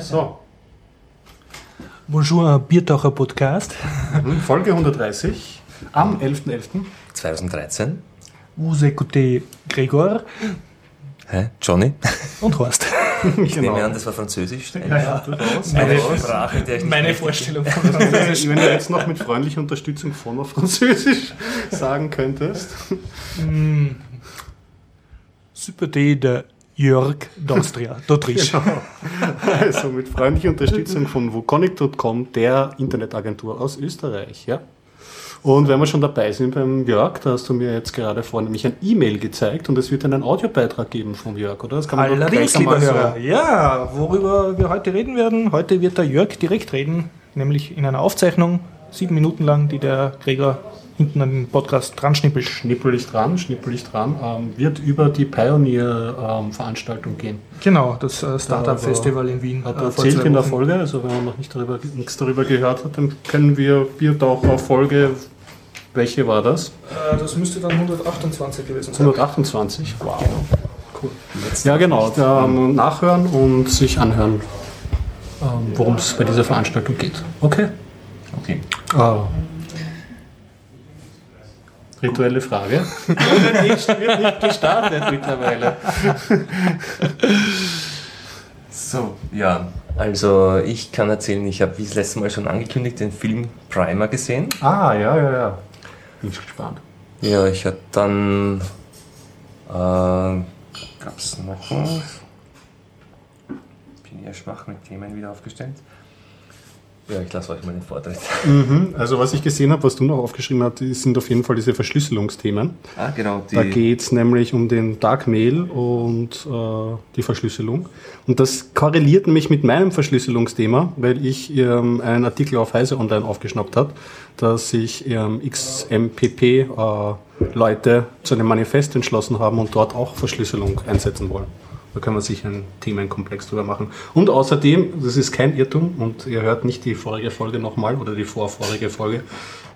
So, Bonjour, Biertaucher Podcast. Folge 130 am 11.11. 2013. Vous écoutez Gregor Hä? Johnny? und Horst. Ich nehme an, das war Französisch. Ja, ja. Meine- Sprache, der ich Meine Vorstellung von Wenn du- wenn du jetzt noch mit freundlicher Unterstützung von auf Französisch sagen könntest. Super D Jörg d'Austria, d'Autriche. Also mit freundlicher Unterstützung von wukonic.com, der Internetagentur aus Österreich. Ja? Und wenn wir schon dabei sind beim Jörg, da hast du mir jetzt gerade vorhin nämlich ein E-Mail gezeigt und es wird einen Audiobeitrag geben vom Jörg, oder? Das kann man Allerdings, lieber einmal so- Hörer. Ja, worüber wir heute reden werden. Heute wird der Jörg direkt reden, nämlich in einer Aufzeichnung, sieben Minuten lang, die der Gregor hinten an den Podcast dran schnippelt. Schnippelig dran, schnippelig dran, ähm, wird über die Pioneer-Veranstaltung gehen. Genau, das äh, Da Startup-Festival in Wien. Hat äh, er vor erzählt in der. Folge, also wenn man noch nicht darüber, nichts darüber gehört hat, dann können wir Biertaucher Folge, welche war das? Äh, das müsste dann 128 gewesen sein. 128? Wow. Cool. Ja, genau. Ähm, nachhören und sich anhören, ähm, worum es bei dieser Veranstaltung geht. Okay. Okay. Ah. Rituelle Frage. wird, nicht, wird nicht gestartet mittlerweile. So, ja. Also, ich kann erzählen, ich habe wie das letzte Mal schon angekündigt den Film Primer gesehen. Ah, ja, ja, ja. Bin ich gespannt. Ja, ich habe dann. Äh, Gab es noch was? Bin eher schwach mit Themen wieder aufgestellt. Ja, ich lasse euch mal den Vortritt. Mhm. Also was ich gesehen habe, was du noch aufgeschrieben hast, sind auf jeden Fall diese Verschlüsselungsthemen. Ah, genau. Da geht es nämlich um den Dark Mail und äh, die Verschlüsselung. Und das korreliert nämlich mit meinem Verschlüsselungsthema, weil ich ähm, einen Artikel auf Heise Online aufgeschnappt habe, dass sich ähm, XMPP-Leute zu einem Manifest entschlossen haben und dort auch Verschlüsselung einsetzen wollen. Da können wir sich einen Themenkomplex drüber machen. Und außerdem, das ist kein Irrtum, und ihr hört nicht die vorige Folge nochmal oder die vorvorige Folge,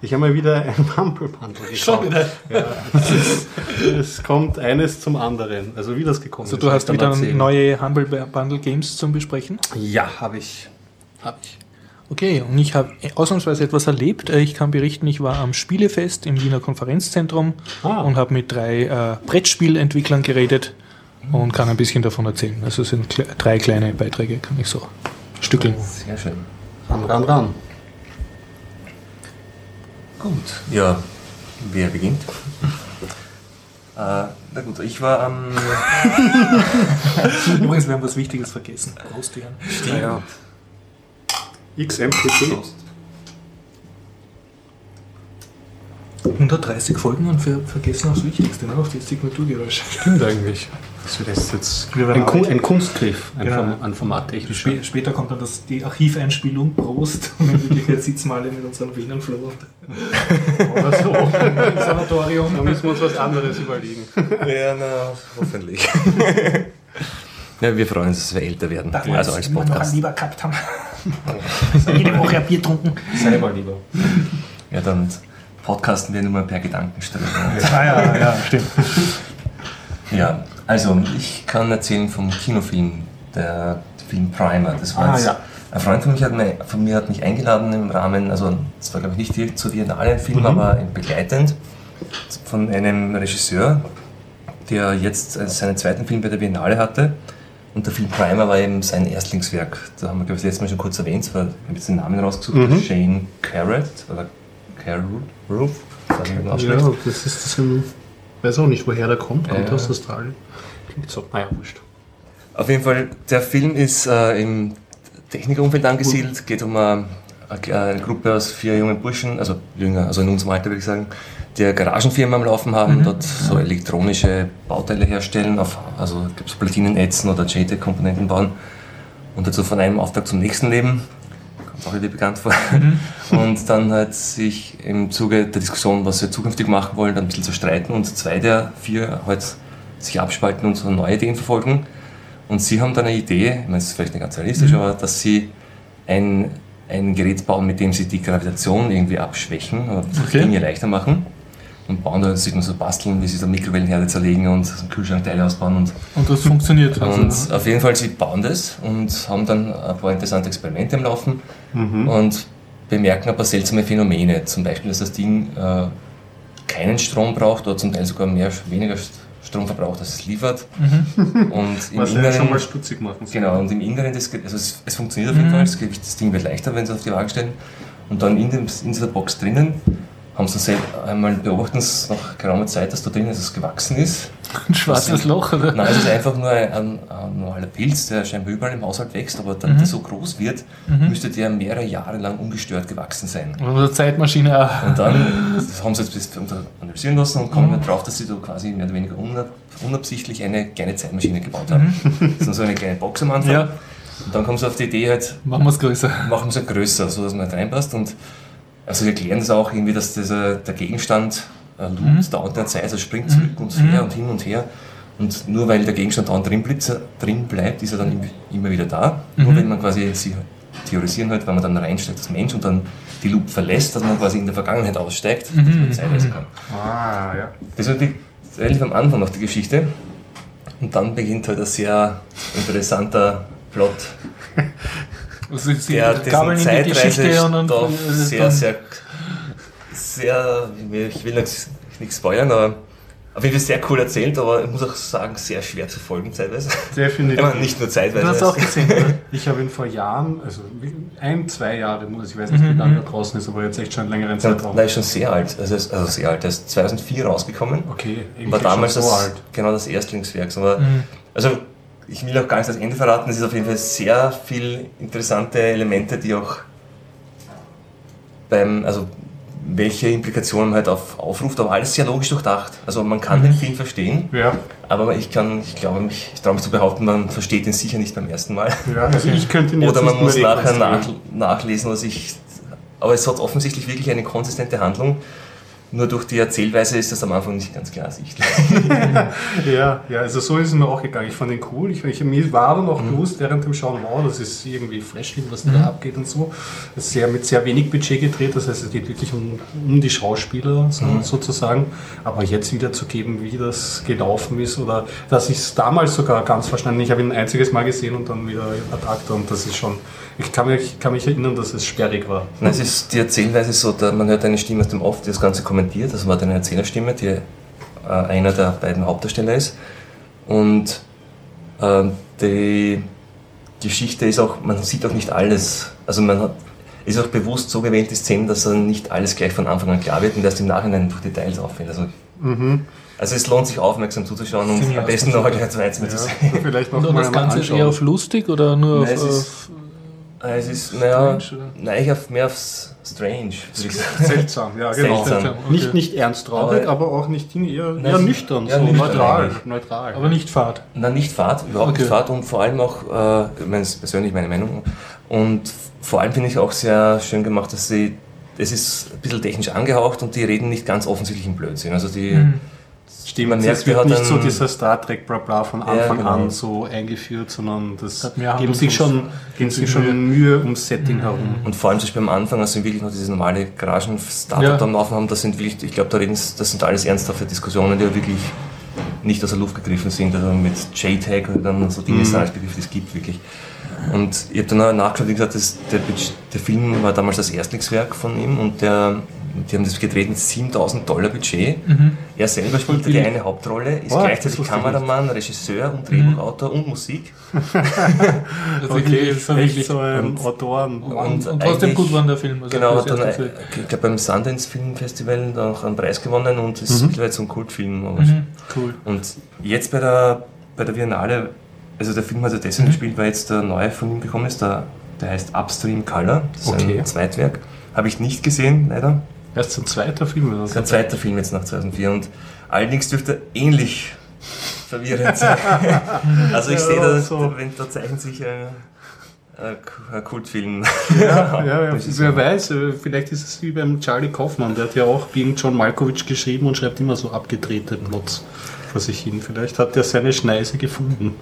ich habe mal wieder ein Humble Bundle gekauft. Schon wieder. Ja, es, ist, es kommt eines zum anderen. Also wie das gekommen Also ist. du kann hast wieder erzählen. neue Humble Bundle Games zum Besprechen. Ja, habe ich. Habe ich. Okay, und ich habe ausnahmsweise etwas erlebt. Äh, Ich kann berichten, ich war am Spielefest im Wiener Konferenzzentrum Ah. und habe mit drei äh, Brettspielentwicklern geredet und kann ein bisschen davon erzählen. Also es sind kle drei kleine Beiträge, kann ich so stückeln. Sehr schön. Ran, ran, ran. Gut. Ja, wer beginnt? äh, na gut, ich war am. Übrigens, wir haben was Wichtiges vergessen. Prost, Jan. Ja. XMPP. 130 Folgen und wir vergessen auch das Wichtigste, ne? auch die Signaturgeräusche. Stimmt eigentlich. Das wird jetzt, ein, Kun ein Kunstgriff, ein, Genau. Form, ein formattechnisch. Spä später kommt dann das, die Archiveinspielung, Prost, und in Wirklichkeit sitzen wir alle mit unseren Venenfloh Oder so. im Sanatorium. Da müssen wir uns was anderes überlegen. Ja, na, hoffentlich. ja, wir freuen uns, dass wir älter werden. also als immer noch ein Podcast. Lieber gehabt haben. Jede Woche ein Bier getrunken. Sei mal lieber. Ja, dann podcasten wir nur mal per Gedankensteuerung. Ah ja, ja, stimmt. Ja, also ich kann erzählen vom Kinofilm, der Film Primer. Das war Ah, ja. ein Freund von, mich hat mir, von mir hat mich eingeladen im Rahmen, also das war glaube ich nicht direkt zur Biennale ein Film, aber begleitend von einem Regisseur, der jetzt äh, seinen zweiten Film bei der Biennale hatte. Und der Film Primer war eben sein Erstlingswerk. Da haben wir, glaube ich, das letzte Mal schon kurz erwähnt. War- Ich habe jetzt den Namen rausgesucht. Shane Carrot oder Carrot, Roof, ausspricht. Ja, das ist das ein. Weiß auch nicht, woher der kommt. Kommt Ja. aus Australien. Klingt so. Naja, wurscht. Auf jeden Fall, der Film ist äh, im Technikerumfeld angesiedelt, geht um eine, eine Gruppe aus vier jungen Burschen, also jünger, also in unserem Alter würde ich sagen, die eine Garagenfirma am Laufen haben, dort so elektronische Bauteile herstellen, auf, also gibt es Platinen ätzen oder JTAG-Komponenten bauen und dazu von einem Auftrag zum nächsten leben. Kommt auch irgendwie bekannt vor. Und dann halt sich im Zuge der Diskussion, was sie zukünftig machen wollen, dann ein bisschen zu streiten und zwei der vier halt sich abspalten und so neue Ideen verfolgen. Und sie haben dann eine Idee, ich meine, es ist vielleicht nicht ganz realistisch, aber dass sie ein, ein Gerät bauen, mit dem sie die Gravitation irgendwie abschwächen oder Okay. Dinge leichter machen. Und bauen da, man so basteln, wie sie da Mikrowellenherde zerlegen und Kühlschrankteile ausbauen und Und das funktioniert. Also, und auf jeden Fall, sie bauen das und haben dann ein paar interessante Experimente am Laufen und bemerken ein paar seltsame Phänomene. Zum Beispiel, dass das Ding äh, keinen Strom braucht oder zum Teil sogar mehr, weniger St- Strom verbraucht, als es liefert. Und im Was ja schon mal Inneren, stutzig machen soll. genau, und im Inneren, des, also es, es funktioniert auf jeden Fall, das, das Ding wird leichter, wenn sie es auf die Waage stellen. Und dann in, dem, in dieser Box drinnen haben sie sel- einmal beobachten nach geraumer Zeit, dass da drin etwas gewachsen ist. ein schwarzes Loch, oder? Nein, es ist einfach nur ein, ein, ein normaler Pilz, der scheinbar überall im Haushalt wächst, aber damit er so groß wird, müsste der mehrere Jahre lang ungestört gewachsen sein. Und eine Zeitmaschine auch. Und dann haben sie jetzt bis unter- analysieren lassen und kommen darauf, dass sie da quasi mehr oder weniger unab, unabsichtlich eine kleine Zeitmaschine gebaut haben. Das ist so eine kleine Box am Anfang. Ja, Und dann kommen sie auf die Idee, halt, machen wir es größer. machen sie größer, so dass man halt reinpasst. Und also wir erklären das auch irgendwie, dass dieser, der Gegenstand äh, loopt dauernd in der Zeit, also springt zurück und her und hin und her. Und nur weil der Gegenstand dauernd drin bleibt, drin bleibt ist er dann im- immer wieder da. Nur wenn man quasi, sie theorisieren halt, wenn man dann reinsteigt als Mensch und dann die Loop verlässt, dass man quasi in der Vergangenheit aussteigt, dass man Zeitreisen kann. Ah, ja. Das ist relativ am Anfang noch die Geschichte. Und dann beginnt halt ein sehr interessanter Plot, Also sie der dessen in die Geschichte Zeitreise und dann, sehr, sehr, sehr, ich will nichts, nichts spoilern, aber auf jeden Fall sehr cool erzählt, aber ich muss auch sagen, sehr schwer zu folgen zeitweise. Definitiv. Ich meine, nicht nur zeitweise. Du hast auch gesehen, oder? Ich habe ihn vor Jahren, also ein, zwei Jahre, muss ich weiß nicht, wie lange er draußen ist, aber jetzt echt schon einen längeren Zeitraum. Nein, ist schon sehr alt. Also, er ist- also sehr alt. Er ist 2004 rausgekommen. Okay, eben War schon damals so das, alt. genau das Erstlingswerk. Aber, Also ich will auch gar nicht das Ende verraten. Es ist auf jeden Fall sehr viel interessante Elemente, die auch beim, also welche Implikationen man halt auf, aufruft, aber alles sehr logisch durchdacht. Also man kann den Film verstehen, Ja, aber ich kann, ich glaube, mich, ich traue mich zu behaupten, man versteht ihn sicher nicht beim ersten Mal. ja, also ich könnte ihn jetzt Oder man muss nachher nach, nachlesen, was ich. Aber es hat offensichtlich wirklich eine konsistente Handlung. Nur durch die Erzählweise ist das am Anfang nicht ganz klar ersichtlich. Ja, ja, also so ist es mir auch gegangen. Ich fand ihn cool. Ich, ich, mir war dann auch Mhm. bewusst während dem Schauen, wow, das ist irgendwie Freshling, was da abgeht und so. Das ist sehr, mit sehr wenig Budget gedreht, das heißt, es geht wirklich um, um die Schauspieler so, Mhm. sozusagen. Aber jetzt wiederzugeben, wie das gelaufen ist oder dass ich es damals sogar ganz verstanden Ich habe ihn ein einziges Mal gesehen und dann wieder ad acta und das ist schon, ich kann mich, kann mich erinnern, dass es sperrig war. Nein, es ist die Erzählweise so, da, man hört eine Stimme aus dem Off, die das Ganze kommentiert. Das war eine Erzählerstimme, die äh, einer der beiden Hauptdarsteller ist. Und äh, die Geschichte ist auch, man sieht auch nicht alles. Also man hat, ist auch bewusst so gewählt, die Szenen, dass dann nicht alles gleich von Anfang an klar wird und erst im Nachhinein durch Details auffällt. Also, also es lohnt sich aufmerksam zuzuschauen und am besten noch ein zweites Mal zu sehen. Vielleicht noch Und mal das Ganze anschauen. eher auf lustig oder nur Nein, auf, auf Es ist, naja, nein, ich auf mehr aufs Strange, würde ich sagen. Seltsam, ja, genau. Seltsam. Okay. Nicht, nicht ernst traurig, Aber- aber, auch nicht eher, Nein, eher nüchtern, ja, so nüchtern neutral. eigentlich. neutral. aber nicht Fahrt. Na, nicht Fahrt, überhaupt Okay. nicht Fahrt und vor allem auch, äh, ich meine, das ist persönlich meine Meinung, und vor allem finde ich auch sehr schön gemacht, dass sie, es ist ein bisschen technisch angehaucht und die reden nicht ganz offensichtlich im Blödsinn. Also die, Mhm. Stimmt, man es merkt, wird wer hat nicht so dieser Star Trek Blabla von Ja, Anfang genau. an so eingeführt, sondern das geben sich schon, geben sich schon Mühe ums Setting herum. und vor allem zum Beispiel am Anfang, als sie wirklich noch diese normale Garagen-Startup Ja. laufen haben, das sind wirklich, ich glaube, da reden, sie- das sind alles ernsthafte Diskussionen, die ja wirklich nicht aus der Luft gegriffen sind, also mit JTAG und dann so Dinge sind Begriffe, die es gibt, wirklich. Und ich habe dann auch nachgeschaut, wie gesagt, das, der, der Film war damals das Erstlingswerk von ihm und der, die haben das gedreht mit 7000 Dollar Budget. Er selber spielte die eine Hauptrolle, ist das gleichzeitig Kameramann, Regisseur und Drehbuchautor und Musik. Also Okay, wirklich verwirklich. echt so ein Und- Autoren. Und, Und und trotzdem eigentlich- gut war der Film. Also Genau, hat dann, ich glaube, beim Sundance Film Festival noch einen Preis gewonnen und ist mittlerweile so ein Kultfilm. Mhm, cool. Und jetzt bei der, bei der Biennale, also der Film hat er Mhm. deswegen gespielt, weil jetzt der neue von ihm gekommen ist, der, der heißt Upstream Color, das ist Okay. ein Zweitwerk. Habe ich nicht gesehen, leider. Erst ein zweiter Film oder Das ist so. ein zweiter Film jetzt nach 2004 und allerdings dürfte er ähnlich verwirrend sein. also ich Ja, sehe, da, so. wenn, da zeichnet sich ein, ein, Kultfilm. Ja, ja, ja. Wer weiß, äh, vielleicht ist es wie beim Charlie Kaufmann, der hat ja auch Being John Malkovich geschrieben und schreibt immer so abgedrehte Plots vor sich hin. Vielleicht hat er seine Schneise gefunden.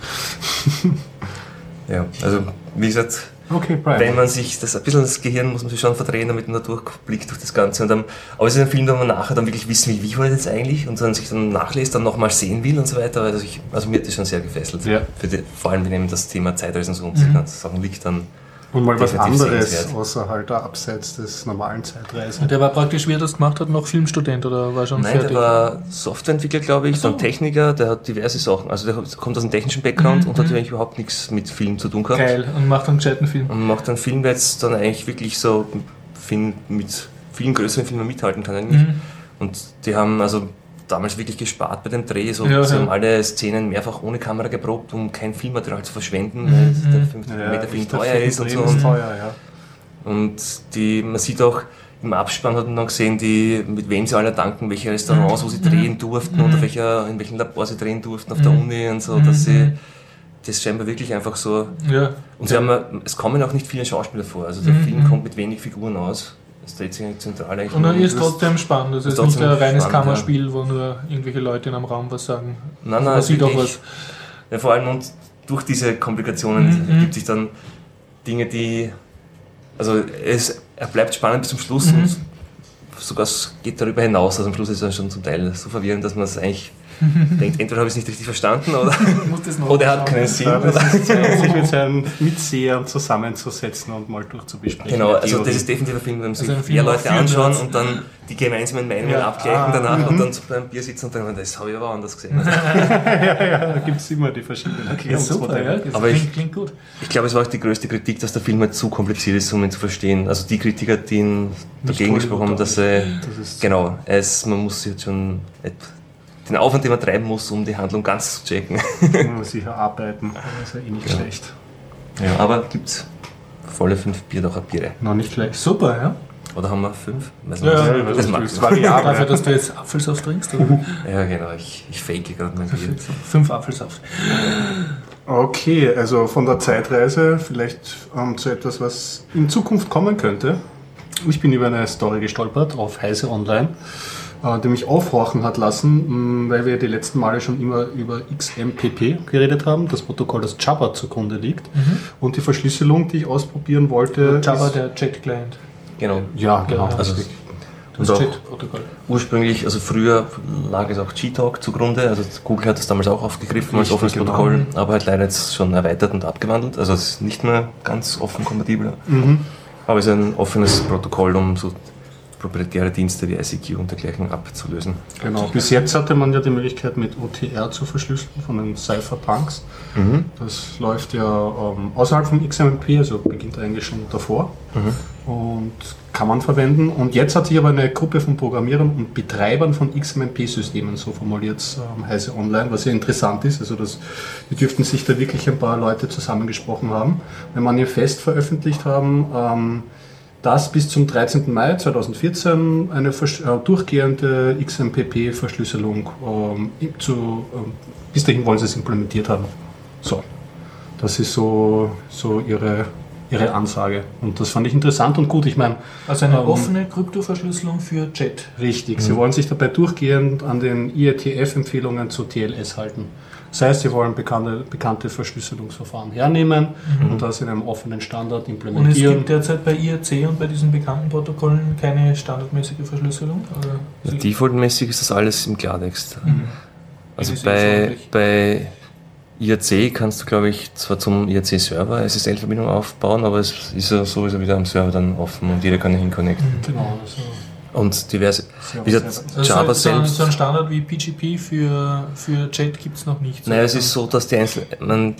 Ja, also wie gesagt, Okay, Brian. wenn man sich das ein bisschen das Gehirn muss man sich schon verdrehen, damit man da durchblickt durch das Ganze. Und dann, aber es ist ein Film, wo man nachher dann wirklich wissen, wie, wie war das jetzt eigentlich und dann sich dann nachlässt, dann nochmal sehen will und so weiter. Also, ich, also mir hat das schon sehr gefesselt. Ja. Die, vor allem, wenn eben das Thema Zeitreisen so und diese ganzen Sachen liegt, dann Und mal was anderes, außer halt der abseits des normalen Zeitreisen. Der war praktisch, wie er das gemacht hat, noch Filmstudent oder war schon Nein, fertig? der war Softwareentwickler, glaube ich, so. dann Techniker, der hat diverse Sachen. Also der kommt aus einem technischen Background Mhm, und hat mhm. eigentlich überhaupt nichts mit Film zu tun gehabt. Geil. Und macht einen gescheiten Film. Und macht einen Film, der jetzt dann eigentlich wirklich so Film mit vielen größeren Filmen mithalten kann eigentlich. Mhm. Und die haben also damals wirklich gespart bei dem Dreh. So, Ja, sie ja. haben alle Szenen mehrfach ohne Kamera geprobt, um kein Filmmaterial zu verschwenden, Mhm, weil mhm. der 50 Meter Film teuer ist und so. Und, teuer, ja. und die, man sieht auch, im Abspann hat man dann gesehen, die, mit wem sie alle danken, welche Restaurants, wo sie Mhm. drehen durften Mhm. und auf welcher, in welchen Labor sie drehen durften auf der Mhm. Uni und so, Mhm. dass sie das scheinbar wirklich einfach so Ja. und sie haben, es kommen auch nicht viele Schauspieler vor. Also der Mhm. Film kommt mit wenig Figuren aus. Es dreht sich eigentlich zentral eigentlich Und dann ist trotzdem spannend. Das ist ist nicht ein reines spannend, Kammerspiel, wo nur irgendwelche Leute in einem Raum was sagen. Nein, nein, Man es sieht auch was. Ja, vor allem und durch diese Komplikationen Mhm. gibt sich dann Dinge, die. Also es, er bleibt spannend bis zum Schluss Mhm. und sogar es geht darüber hinaus. Also am Schluss ist er schon zum Teil so verwirrend, dass man es eigentlich denkt, entweder habe ich es nicht richtig verstanden oder, Ich muss das noch oder er hat keinen Sinn. Ja, das ist Zeit, sich mit seinen Mitsehern zusammenzusetzen und mal durchzubesprechen. Genau, also das ist definitiv ein Film, wenn sich Also Film mehr auch Leute anschauen und dann die gemeinsamen Meinungen Ja. abgleichen Ah, danach und mhm. dann so beim Bier sitzen und dann, das habe ich aber anders gesehen. Also ja, ja, da gibt es immer die verschiedenen. Erklärungsmodelle. Das Aber klingt, ich- klingt gut. Ich glaube, es war auch die größte Kritik, dass der Film halt zu kompliziert ist, um ihn zu verstehen. Also die Kritiker, die ihn dagegen gesprochen haben, dass er, Das genau, es, man muss jetzt schon den Aufwand, den man treiben muss, um die Handlung ganz zu checken. man sicher arbeiten, aber ist ja eh nicht Ja. schlecht. Ja. Aber gibt's volle fünf Bierdacher Biere. Noch nicht schlecht. Super, ja. Oder haben wir fünf? Weiß Ja, nicht. ja, das das mag ich. variabel. Dafür, dass du jetzt Apfelsaft trinkst. Oder? Ja, genau, ich, ich fake gerade mein Bier. Fünf Apfelsaft. Okay, also von der Zeitreise vielleicht ähm, zu etwas, was in Zukunft kommen könnte. Ich bin über eine Story gestolpert auf Heise Online, äh, die mich aufhorchen hat lassen, weil wir die letzten Male schon immer über XMPP geredet haben, das Protokoll, das Java zugrunde liegt. Und die Verschlüsselung, die ich ausprobieren wollte. Java, ist- der Jet-Client. Genau. Ja, genau. Ja, Also. Das Und auch- Jet-Protokoll. Ursprünglich, also früher lag es auch G-Talk zugrunde, also Google hat das damals auch aufgegriffen als offenes genau. Protokoll, aber halt leider jetzt schon erweitert und abgewandelt, also es ist nicht mehr ganz offen kompatibel, Mhm. aber es ist ein offenes Protokoll, um so proprietäre Dienste wie ICQ und dergleichen abzulösen. Genau. Bis jetzt hatte man ja die Möglichkeit mit OTR zu verschlüsseln von den Cypherpunks. Mhm. Das läuft ja ähm, außerhalb vom XMP, also beginnt eigentlich schon davor und kann man verwenden. Und jetzt hat sich aber eine Gruppe von Programmierern und Betreibern von XMP-Systemen, so formuliert es ähm, Heise Online, was ja interessant ist. Also das, die dürften sich da wirklich ein paar Leute zusammengesprochen haben. Wenn man ihr fest veröffentlicht haben, ähm, dass bis zum 13. Mai 2014 eine äh, durchgehende XMPP-Verschlüsselung ähm, zu, ähm, bis dahin wollen sie es implementiert haben. So, das ist so, so ihre, ihre Ansage. Und das fand ich interessant und gut. Ich meine, Also eine Ähm, offene Kryptoverschlüsselung für Jet. richtig, sie wollen sich dabei durchgehend an den IETF-Empfehlungen zu TLS halten. Das heißt, sie wollen bekannte, bekannte Verschlüsselungsverfahren hernehmen und das in einem offenen Standard Und es implementieren. gibt derzeit bei IRC und bei diesen bekannten Protokollen keine standardmäßige Verschlüsselung? Oder Ja, Defaultmäßig ist das alles im Klartext. Mhm. Also bei, bei IRC kannst du, glaube ich, zwar zum IRC-Server SSL-Verbindung aufbauen, aber es ist ja sowieso wieder am Server dann offen und jeder kann ihn connecten. Genau, also Und diverse, Server wie gesagt, selber. Also Java so, ein- selbst. so ein Standard wie PGP für, für Jet gibt es noch nicht. Naja, es ist so, dass die einzelnen,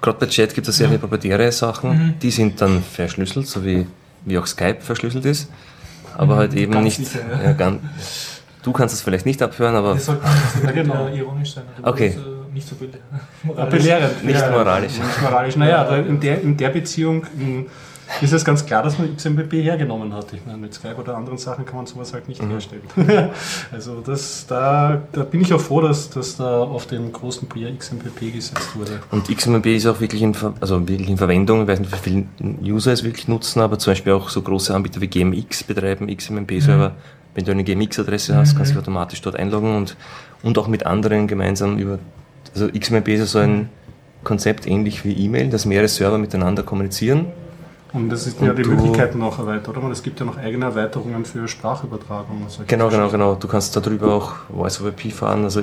gerade bei Chat gibt es sehr viele proprietäre Sachen, Mhm. die sind dann verschlüsselt, so wie, wie auch Skype verschlüsselt ist, aber halt eben Ganz nicht, sicher, ja. ja, ganz, du kannst es vielleicht nicht abhören, aber Das sollte nicht so Genau. ironisch sein. Okay. das, äh, nicht so bild. Belehrend. Nicht moralisch. Nicht moralisch. Naja, in, der, in der Beziehung mh, ist es ganz klar, dass man XMPP hergenommen hat. Ich meine, mit Skype oder anderen Sachen kann man sowas halt nicht herstellen. also das, da, da bin ich auch froh, dass, dass da auf den großen Bier XMPP gesetzt wurde. Und XMP ist auch wirklich in, also wirklich in Verwendung. Ich weiß nicht, wie viele User es wirklich nutzen, aber zum Beispiel auch so große Anbieter wie GMX betreiben XMP-Server. Wenn du eine GMX-Adresse hast, kannst du dich automatisch dort einloggen und, und auch mit anderen gemeinsam über. Also XMP ist so ein Konzept ähnlich wie E-Mail, dass mehrere Server miteinander kommunizieren Und das ist ja Und die du- Möglichkeiten noch erweitert, oder? Es gibt ja noch eigene Erweiterungen für Sprachübertragung. und solche Genau, genau, genau. Du kannst darüber auch Voice over IP fahren. Also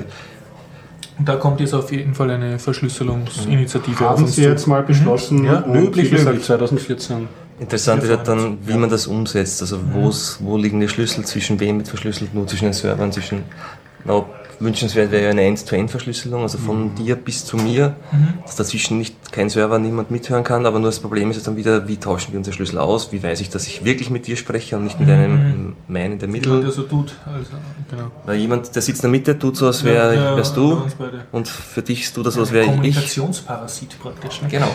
Und da kommt jetzt auf jeden Fall eine Verschlüsselungsinitiative auf Haben uns Sie zu. jetzt mal beschlossen Ja, und löblich, wie gesagt, löblich. 2014 interessant Wir wird dann, wie man das umsetzt. Also wo's, wo liegen die Schlüssel, zwischen wem wird verschlüsselt, nur zwischen den Servern, zwischen wünschenswert wäre ja eine End-to-End-Verschlüsselung, also von dir bis zu mir, dass dazwischen nicht kein Server, niemand mithören kann, aber nur das Problem ist jetzt dann wieder, wie tauschen wir unsere Schlüssel aus, wie weiß ich, dass ich wirklich mit dir spreche und nicht mit einem Man in der Jemand, der Mitte. so tut. Also, genau. Weil jemand, der sitzt in der Mitte, tut so, als wär, Ja, wärst du und für dich tut das so, als wäre ich. Kommunikationsparasit praktisch. Ne? Genau.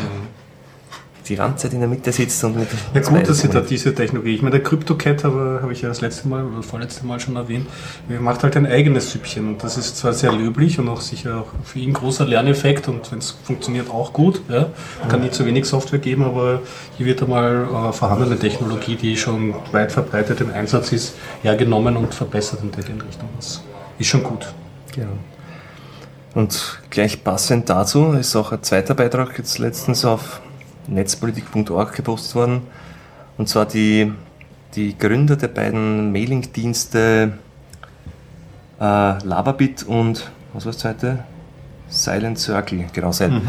Die ganze Zeit in der Mitte sitzt und mit Ja gut, dass Sie da diese Technologie. Ich meine, der CryptoCat habe, habe ich ja das letzte Mal oder vorletzte Mal schon erwähnt. Er macht halt ein eigenes Süppchen und das ist zwar sehr löblich und auch sicher auch für ihn großer Lerneffekt und wenn es funktioniert auch gut. Ja. Kann nicht zu wenig Software geben, aber hier wird einmal äh, vorhandene Technologie, die schon weit verbreitet im Einsatz ist, hergenommen und verbessert in der Richtung. Das ist schon gut. Genau. Und gleich passend dazu ist auch ein zweiter Beitrag jetzt letztens auf netzpolitik.org gepostet worden. Und zwar die, die Gründer der beiden Mailing-Dienste äh, Lababit und, was war das zweite? Silent Circle, genau, Silent.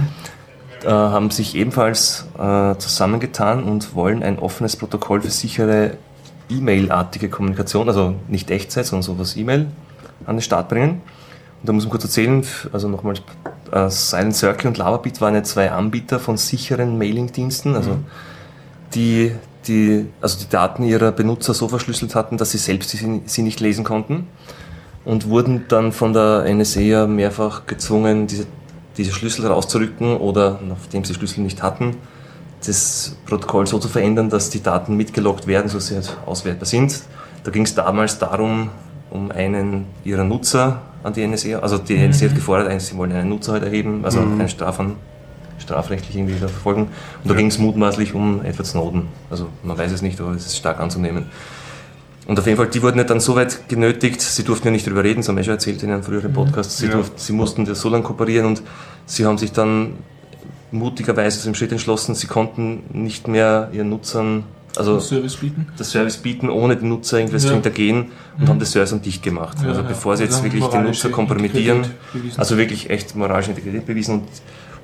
Äh, haben sich ebenfalls äh, zusammengetan und wollen ein offenes Protokoll für sichere E-Mail-artige Kommunikation, also nicht Echtzeit, sondern sowas E-Mail, an den Start bringen. Und da muss man kurz erzählen, also nochmal, äh, Silent Circle und Lavabit waren ja zwei Anbieter von sicheren Mailing-Diensten, also die, die, also die Daten ihrer Benutzer so verschlüsselt hatten, dass sie selbst sie, sie nicht lesen konnten und wurden dann von der NSA ja mehrfach gezwungen, diese, diese Schlüssel rauszurücken oder, nachdem sie Schlüssel nicht hatten, das Protokoll so zu verändern, dass die Daten mitgeloggt werden, so sie halt auswertbar sind. Da ging es damals darum, um einen ihrer Nutzer an die NSA, also die NSA hat gefordert, eigentlich, sie wollen einen Nutzer halt erheben, also einen Strafan, strafrechtlich irgendwie da verfolgen. Und da ging es mutmaßlich um Edward Snowden. Also man weiß es nicht, aber es ist stark anzunehmen. Und auf jeden Fall, die wurden ja dann so weit genötigt, sie durften ja nicht drüber reden, das haben wir schon erzählt in einem früheren Podcast, sie, Ja. durften, sie mussten das so lange kooperieren und sie haben sich dann mutigerweise zu dem Schritt entschlossen, sie konnten nicht mehr ihren Nutzern, also Service bieten. das Service bieten, ohne den Nutzer irgendwas Ja. zu hintergehen und haben das Service dann dicht gemacht. Ja, also bevor sie jetzt Also wirklich den Nutzer kompromittieren, also wirklich echt moralische Integrität bewiesen und,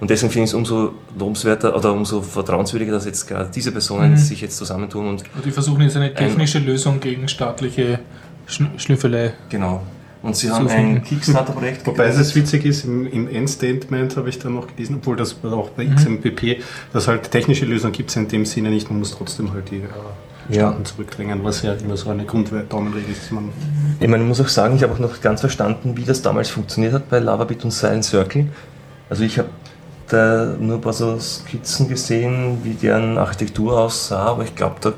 und deswegen finde ich es umso lobenswerter oder umso vertrauenswürdiger, dass jetzt gerade diese Personen Mhm. sich jetzt zusammentun und Und die versuchen jetzt eine technische Lösung gegen staatliche Schn Schnüffelei. genau. Und sie So haben finden. ein Kickstarter-Projekt Wobei es jetzt witzig ist, im, im Endstatement habe ich dann noch gelesen, obwohl das auch bei XMPP, dass halt technische Lösungen gibt es in dem Sinne nicht, man muss trotzdem halt die äh, Ja. Staaten zurückdrängen, was ja immer so eine Grunddaumenregel ist. Man, Ich meine, ich muss auch sagen, ich habe auch noch ganz verstanden, wie das damals funktioniert hat bei Lavabit und Silent Circle. Also ich habe da nur ein paar so Skizzen gesehen, wie deren Architektur aussah, aber ich glaube, da,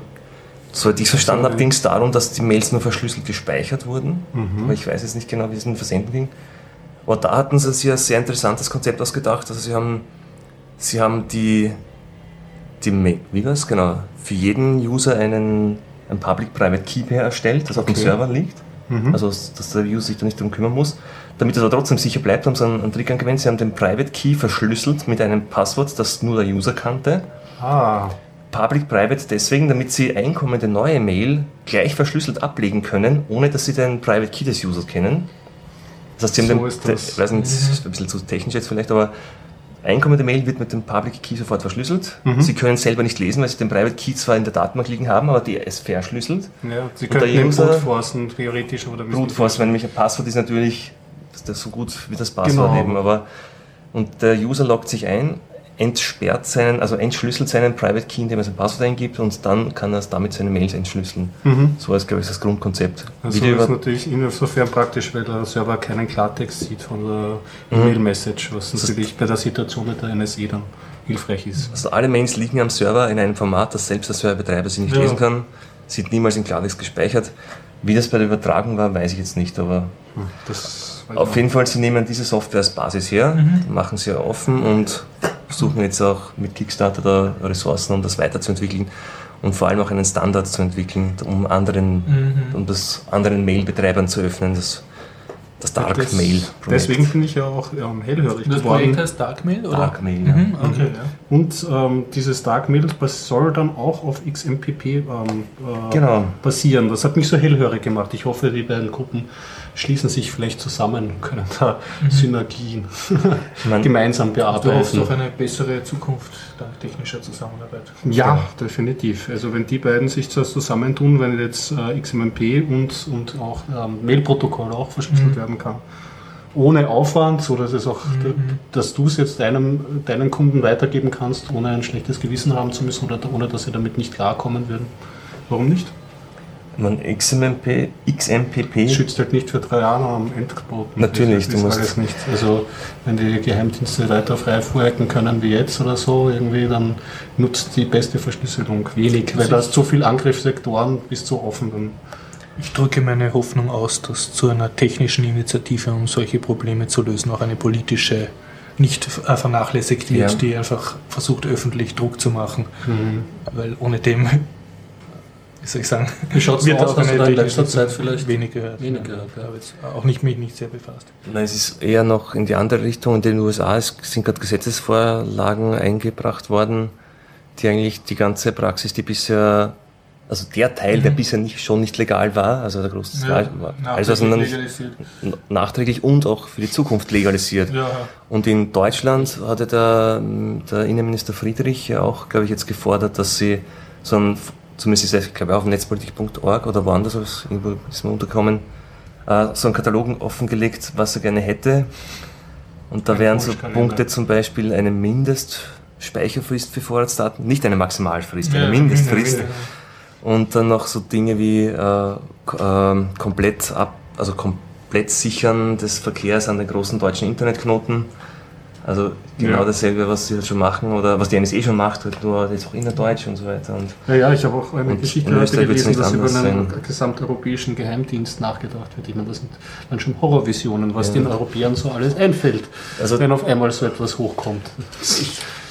soweit ich es verstanden habe, ging es darum, dass die Mails nur verschlüsselt gespeichert wurden. Aber ich weiß jetzt nicht genau, wie es in den Versenden ging. Aber da hatten sie sich ein sehr interessantes Konzept ausgedacht. Also sie haben, sie haben die, die Ma- wie war's? Genau, für jeden User einen, ein Public-Private Key Pair erstellt, das auf dem Okay. Server liegt. Also, dass der User sich da nicht darum kümmern muss. Damit er aber trotzdem sicher bleibt, haben sie einen, einen Trick angewendet. Sie haben den Private Key verschlüsselt mit einem Passwort, das nur der User kannte. ah, Public Private deswegen, damit sie einkommende neue Mail gleich verschlüsselt ablegen können, ohne dass sie den Private Key des Users kennen. Das heißt, sie haben So den, ist das. ich weiß nicht, das ist ein bisschen zu technisch jetzt vielleicht, aber einkommende Mail wird mit dem Public Key sofort verschlüsselt. Mhm. Sie können selber nicht lesen, weil sie den Private Key zwar in der Datenbank liegen haben, aber die ist verschlüsselt. ja, Sie könnten den Brute forcen, theoretisch, oder Brute wenn nämlich ein Passwort ist natürlich das so gut wie das Passwort Genau. eben, aber und der User loggt sich ein, entsperrt seinen, also entschlüsselt seinen Private Key, indem er sein Passwort eingibt und dann kann er damit seine Mails entschlüsseln. Mhm. So ist, glaube ich, das Grundkonzept. Also Video ist natürlich insofern praktisch, weil der Server keinen Klartext sieht von der Mhm. E-Mail-Message, was natürlich bei der Situation mit der NSE dann hilfreich ist. also alle Mails liegen am Server in einem Format, das selbst der Serverbetreiber sie nicht Ja. lesen kann, sind niemals in Klartext gespeichert. Wie das bei der Übertragung war, weiß ich jetzt nicht, aber Hm, Das Auf jeden Fall, sie nehmen diese Software als Basis her, Mhm. machen sie ja offen und versuchen jetzt auch mit Kickstarter da Ressourcen, um das weiterzuentwickeln und vor allem auch einen Standard zu entwickeln, um anderen, Mhm. um das anderen Mail-Betreibern zu öffnen. Das, das Dark Das- Mail Projekt. Deswegen bin ich ja auch ähm, hellhörig Das geworden. Projekt heißt Darkmail, oder? Dark Mail, ja. Mhm, okay, ja. Und ähm, dieses Dark Mail das soll dann auch auf XMPP ähm, äh, Genau. basieren. Das hat mich so hellhörig gemacht. Ich hoffe, die beiden Gruppen schließen sich vielleicht zusammen, können da Synergien Man- gemeinsam Du hoffst bearbeiten. auf eine bessere Zukunft dank technischer Zusammenarbeit. Ja, definitiv. Also wenn die beiden sich zusammentun, wenn jetzt äh, XMMP und, und auch ähm, Mail-Protokoll auch verschlüsselt werden kann, ohne Aufwand, so dass es auch, dass du es jetzt deinem, deinen Kunden weitergeben kannst, ohne ein schlechtes Gewissen haben zu müssen oder ohne dass sie damit nicht klarkommen würden. Warum nicht? Man XMP, XMPP Schützt halt nicht für drei Jahre am Endboten. Natürlich, das du musst- alles nicht. Also wenn die Geheimdienste weiter frei vorhacken können wie jetzt oder so, irgendwie, dann nutzt die beste Verschlüsselung wenig, weil da ist so viel Angriffssektoren bis zu offen. Dann Ich drücke meine Hoffnung aus, dass zu einer technischen Initiative, um solche Probleme zu lösen, auch eine politische nicht äh, vernachlässigt wird, Ja. die einfach versucht, öffentlich Druck zu machen. Weil ohne dem, wie soll ich sagen, Wie schaut's wird aus? auch eine da in letzter Zeit vielleicht wenig gehört. wenig Ja. gehört, ja. Ich habe jetzt auch nicht, mich nicht sehr befasst. Nein, es ist eher noch in die andere Richtung. In den USA sind gerade Gesetzesvorlagen eingebracht worden, die eigentlich die ganze Praxis, die bisher, also der Teil, der bisher nicht, schon nicht legal war, also der große war, alles was dann nicht n- nachträglich und auch für die Zukunft legalisiert. Ja, Und in Deutschland hatte der, der Innenminister Friedrich ja auch, glaube ich, jetzt gefordert, dass sie so ein, zumindest ist es, glaube ich, auf netzpolitik.org oder woanders irgendwo ist mir untergekommen, äh, so einen Katalog offengelegt, was er gerne hätte. Und da Ein wären so. Punkte zum Beispiel eine Mindestspeicherfrist für Vorratsdaten, nicht eine Maximalfrist, Ja, eine Mindestfrist. Mindest- Und dann noch so Dinge wie äh, ähm, komplett ab, also komplett sichern des Verkehrs an den großen deutschen Internetknoten. Also genau Ja. dasselbe, was sie halt schon machen oder was die NSA schon macht, halt nur jetzt auch innerdeutsch und so weiter. Und Ja, ja, ich habe auch eine Geschichte heute gelesen, dass über einen sein. gesamteuropäischen Geheimdienst nachgedacht wird. Ich meine, das sind dann schon Horrorvisionen, was Ja. den Europäern so alles einfällt, Also- wenn auf einmal so etwas hochkommt.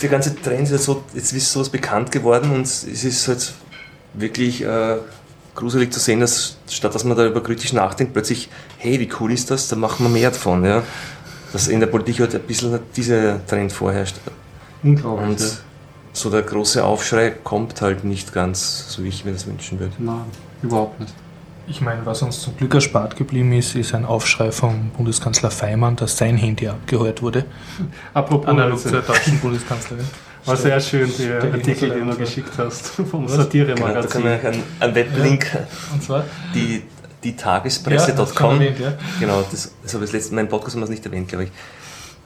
der ganze Trend ist halt so, jetzt ist sowas bekannt geworden und es ist halt wirklich äh, gruselig zu sehen, dass statt dass man darüber kritisch nachdenkt, plötzlich, hey, wie cool ist das, da machen wir mehr davon. Ja? Dass in der Politik halt ein bisschen dieser Trend vorherrscht. Unglaublich. Und ja. so der große Aufschrei kommt halt nicht ganz, so wie ich mir das wünschen würde. Nein, überhaupt nicht. Ich meine, was uns zum Glück erspart geblieben ist, ist ein Aufschrei vom Bundeskanzler Feimann, dass sein Handy abgehört wurde. Apropos, Analog zur deutschen Bundeskanzlerin. war sehr schön, die Artikel, die du geschickt hast vom Genau, da kann Satire-Magazin. man einen, einen Weblink, Und zwar? die, die Ja, das Tagespresse.com. erwähnt, ja. genau, das, das habe ich das letzte Mal im Podcast haben wir es nicht erwähnt, glaube ich.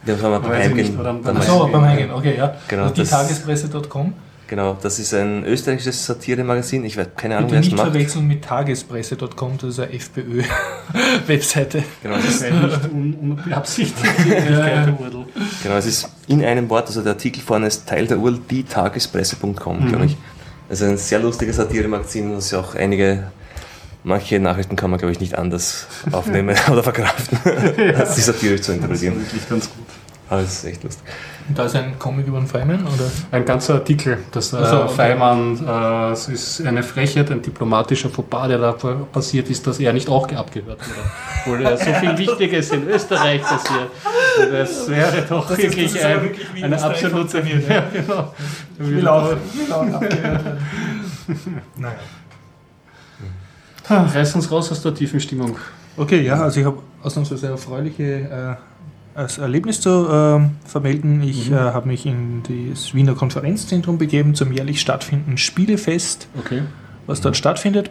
Wir haben beim nicht, Ach mal- Achso, beim Eingehen, okay, ja. Genau, die das- Tagespresse.com. Genau, das ist ein österreichisches Satiremagazin. Ich weiß keine Ahnung, Bitte wer es nicht macht. verwechseln mit tagespresse.com, das ist eine FPÖ-Webseite. Genau, es ist, nicht un unbeabsichtigt. ja. genau, es ist in einem Wort, also der Artikel vorne ist Teil der URL, dietagespresse.com, glaube ich. Also ein sehr lustiges Satiremagazin, das ja auch einige, manche Nachrichten kann man, glaube ich, nicht anders aufnehmen oder verkraften, als die satirisch zu Das ist interpretieren. wirklich ganz gut. Aber es ist echt lustig. Und da ist ein Comic über den Feynman, oder? Ein ganzer Artikel, das äh, Ach so, okay. Feimann, äh, es ist eine Frechheit, ein diplomatischer Fauxpas, der da passiert ist, dass er nicht auch abgehört wurde. Obwohl er so viel Wichtiges in Österreich passiert. Und das wäre doch Das wirklich, ist ein, wirklich, wie eine Österreich absolute... funktioniert, ja. Ja, genau. Will auch, will auch abgehört werden. Naja. Reiß uns raus aus der tiefen Stimmung. Okay, ja, also ich habe ausnahmsweise erfreuliche äh, als Erlebnis zu ähm, vermelden. Ich äh, habe mich in das Wiener Konferenzzentrum begeben zum jährlich stattfindenden Spielefest, Okay. was dort stattfindet.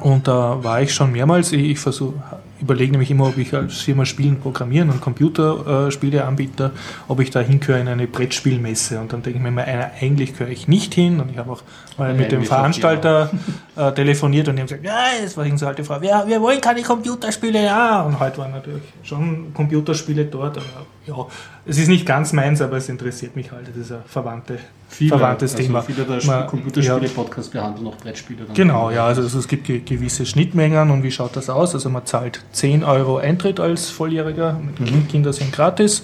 Und da war ich schon mehrmals. Ich, ich versuch, überlege nämlich immer, ob ich als Firma Spielen programmieren und Computerspieleanbieter, ob ich da hingehöre in eine Brettspielmesse. Und dann denke ich mir immer, eigentlich gehöre ich nicht hin. Und ich habe auch mal mit dem Veranstalter äh, telefoniert und die haben gesagt, ja, das war irgendeine so alte Frau, ja, wir wollen keine Computerspiele, ja. Und heute waren natürlich schon Computerspiele dort. Aber, ja, es ist nicht ganz meins, aber es interessiert mich halt. Das ist ein verwandte, verwandtes also Thema. Viele der Man- Computerspiele-Podcasts behandeln auch Brettspiele. dann. Genau, ja, also, also es gibt ge gewisse Schnittmengen und wie schaut das aus? Also man zahlt 10 Euro Eintritt als Volljähriger, Mhm. Kinder sind gratis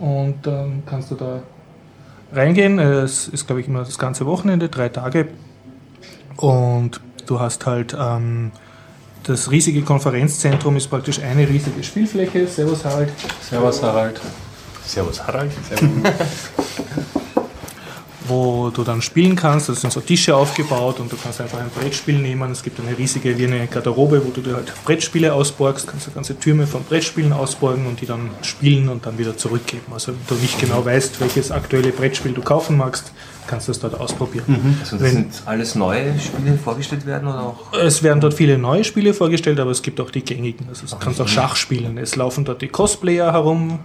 und dann kannst du da reingehen. Es ist, glaube ich, immer das ganze Wochenende, drei Tage und du hast halt ähm, das riesige Konferenzzentrum ist praktisch eine riesige Spielfläche. Servus Harald. Servus Harald. Servus Harald. Wo du dann spielen kannst. Da sind so Tische aufgebaut und du kannst einfach ein Brettspiel nehmen. Es gibt eine riesige wie eine Garderobe, wo du dir halt Brettspiele ausborgst, kannst du ganze Türme von Brettspielen ausborgen und die dann spielen und dann wieder zurückgeben. Also wenn du nicht genau weißt, welches aktuelle Brettspiel du kaufen magst, kannst du es dort ausprobieren. Mhm. Also das sind alles neue Spiele vorgestellt werden oder auch? Es werden dort viele neue Spiele vorgestellt, aber es gibt auch die gängigen. Also du kannst auch Schach spielen. Es laufen dort die Cosplayer herum,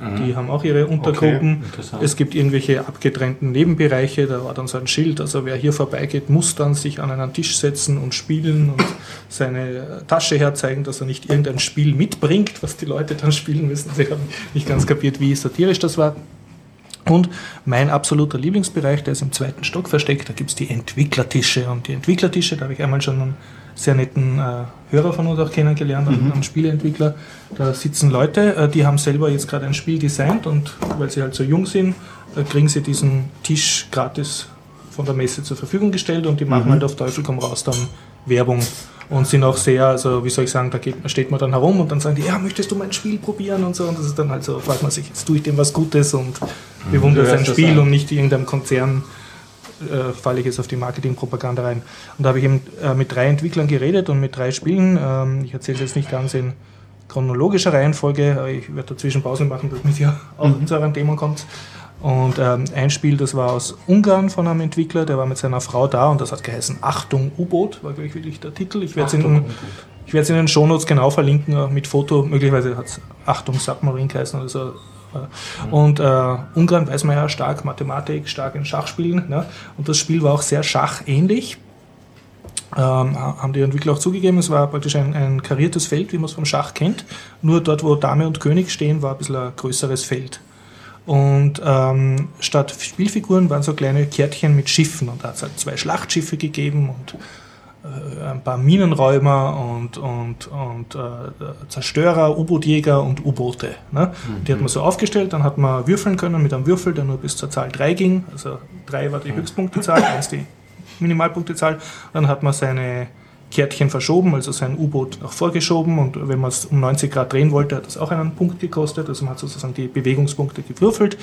die haben auch ihre Untergruppen. Okay, es gibt irgendwelche abgetrennten Nebenbereiche, da war dann so ein Schild, also wer hier vorbeigeht, muss dann sich an einen Tisch setzen und spielen und seine Tasche herzeigen, dass er nicht irgendein Spiel mitbringt, was die Leute dann spielen müssen. Sie haben nicht ganz kapiert, wie satirisch das war. Und mein absoluter Lieblingsbereich, der ist im zweiten Stock versteckt, da gibt es die Entwicklertische. Und die Entwicklertische, da habe ich einmal schon einen sehr netten äh, Hörer von uns auch kennengelernt, mhm. einen Spieleentwickler. Da sitzen Leute, äh, die haben selber jetzt gerade ein Spiel designt und weil sie halt so jung sind, äh, kriegen sie diesen Tisch gratis von der Messe zur Verfügung gestellt und die machen mhm. halt auf Teufel komm raus dann Werbung und sind auch sehr, also wie soll ich sagen, da geht, steht man dann herum und dann sagen die, ja, möchtest du mein Spiel probieren und so und das ist dann halt so, fragt man sich, jetzt tue ich dem was Gutes und bewundere sein Spiel und nicht irgendeinem Konzern äh, falle ich jetzt auf die Marketingpropaganda rein. Und da habe ich eben äh, mit drei Entwicklern geredet und mit drei Spielen. Ähm, ich erzähle es jetzt nicht ganz in chronologischer Reihenfolge, aber ich werde dazwischen Pausen machen, damit ihr auch mhm. zu euren Themen kommt. Und ähm, ein Spiel, das war aus Ungarn von einem Entwickler, der war mit seiner Frau da und das hat geheißen Achtung U-Boot, war glaube ich wirklich der Titel. Ich werde es in, ich in den Shownotes genau verlinken, mit Foto, möglicherweise hat es Achtung Submarine geheißen oder so, und äh, Ungarn weiß man ja stark Mathematik, stark in Schachspielen. Ne? Und das Spiel war auch sehr schachähnlich. Ähm, haben die Entwickler auch zugegeben, es war praktisch ein, ein kariertes Feld, wie man es vom Schach kennt. Nur dort, wo Dame und König stehen, war ein bisschen ein größeres Feld. Und ähm, statt Spielfiguren waren so kleine Kärtchen mit Schiffen. Und da hat es halt zwei Schlachtschiffe gegeben und ein paar Minenräumer und, und, und äh, Zerstörer, U-Bootjäger und U-Boote. Ne? Mhm. Die hat man so aufgestellt, dann hat man würfeln können mit einem Würfel, der nur bis zur Zahl 3 ging. Also 3 war die mhm. Höchstpunktezahl, 1 die Minimalpunktezahl. Dann hat man seine Kärtchen verschoben, also sein U-Boot nach vorgeschoben und wenn man es um 90 Grad drehen wollte, hat das auch einen Punkt gekostet. Also man hat sozusagen die Bewegungspunkte gewürfelt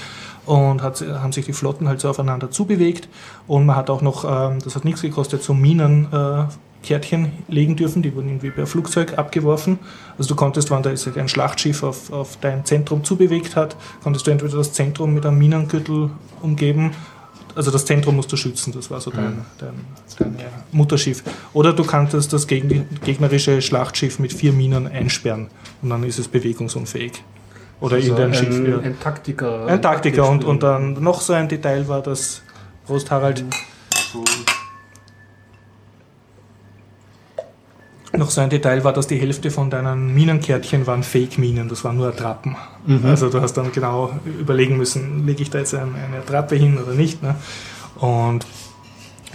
und hat, haben sich die Flotten halt so aufeinander zubewegt und man hat auch noch, ähm, das hat nichts gekostet, so Minen äh, Kärtchen legen dürfen, die wurden irgendwie per Flugzeug abgeworfen. Also du konntest, wenn da ein Schlachtschiff auf, auf dein Zentrum zubewegt hat, konntest du entweder das Zentrum mit einem Minengürtel umgeben also das Zentrum musst du schützen, das war so dein, mhm. dein, dein Mutterschiff. Oder du kanntest das gegnerische Schlachtschiff mit vier Minen einsperren und dann ist es bewegungsunfähig. Oder also irgendein ein, Schiff. Ja. Ein Taktiker. Ein Taktiker und, und dann noch so ein Detail war, dass Prost Harald. So Noch so ein Detail war, dass die Hälfte von deinen Minenkärtchen waren Fake-Minen, das waren nur Attrappen. Mhm. Also du hast dann genau überlegen müssen, lege ich da jetzt eine, eine Attrappe hin oder nicht. Ne? Und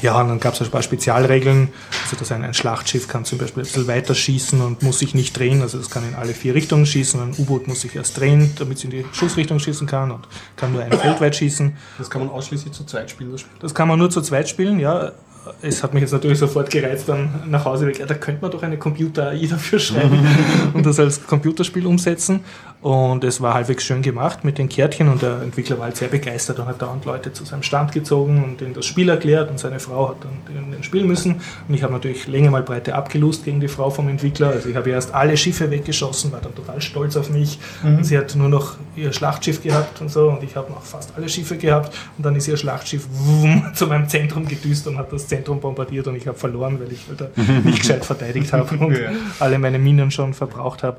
ja, und dann gab es ein paar Spezialregeln. Also dass ein, ein, Schlachtschiff kann zum Beispiel ein bisschen weiter schießen und muss sich nicht drehen. Also es kann in alle vier Richtungen schießen. Ein U-Boot muss sich erst drehen, damit es in die Schussrichtung schießen kann und kann nur ein Feld weit schießen. Das kann man ausschließlich zu zweit spielen, das Spiel? Das kann man nur zu zweit spielen, ja es hat mich jetzt natürlich sofort gereizt, dann nach Hause weg, ja, da könnte man doch eine Computer-AI dafür schreiben und das als Computerspiel umsetzen. Und es war halbwegs schön gemacht mit den Kärtchen und der Entwickler war halt sehr begeistert und hat dauernd Leute zu seinem Stand gezogen und ihnen das Spiel erklärt und seine Frau hat dann den Spiel müssen. Und ich habe natürlich Länge mal Breite abgelust gegen die Frau vom Entwickler. Also ich habe erst alle Schiffe weggeschossen, war dann total stolz auf mich. Mhm. Und sie hat nur noch ihr Schlachtschiff gehabt und so und ich habe noch fast alle Schiffe gehabt und dann ist ihr Schlachtschiff wum, zu meinem Zentrum gedüst und hat das Zentrum bombardiert und ich habe verloren, weil ich halt nicht gescheit verteidigt habe und ja. alle meine Minen schon verbraucht habe.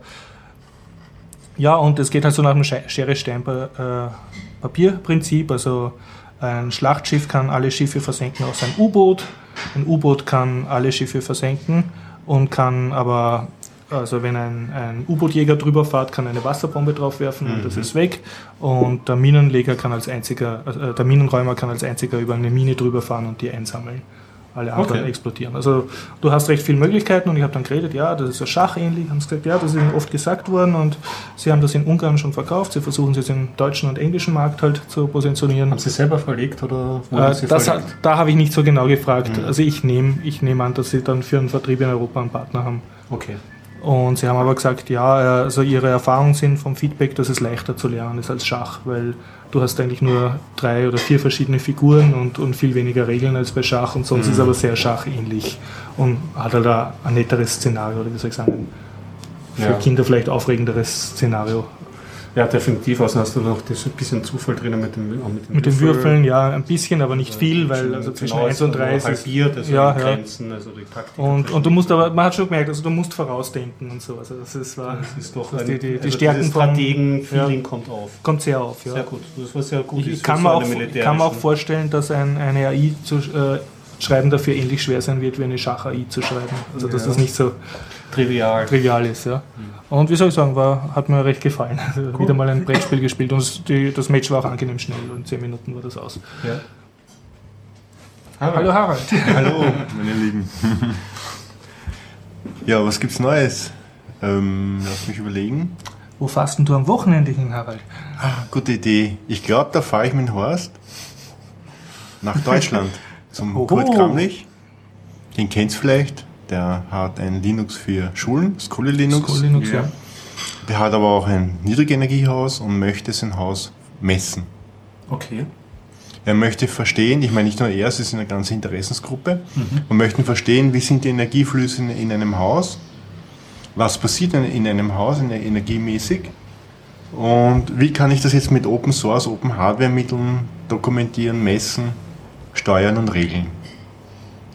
Ja, und es geht halt so nach dem Schere-Stein-Papier-Prinzip. Also ein Schlachtschiff kann alle Schiffe versenken aus ein U-Boot. Ein U-Boot kann alle Schiffe versenken und kann aber, also wenn ein, ein U-Bootjäger drüber fährt, kann eine Wasserbombe draufwerfen mhm. und das mhm. ist weg. Und der Minenleger kann als einziger, äh, der Minenräumer kann als einziger über eine Mine drüber fahren und die einsammeln. Alle anderen Okay. explodieren. Also du hast recht viele Möglichkeiten und ich habe dann geredet, ja, das ist ja schachähnlich, haben sie gesagt, ja, das ist ihnen oft gesagt worden und sie haben das in Ungarn schon verkauft, sie versuchen es jetzt im deutschen und englischen Markt halt zu positionieren. Haben Sie selber verlegt oder Äh, wurden Sie das, verlegt? da habe ich nicht so genau gefragt. Also ich nehme ich nehm an, dass sie dann für einen Vertrieb in Europa einen Partner haben. Okay. Und sie haben aber gesagt, ja, äh, also ihre Erfahrungen sind vom Feedback, dass es leichter zu lernen ist als Schach, weil du hast eigentlich nur drei oder vier verschiedene Figuren und, und viel weniger Regeln als bei Schach und sonst ist es aber sehr schachähnlich und hat halt ein, netteres Szenario, oder wie soll ich sagen, ein für Ja. Kinder vielleicht aufregenderes Szenario. Ja, definitiv. Also hast du noch das ein bisschen Zufall drinnen mit dem, mit dem Mit den Würfel. Würfeln, ja, ein bisschen, aber nicht viel, weil also zwischen genau 1 und ist 3 ist halbiert, also ja, die ja. Grenzen, also die Taktik. Und, und du musst aber, man hat schon gemerkt, also du musst vorausdenken und so. Also das ist, war, das ist doch das ein, die, die, die also Stärken dieses von, Strategen-Feeling kommt auf. kommt sehr auf. Ja. Sehr gut. Das war sehr gut. Ich, kann, so auch, eine kann mir auch vorstellen, dass ein, eine AI zu äh, schreiben dafür ähnlich schwer sein wird, wie eine Schach-AI zu schreiben. Also dass Ja. das nicht so trivial. trivial ist. Ja. Und wie soll ich sagen, war, hat mir recht gefallen. Also Wieder mal ein Brettspiel gespielt und die, das Match war auch angenehm schnell. In 10 Minuten war das aus. Ja. Hallo Harald. Hallo, meine Lieben. Ja, was gibt's Neues? Ähm, lass mich überlegen. Wo fährst denn du am Wochenende hin, Harald? Ah, gute Idee. Ich glaube, da fahre ich mit Horst nach Deutschland zum Oho. Kurt Kramlich. Den kennt's vielleicht. Der hat ein Linux für Schulen, Schoolie Linux. School Linux, ja. Der hat aber auch ein Niedrigenergiehaus und möchte sein Haus messen. Okay. Er möchte verstehen, ich meine nicht nur er, es ist eine ganze Interessensgruppe, und möchten verstehen, wie sind die Energieflüsse in, in einem Haus, was passiert in, in einem Haus in, energiemäßig und wie kann ich das jetzt mit Open Source, Open Hardware Mitteln dokumentieren, messen, steuern und regeln.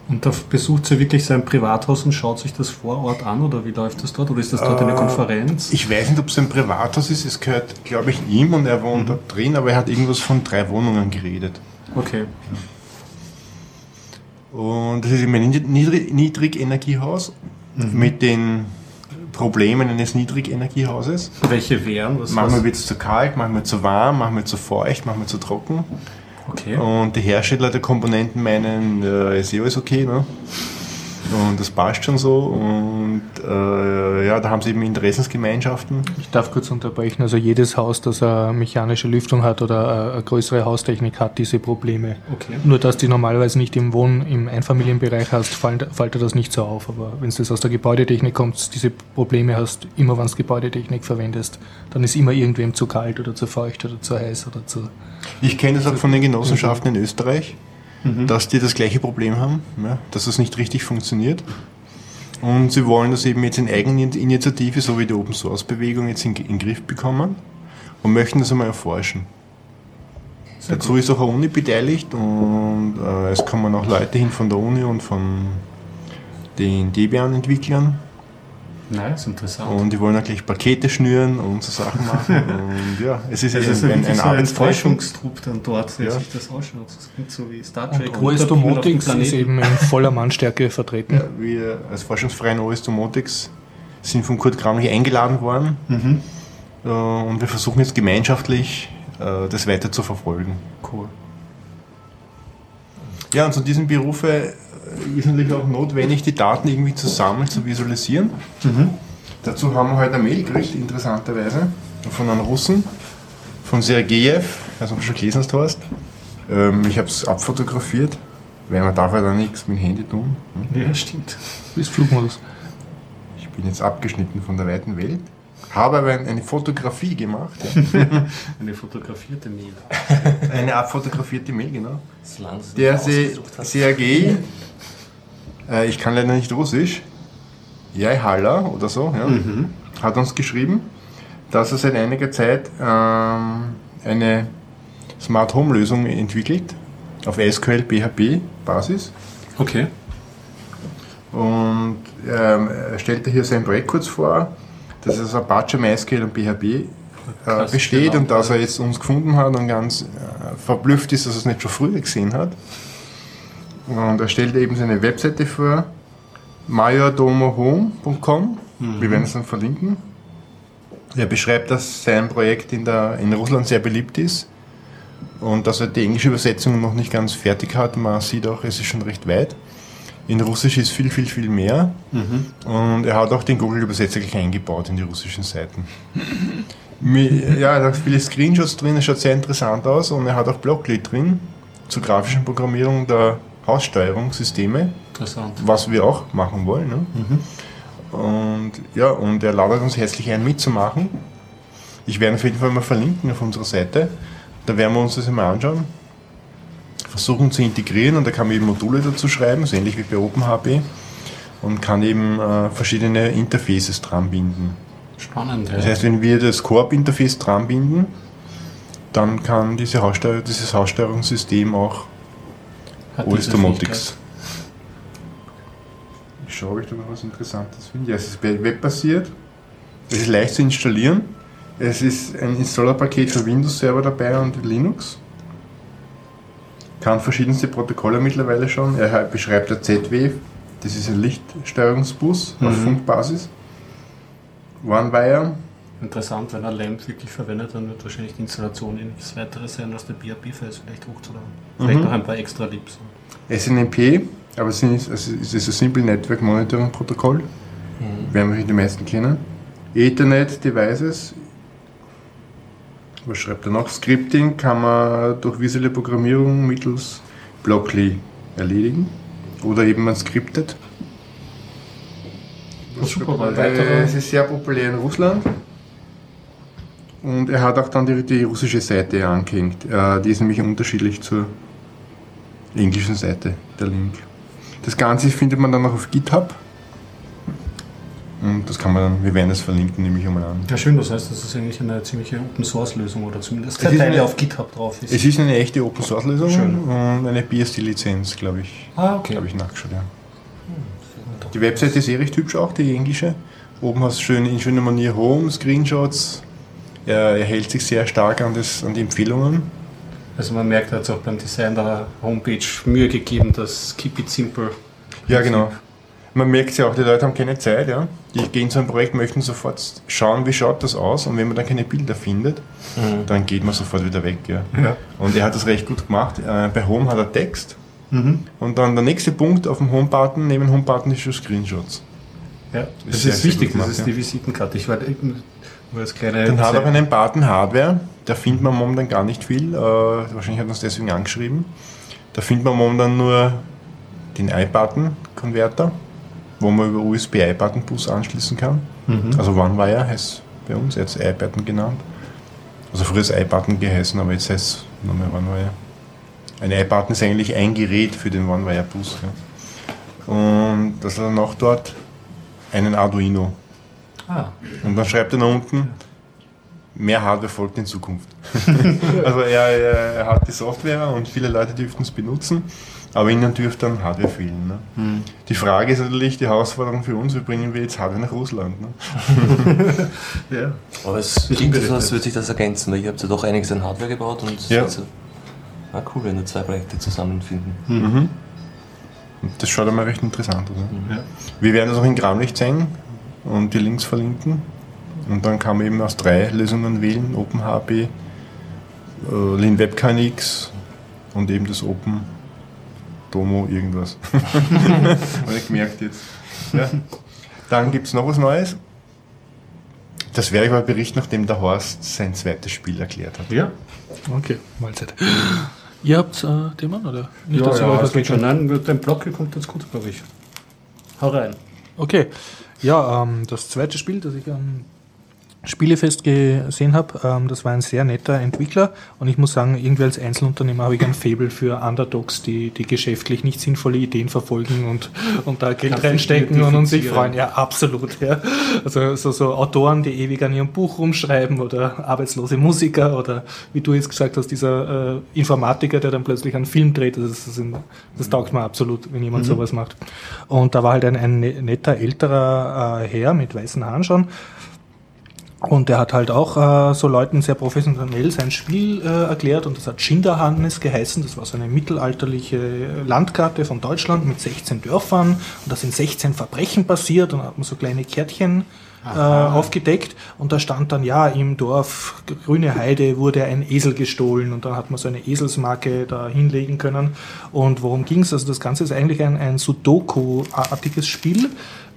Und da besucht sie wirklich sein Privathaus und schaut sich das vor Ort an oder wie läuft das dort? Oder ist das dort eine Äh, Konferenz? Ich weiß nicht, ob es ein Privathaus ist, es gehört, glaube ich, ihm und er wohnt da drin, aber er hat irgendwas von drei Wohnungen geredet. Okay. Und das ist immer ein Niedrig Niedrigenergiehaus mit den Problemen eines Niedrigenergiehauses. Welche wären? Was, Manchmal wird es zu kalt, manchmal zu warm, manchmal zu feucht, manchmal zu trocken. Okay. Und die Hersteller der Komponenten meinen, äh, ist eh alles okay, ne? Und das passt schon so. Und äh, ja, da haben sie eben Interessensgemeinschaften. Ich darf kurz unterbrechen. Also jedes Haus, das eine mechanische Lüftung hat oder eine größere Haustechnik hat, diese Probleme. Okay. Nur, dass du die normalerweise nicht im Wohn-, im Einfamilienbereich hast, fällt, fällt dir das nicht so auf. Aber wenn du das aus der Gebäudetechnik kommst, diese Probleme hast, immer wenn du Gebäudetechnik verwendest, dann ist immer irgendwem zu kalt oder zu feucht oder zu heiß oder zu. Ich kenne das auch von den Genossenschaften in Österreich, dass die das gleiche Problem haben, ja, dass das nicht richtig funktioniert. Und sie wollen das eben jetzt in Eigeninitiative, so wie die Open Source Bewegung, jetzt in, in den Griff bekommen und möchten das einmal erforschen. Dazu ist auch eine Uni beteiligt und äh, es kommen auch Leute hin von der Uni und von den Debian-Entwicklern Nice, interessant. und die wollen auch gleich Pakete schnüren und so Sachen machen. und ja, es ist, Es ist ein, ein, wirklich ein so ein Arbeitstreffen. Forschungstrupp dann dort, der Ja. sich das ausschaut. Das klingt so wie Star Trek. Und OS Domotics ist eben in voller Mannstärke vertreten. Ja, wir als Forschungsverein OS Domotics sind von Kurt Kramlich eingeladen worden Mhm. äh, und wir versuchen jetzt gemeinschaftlich äh, das weiter zu verfolgen. Cool. Ja, und zu diesen Berufe äh, ist natürlich auch notwendig, die Daten irgendwie zu sammeln, zu visualisieren. Dazu haben wir heute eine Mail gekriegt, interessanterweise, von einem Russen, von Sergejew, also ob du schon gelesen hast, Horst. Ähm, ich habe es abfotografiert, weil man darf ja da nichts mit dem Handy tun. Hm? Ja, stimmt. Ist Flugmodus. Ich bin jetzt abgeschnitten von der weiten Welt, habe aber ein- eine Fotografie gemacht, ja. Eine fotografierte Mail. eine abfotografierte Mail, genau. Das Land, das du Der Se. Sergei, äh, ich kann leider nicht Russisch, Jai Haller oder so, ja, hat uns geschrieben, dass er seit einiger Zeit ähm, eine Smart Home Lösung entwickelt auf SQL PHP Basis Okay. und ähm, er stellte hier sein Projekt kurz vor, dass es Apache, MySQL und PHP äh, besteht genau. und dass er jetzt uns gefunden hat und ganz äh, verblüfft ist, dass er es nicht schon früher gesehen hat. Und er stellt eben seine Webseite vor, majordomohome.com. Wir werden es dann verlinken. Er beschreibt, dass sein Projekt in, der, in Russland sehr beliebt ist und dass er die englische Übersetzung noch nicht ganz fertig hat. Man sieht auch, es ist schon recht weit. In Russisch ist viel, viel, viel mehr. Und er hat auch den Google-Übersetzer gleich eingebaut in die russischen Seiten. Ja, er hat viele Screenshots drin, es schaut sehr interessant aus und er hat auch Blocklied drin zur grafischen Programmierung der Haussteuerungssysteme, was wir auch machen wollen. Ne? Und ja, und er ladet uns herzlich ein, mitzumachen. Ich werde auf jeden Fall mal verlinken auf unserer Seite. Da werden wir uns das einmal anschauen. Versuchen zu integrieren und da kann man eben Module dazu schreiben, so ähnlich wie bei OpenHB. Und kann eben äh, verschiedene Interfaces dran binden. Spannend, Das heißt, wenn wir das Coop-Interface dran binden, dann kann diese Haussteuer, dieses Haussteuerungssystem auch Domotics. Ich schaue, ob ich da noch was Interessantes finde. Ja, es ist webbasiert. Es ist leicht zu installieren. Es ist ein Installerpaket für Windows-Server dabei und Linux. Kann verschiedenste Protokolle mittlerweile schon. Er beschreibt der Z-Wave. Das ist ein Lichtsteuerungsbus auf Mhm. Funkbasis. OneWire. Interessant, wenn er LAMP wirklich verwendet, dann wird wahrscheinlich die Installation nichts weiteres sein, als der PHP-Files vielleicht hochzuladen. Vielleicht Mhm. noch ein paar extra Lips. SNMP, aber es ist, also es ist ein Simple Network Monitoring Protokoll. Werden wir die meisten kennen. Ethernet Devices. Was schreibt er noch? Scripting kann man durch visuelle Programmierung mittels Blockly erledigen. Oder eben man scriptet. Super, Äh. Es ist sehr populär in Russland. Und er hat auch dann die, die russische Seite angehängt. Äh, die ist nämlich unterschiedlich zur englischen Seite, der Link. Das Ganze findet man dann noch auf GitHub. Und das kann man dann, wir werden es verlinken, nehme ich einmal an. Ja, schön, das heißt, das ist eigentlich eine ziemliche Open-Source-Lösung oder zumindest Es der ist Teil, der auf GitHub drauf ist. Es ist eine echte Open Source Lösung Schön. und eine BSD-Lizenz, glaube ich. ah, okay. Habe ich nachgeschaut, ja. Die Webseite ist eh recht hübsch auch, die englische. Oben hast du schön in schöner Manier Home, Screenshots. Er, er hält sich sehr stark an, das, an die Empfehlungen. Also man merkt, er hat auch beim Design der Homepage Mühe gegeben, das Keep It Simple. Ja, genau. Man merkt ja auch, die Leute haben keine Zeit, ja. Die gehen zu einem Projekt, möchten sofort schauen, wie schaut das aus und wenn man dann keine Bilder findet, dann geht man sofort wieder weg, ja. Ja. Und er hat das recht gut gemacht. Äh, bei Home hat er Text Mhm. und dann der nächste Punkt auf dem Home-Button, neben Home-Button ist schon Screenshots. Ja, das Ist sehr, ist sehr wichtig, gemacht, das ist die Visitenkarte. Ich war. Dann hat er einen Button Hardware, da findet man momentan gar nicht viel. Äh, wahrscheinlich hat er uns deswegen angeschrieben. Da findet man momentan nur den iButton-Konverter, wo man über USB iButton-Bus anschließen kann. Mhm. Also OneWire heißt bei uns, jetzt iButton genannt. Also früher ist iButton geheißen, aber jetzt heißt es nur mehr OneWire. Ein iButton ist eigentlich ein Gerät für den OneWire-Bus. Ja. Und das hat er noch dort einen Arduino. Ah, Und dann schreibt er da unten, mehr Hardware folgt in Zukunft. also er, er, er hat die Software und viele Leute dürften es benutzen, aber ihnen dürfte dann Hardware fehlen. Ne? Die Frage ist natürlich die Herausforderung für uns, wie bringen wir jetzt Hardware nach Russland? Ne? ja. Aber es klingt so, als würde sich das ergänzen, weil ihr habt ja doch einiges an Hardware gebaut und es Ja. ist so, ah, cool, wenn da zwei Projekte zusammenfinden. Und Das schaut einmal recht interessant aus. Ne? Ja. Wir werden das auch in Gramlicht zeigen und die Links verlinken. Und dann kann man eben aus drei Lösungen wählen: OpenHB, äh, Lean WebKNX und eben das Open Domo irgendwas. Habe ich gemerkt jetzt. Ja. Dann gibt es noch was Neues. Das werde ich mal berichten, nachdem der Horst sein zweites Spiel erklärt hat. Ja, Okay, Mahlzeit. Ihr habt äh, Themen oder? Nicht, ja, dass ja das geht schon. Nein, dein Blog kommt jetzt gut, glaube ich. Hau rein. Okay. Ja, ähm, das zweite Spiel, das ich am Spielefest gesehen habe, ähm, das war ein sehr netter Entwickler und ich muss sagen, irgendwie als Einzelunternehmer habe ich ein Faible für Underdogs, die, die geschäftlich nicht sinnvolle Ideen verfolgen und, und da Geld Kannst reinstecken und, und sich freuen. Ja, absolut. Ja. Also so, so Autoren, die ewig an ihrem Buch rumschreiben oder arbeitslose Musiker oder wie du jetzt gesagt hast, dieser äh, Informatiker, der dann plötzlich einen Film dreht, das, ist, das, sind, das taugt mir absolut, wenn jemand sowas macht. Und da war halt ein, ein netter älterer äh, Herr mit weißen Haaren schon. Und der hat halt auch äh, so Leuten sehr professionell sein Spiel äh, erklärt und das hat Schinderhannes geheißen. Das war so eine mittelalterliche Landkarte von Deutschland mit 16 Dörfern und da sind 16 Verbrechen passiert und da hat man so kleine Kärtchen äh, aufgedeckt und da stand dann, ja, im Dorf Grüne Heide wurde ein Esel gestohlen und dann hat man so eine Eselsmarke da hinlegen können. Und worum ging es? Also das Ganze ist eigentlich ein, ein Sudoku-artiges Spiel.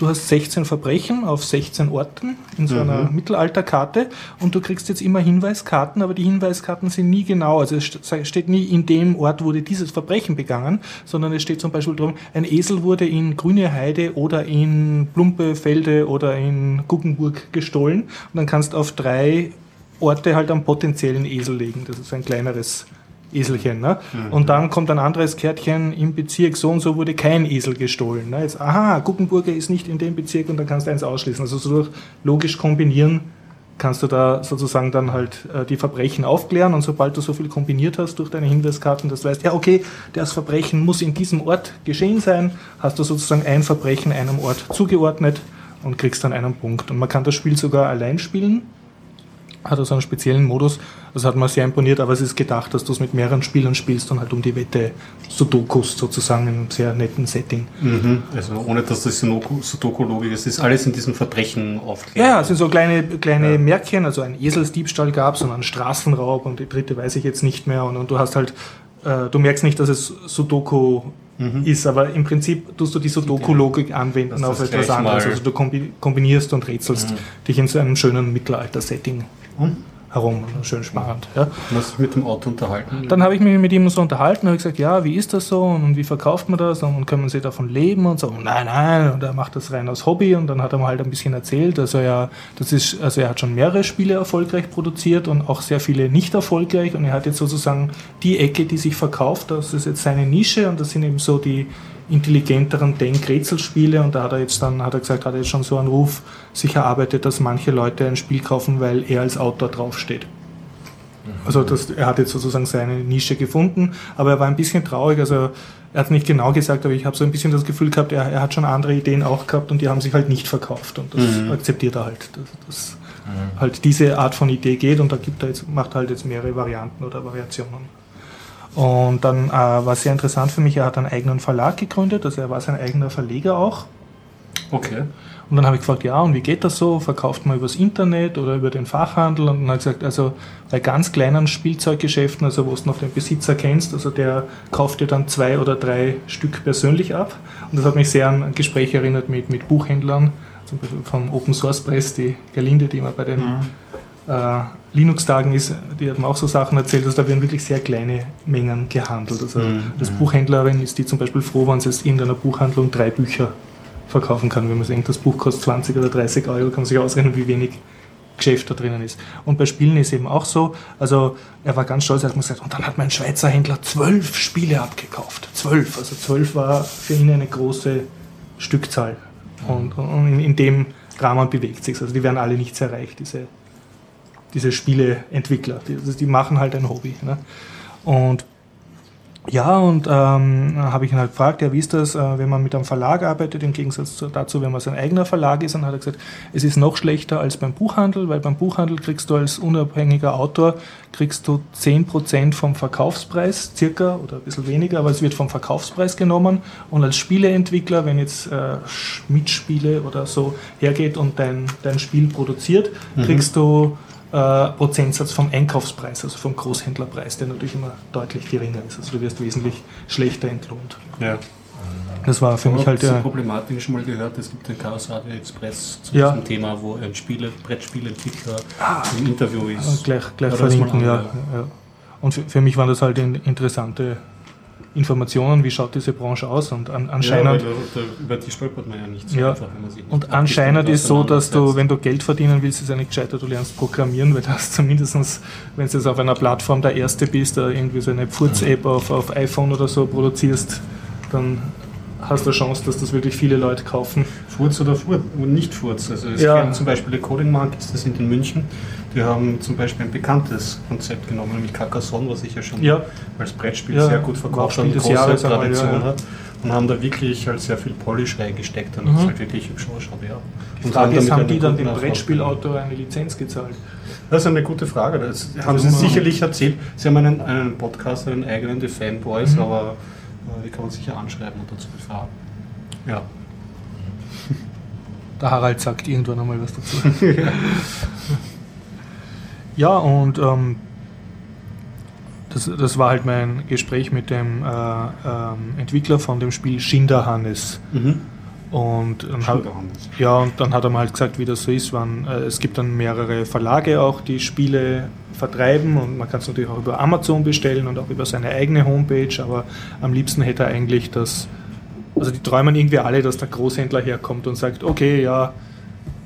Du hast 16 Verbrechen auf 16 Orten in so einer Mhm. Mittelalterkarte und du kriegst jetzt immer Hinweiskarten, aber die Hinweiskarten sind nie genau. Also es st- steht nie, in dem Ort wurde dieses Verbrechen begangen, sondern es steht zum Beispiel drum, ein Esel wurde in Grüne Heide oder in Plumpefelde oder in Guggenburg gestohlen und dann kannst du auf drei Orte halt einen potenziellen Esel legen. Das ist ein kleineres Eselchen. Ne? Und dann kommt ein anderes Kärtchen im Bezirk, so und so wurde kein Esel gestohlen. Ne? Jetzt, aha, Guggenburger ist nicht in dem Bezirk und dann kannst du eins ausschließen. Also so durch logisch kombinieren kannst du da sozusagen dann halt äh, die Verbrechen aufklären und sobald du so viel kombiniert hast durch deine Hinweiskarten, dass du weißt, ja okay, das Verbrechen muss in diesem Ort geschehen sein, hast du sozusagen ein Verbrechen einem Ort zugeordnet und kriegst dann einen Punkt. Und man kann das Spiel sogar allein spielen, hat also einen speziellen Modus. Das hat mir sehr imponiert, aber es ist gedacht, dass du es mit mehreren Spielern spielst und halt um die Wette Sudokus sozusagen in einem sehr netten Setting. Mhm. Also ohne dass das Sudoku- Sudoku-Logik ist, ist alles in diesem Verbrechen aufklärt. Ja, es sind so kleine, kleine Märkchen, also ein Eselsdiebstahl gab es und einen Straßenraub und die dritte weiß ich jetzt nicht mehr. Und, und du hast halt, äh, du merkst nicht, dass es Sudoku ist, aber im Prinzip tust du die Sudoku-Logik anwenden auf etwas anderes. Also du kombi kombinierst und rätselst dich in so einem schönen Mittelalter-Setting Mhm. herum. Schön spannend. Ja. Du hast dich mit dem Auto unterhalten. Dann habe ich mich mit ihm so unterhalten, habe gesagt, ja, wie ist das so und wie verkauft man das und können Sie davon leben und so. Und nein, nein, und er macht das rein aus Hobby und dann hat er mir halt ein bisschen erzählt, also er, das ist, also er hat schon mehrere Spiele erfolgreich produziert und auch sehr viele nicht erfolgreich und er hat jetzt sozusagen die Ecke, die sich verkauft, das ist jetzt seine Nische und das sind eben so die intelligenteren Denk-Rätselspiele und da hat er jetzt dann, hat er gesagt, hat er jetzt schon so einen Ruf sich erarbeitet, dass manche Leute ein Spiel kaufen, weil er als Autor draufsteht. Also das, er hat jetzt sozusagen seine Nische gefunden, aber er war ein bisschen traurig. Also er hat nicht genau gesagt, aber ich habe so ein bisschen das Gefühl gehabt, er, er hat schon andere Ideen auch gehabt und die haben sich halt nicht verkauft und das akzeptiert er halt, dass, dass halt diese Art von Idee geht und da gibt er jetzt macht er halt jetzt mehrere Varianten oder Variationen. Und dann äh, war sehr interessant für mich, er hat einen eigenen Verlag gegründet, also er war sein eigener Verleger auch. Okay. Und dann habe ich gefragt, ja, und wie geht das so? Verkauft man übers Internet oder über den Fachhandel? Und dann hat er gesagt, also bei ganz kleinen Spielzeuggeschäften, also wo du noch den Besitzer kennst, also der kauft dir dann zwei oder drei Stück persönlich ab. Und das hat mich sehr an ein Gespräch erinnert mit, mit Buchhändlern, zum Beispiel vom Open Source Press, die Gerlinde, die immer bei den äh, Linux-Tagen ist, die hat mir auch so Sachen erzählt, dass da werden wirklich sehr kleine Mengen gehandelt. Also als Buchhändlerin ist die zum Beispiel froh, wenn sie jetzt in einer Buchhandlung drei Bücher verkaufen kann. Wenn man denkt, das Buch kostet 20 oder 30 Euro, kann man sich ausrechnen, wie wenig Geschäft da drinnen ist. Und bei Spielen ist eben auch so, also er war ganz stolz, er hat mir gesagt, und dann hat mein Schweizer Händler zwölf Spiele abgekauft. Zwölf, also zwölf war für ihn eine große Stückzahl. Und, und in, in dem Rahmen bewegt sich Also die werden alle nicht sehr reich, diese, diese Spieleentwickler. Die, also die machen halt ein Hobby. Ne? Und ja, und ähm, habe ich ihn halt gefragt, ja, wie ist das, äh, wenn man mit einem Verlag arbeitet, im Gegensatz zu, dazu, wenn man sein eigener Verlag ist. Und hat er gesagt, es ist noch schlechter als beim Buchhandel, weil beim Buchhandel kriegst du als unabhängiger Autor, kriegst du 10% vom Verkaufspreis, circa, oder ein bisschen weniger, aber es wird vom Verkaufspreis genommen. Und als Spieleentwickler, wenn jetzt äh, Schmidt-Spiele oder so hergeht und dein, dein Spiel produziert, kriegst du äh, Prozentsatz vom Einkaufspreis, also vom Großhändlerpreis, der natürlich immer deutlich geringer ist. Also du wirst wesentlich schlechter entlohnt. Ja. Das war für mich halt diese ja. Problematik schon mal gehört. Es gibt den Chaos Radio Express zu Ja. diesem Thema, wo ein Spiele, Brettspielentwickler im Interview ist. Gleich, gleich verlinken, ja, ja. Und für, für mich waren das halt in, interessante Informationen, wie schaut diese Branche aus und an, Ja, anscheinend weil da, über die stolpert man ja nicht so Ja. einfach, wenn man sich nicht Und anscheinend ist so, dass du, wenn du Geld verdienen willst, ist eigentlich gescheiter, du lernst programmieren, weil das zumindest, wenn du jetzt auf einer Plattform der Erste bist, da irgendwie so eine Furz-App auf, auf iPhone oder so produzierst, dann hast du eine Chance, dass das wirklich viele Leute kaufen. Furz oder Furz und nicht Furz. Also es Ja. gibt zum Beispiel Coding Markets, das sind in München, die haben zum Beispiel ein bekanntes Konzept genommen, nämlich Carcassonne, was ich ja schon Ja. als Brettspiel Ja, sehr gut verkauft habe, des große Jahres einmal, Tradition ja. hat. Und haben da wirklich halt sehr viel Polish reingesteckt, es Mhm. halt wirklich hübsch ausschaut. Ja. Die Und Frage ist, haben die dann dem. Brettspielautor eine Lizenz gezahlt? Das ist eine gute Frage. Das haben Sie immer- sicherlich erzählt. Sie haben einen, einen Podcast, einen eigenen, die Fanboys, Mhm. aber die kann man sicher anschreiben und dazu befragen. Ja. der Harald sagt irgendwann einmal was dazu. ja, und ähm, das, das war halt mein Gespräch mit dem äh, ähm, Entwickler von dem Spiel Schinderhannes. Mhm. Und dann, hat, ja, und dann hat er mal halt gesagt, wie das so ist. Wann, äh, es gibt dann mehrere Verlage auch, die Spiele vertreiben und man kann es natürlich auch über Amazon bestellen und auch über seine eigene Homepage, aber am liebsten hätte er eigentlich das, also die träumen irgendwie alle, dass der Großhändler herkommt und sagt, okay, ja,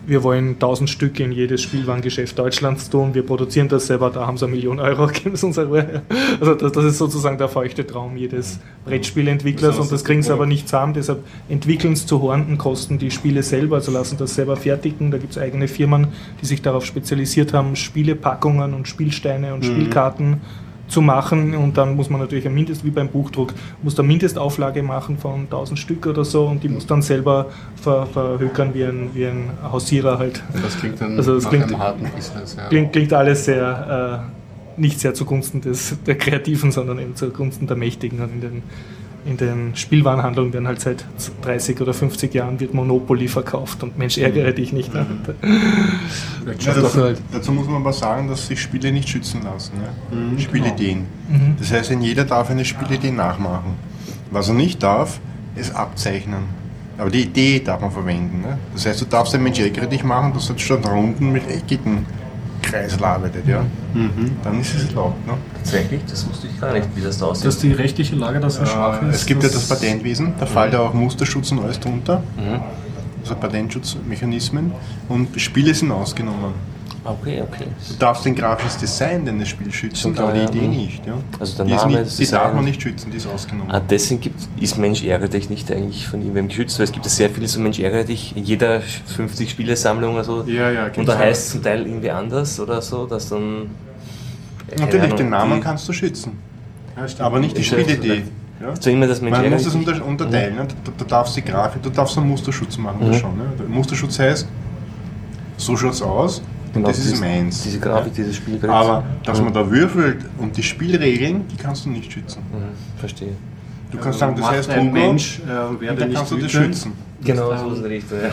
wir wollen 1000 Stück in jedes Spielwarengeschäft Deutschlands tun, wir produzieren das selber, da haben sie eine Million Euro, geben sie uns eine Also das, das, ist sozusagen der feuchte Traum jedes Brettspielentwicklers und das kriegen sie aber nicht zusammen, deshalb entwickeln es zu horrenden Kosten die Spiele selber, also lassen das selber fertigen, da gibt es eigene Firmen, die sich darauf spezialisiert haben, Spielepackungen und Spielsteine und mhm. Spielkarten zu machen und dann muss man natürlich ein Mindest, wie beim Buchdruck, muss da Mindestauflage machen von 1000 Stück oder so und die muss dann selber ver, verhökern wie ein, wie ein Hausierer halt. Das klingt dann also das klingt, einem harten Business. Ja. Klingt, klingt alles sehr, äh, nicht sehr zugunsten des, der Kreativen, sondern eben zugunsten der Mächtigen und in den in den Spielwarenhandeln werden halt seit 30 oder 50 Jahren wird Monopoly verkauft und Mensch, ärgere dich nicht. Ne? Ja, dazu, dazu, muss man aber sagen, dass sich Spiele nicht schützen lassen. Ja? Mhm, Spielideen. Genau. Mhm. Das heißt, jeder darf eine Spielidee nachmachen. Was er nicht darf, ist abzeichnen. Aber die Idee darf man verwenden. Ne? Das heißt, du darfst ein Mensch ärgere dich machen, du sollst statt Runden mit eckigen Kreisel arbeitet, ja. Mhm. Dann ist es erlaubt. Ne? Tatsächlich? Das wusste ich gar nicht, wie das da aussieht. Dass die rechtliche Lage da so äh, schwach ist. Es gibt ja das Patentwesen, da mhm. fällt ja auch Musterschutz und alles drunter. Mhm. Also Patentschutzmechanismen. Und Spiele sind ausgenommen. Okay, okay. Du darfst den grafisches Design deines Spiels schützen, aber die Idee nicht. Ja? Also der die Name, nicht, die darf man nicht schützen, die ist ausgenommen. Ah, deswegen gibt, ist Mensch ärgere dich nicht eigentlich von ihm geschützt, weil es gibt ja sehr viele so Mensch ärgere dich in jeder 50 Spielesammlung oder so. Ja, ja, Und da heißt es zum Teil irgendwie anders oder so, dass dann. Natürlich, Ahnung, den Namen kannst du schützen. Ja, aber nicht die Spielidee. Ja? So immer das Man muss es unter, unterteilen. Ja. Ne? Du, du, darfst die Grafik, du darfst einen Musterschutz machen. Mhm. Schon, ne? Der Musterschutz heißt, so schaut es aus, Genau, das ist meins. Diese Grafik, ja. dieses Spielbrett. Aber dass man da würfelt und die Spielregeln, die kannst du nicht schützen. Mhm, verstehe. Du kannst sagen, das heißt ein Mensch, äh, und dann kannst du das schützen. Genau, so ist es richtig. Ja.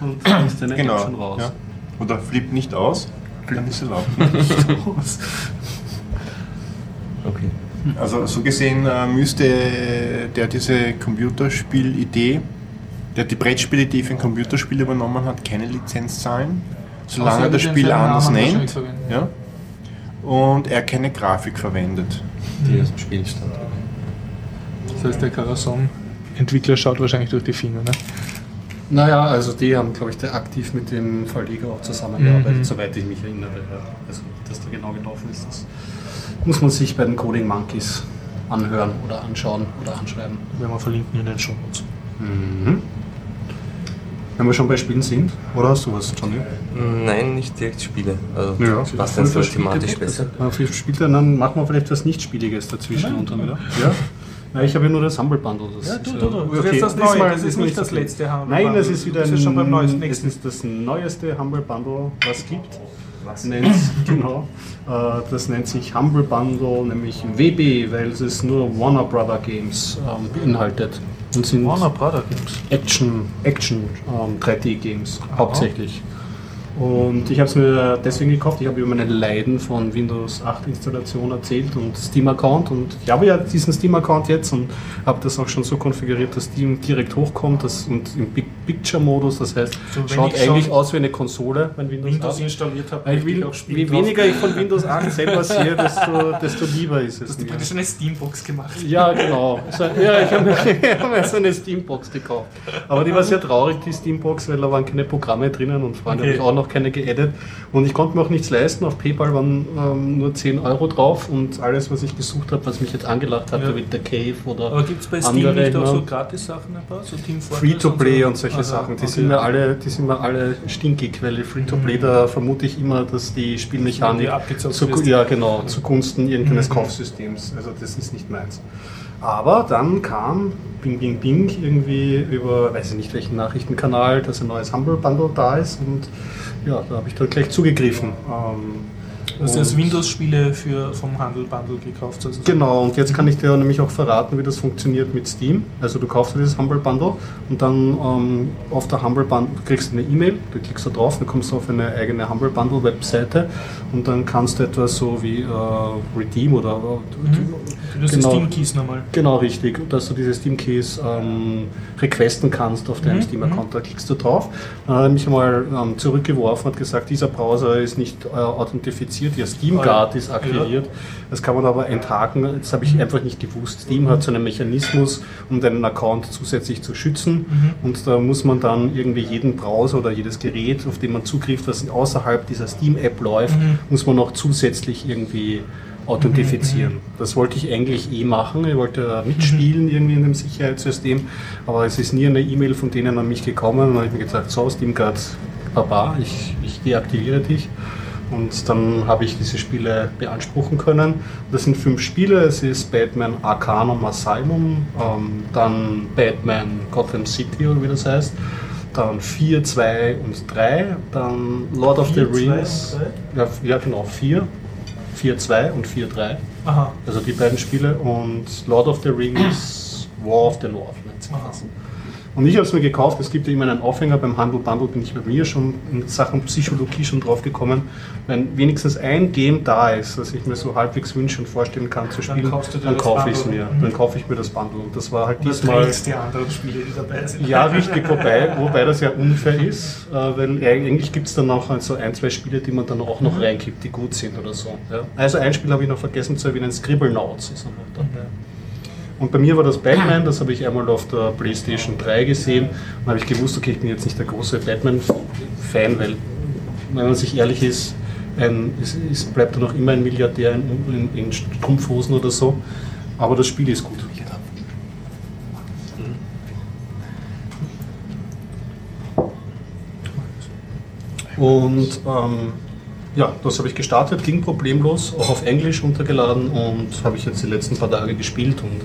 und dann ist deine genau, Action raus. Ja. Oder flippt nicht aus, dann ist erlaubt. okay. Also so gesehen äh, müsste der diese Computerspielidee, der die Brettspielidee für ein Computerspiel übernommen hat, keine Lizenz zahlen solange er das Spiel anders nennt. Ja? Und er keine Grafik verwendet. Die aus dem Spiel stand. Das heißt, der Carasson-Entwickler schaut wahrscheinlich durch die Finger, ne? Naja, also die haben, glaube ich, aktiv mit dem Verleger auch zusammengearbeitet, mhm. soweit ich mich erinnere. Also, dass da genau gelaufen ist, das muss man sich bei den Coding Monkeys anhören oder anschauen oder anschreiben. Wenn wir verlinken in den Show Notes. Mhm. Wenn wir schon bei Spielen sind, oder hast du was, Johnny? Nein, nicht direkt Spiele. Also ja, was denn so thematisch besser? Spiele, dann machen wir vielleicht was Nicht-Spieliges dazwischen. Nein, oder? Ja? Nein, ich habe ja nur das Humble Bundle. Das ja, du, du, du. Okay. Das, ist das, Neue, das ist nicht das letzte Humble Nein, das ist wieder das ist schon beim neuesten. Es ist das neueste Humble Bundle, was es gibt. Was? genau. Äh, das nennt sich Humble Bundle, nämlich WB, weil es nur Warner Brother Games ähm, beinhaltet. Und sind Warner Brother Games. Action, Action ähm, 3D Games hauptsächlich. Und ich habe es mir deswegen gekauft. Ich habe über meine Leiden von Windows 8 Installation erzählt und Steam-Account. Und ich habe ja diesen Steam-Account jetzt und habe das auch schon so konfiguriert, dass Steam direkt hochkommt das, und im Big Picture-Modus. Das heißt, so, schaut eigentlich aus wie eine Konsole, wenn Windows, Windows 8 installiert habe. Ich will, je weniger ich von Windows 8 selber sehe, desto, desto lieber ist es. Du hast praktisch eine Steambox gemacht. Ja, genau. So, ja, ich habe mir, hab mir so eine Steambox gekauft. Aber die war sehr traurig, die Steambox, weil da waren keine Programme drinnen und Freunde okay. habe ich auch noch noch keine geaddet. Und ich konnte mir auch nichts leisten. Auf PayPal waren ähm, nur 10 Euro drauf und alles, was ich gesucht habe, was mich jetzt angelacht hat, ja. wie der Cave oder. Aber gibt es bei Steam nicht auch so Gratis-Sachen ein paar? So Free-to-Play und, so? und, solche Aha, Sachen. Die, okay. sind mir alle, die sind mir alle stinkig, weil Free-to-Play, mhm. da vermute ich immer, dass die Spielmechanik zu, ja, genau, zugunsten irgendeines mhm. Kaufsystems. Also das ist nicht meins. Aber dann kam Bing Bing Bing irgendwie über, weiß ich nicht welchen Nachrichtenkanal, dass ein neues Humble Bundle da ist und ja, da habe ich dann gleich zugegriffen. Ähm, Du hast jetzt Windows-Spiele vom Handel Bundle gekauft. Also Genau, und jetzt kann ich dir nämlich auch verraten, wie das funktioniert mit Steam. Also du kaufst dir dieses Humble Bundle und dann ähm, auf der Humble Bundle du kriegst eine E-Mail, du klickst da drauf, dann kommst du auf eine eigene Humble Bundle Webseite und dann kannst du etwas so wie äh, Redeem oder Das Genau. ist Steam Keys nochmal. Genau, richtig. Dass du diese Steam Keys ähm, requesten kannst auf deinem Mhm, Steam-Account. Da klickst du drauf. Dann hat er mich einmal ähm, zurückgeworfen und gesagt, dieser Browser ist nicht äh, authentifiziert, ihr Steam Guard ist aktiviert. Das kann man aber enthaken. Das habe ich einfach nicht gewusst. Steam hat so einen Mechanismus, um deinen Account zusätzlich zu schützen. Und da muss man dann irgendwie jeden Browser oder jedes Gerät, auf dem man Zugriff, das außerhalb dieser Steam-App läuft, muss man noch zusätzlich irgendwie authentifizieren. Das wollte ich eigentlich eh machen. Ich wollte da mitspielen irgendwie in dem Sicherheitssystem, aber es ist nie eine E-Mail von denen an mich gekommen. Und dann habe ich mir gesagt, so SteamGuard, Baba, ich, ich deaktiviere dich. Und dann habe ich diese Spiele beanspruchen können. Das sind fünf Spiele. Es ist Batman Arcanum Asylum, ähm, dann Batman Gotham City oder wie das heißt, dann 4, 2 und 3, dann Lord of the 4, 2 Rings. Ja, ja, genau, 4. 4-2 und 4-3. Aha. Also die beiden Spiele. Und Lord of the Rings, War of the North nennt sich das. Und ich habe es mir gekauft, es gibt ja immer einen Aufhänger, beim Handel Bundle bin ich bei mir schon in Sachen Psychologie schon drauf gekommen. Wenn wenigstens ein Game da ist, das ich mir so halbwegs wünschen und vorstellen kann zu Dann spielen, dann das kaufe ich es mir. Mhm. Dann kaufe ich mir das Bundle. Und das war halt Und das diesmal... trägst die anderen Spiele, die dabei sind. Ja, richtig, wobei, wobei das ja unfair ist, äh, weil eigentlich gibt es dann noch so ein, zwei Spiele, die man dann auch noch reinkippt, die gut sind oder so. Also ein Spiel habe ich noch vergessen zu erwähnen, Scribblenauts ist noch dabei. Und bei mir war das Batman, das habe ich einmal auf der Playstation 3 gesehen. Und habe ich gewusst, okay, ich bin jetzt nicht der große Batman-Fan, weil, wenn man sich ehrlich ist, ein, es, es bleibt er noch immer ein Milliardär in, in, in Strumpfhosen oder so, aber das Spiel ist gut. Und ähm, ja, das habe ich gestartet, ging problemlos, auch auf Englisch runtergeladen und habe ich jetzt die letzten paar Tage gespielt und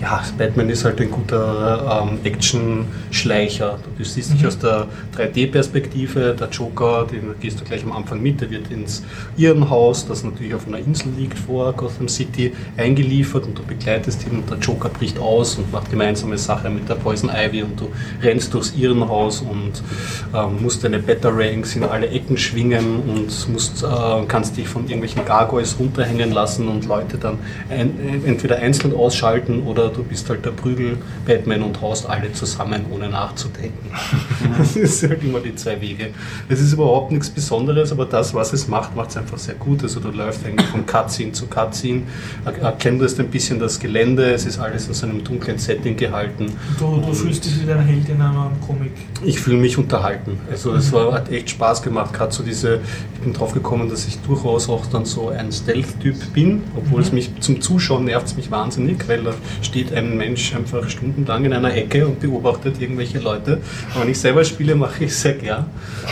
ja, Batman ist halt ein guter ähm, Action-Schleicher. Du siehst dich aus der 3D-Perspektive, der Joker, den gehst du gleich am Anfang mit, der wird ins Irrenhaus, das natürlich auf einer Insel liegt vor Gotham City, eingeliefert und du begleitest ihn und der Joker bricht aus und macht gemeinsame Sache mit der Poison Ivy und du rennst durchs Irrenhaus und ähm, musst deine Batarangs in alle Ecken schwingen und musst, äh, kannst dich von irgendwelchen Gargoyles runterhängen lassen und Leute dann ein, entweder einzeln ausschalten oder du bist halt der Prügel-Batman und haust alle zusammen, ohne nachzudenken. das ist halt immer die zwei Wege. Es ist überhaupt nichts Besonderes, aber das, was es macht, macht es einfach sehr gut. Also du läufst eigentlich von Cutscene zu Cutscene, er- erkennst ein bisschen das Gelände, es ist alles in so einem dunklen Setting gehalten. Du, du fühlst dich wie ein Held in einem Comic. Ich fühle mich unterhalten. Also es war, hat echt Spaß gemacht. Gerade so diese, ich bin drauf gekommen, dass ich durchaus auch dann so ein Stealth-Typ bin, obwohl es mich zum Zuschauen nervt es mich wahnsinnig, weil da steht ein Mensch einfach stundenlang in einer Ecke und beobachtet irgendwelche Leute. Aber wenn ich selber spiele, mache ich es sehr gern.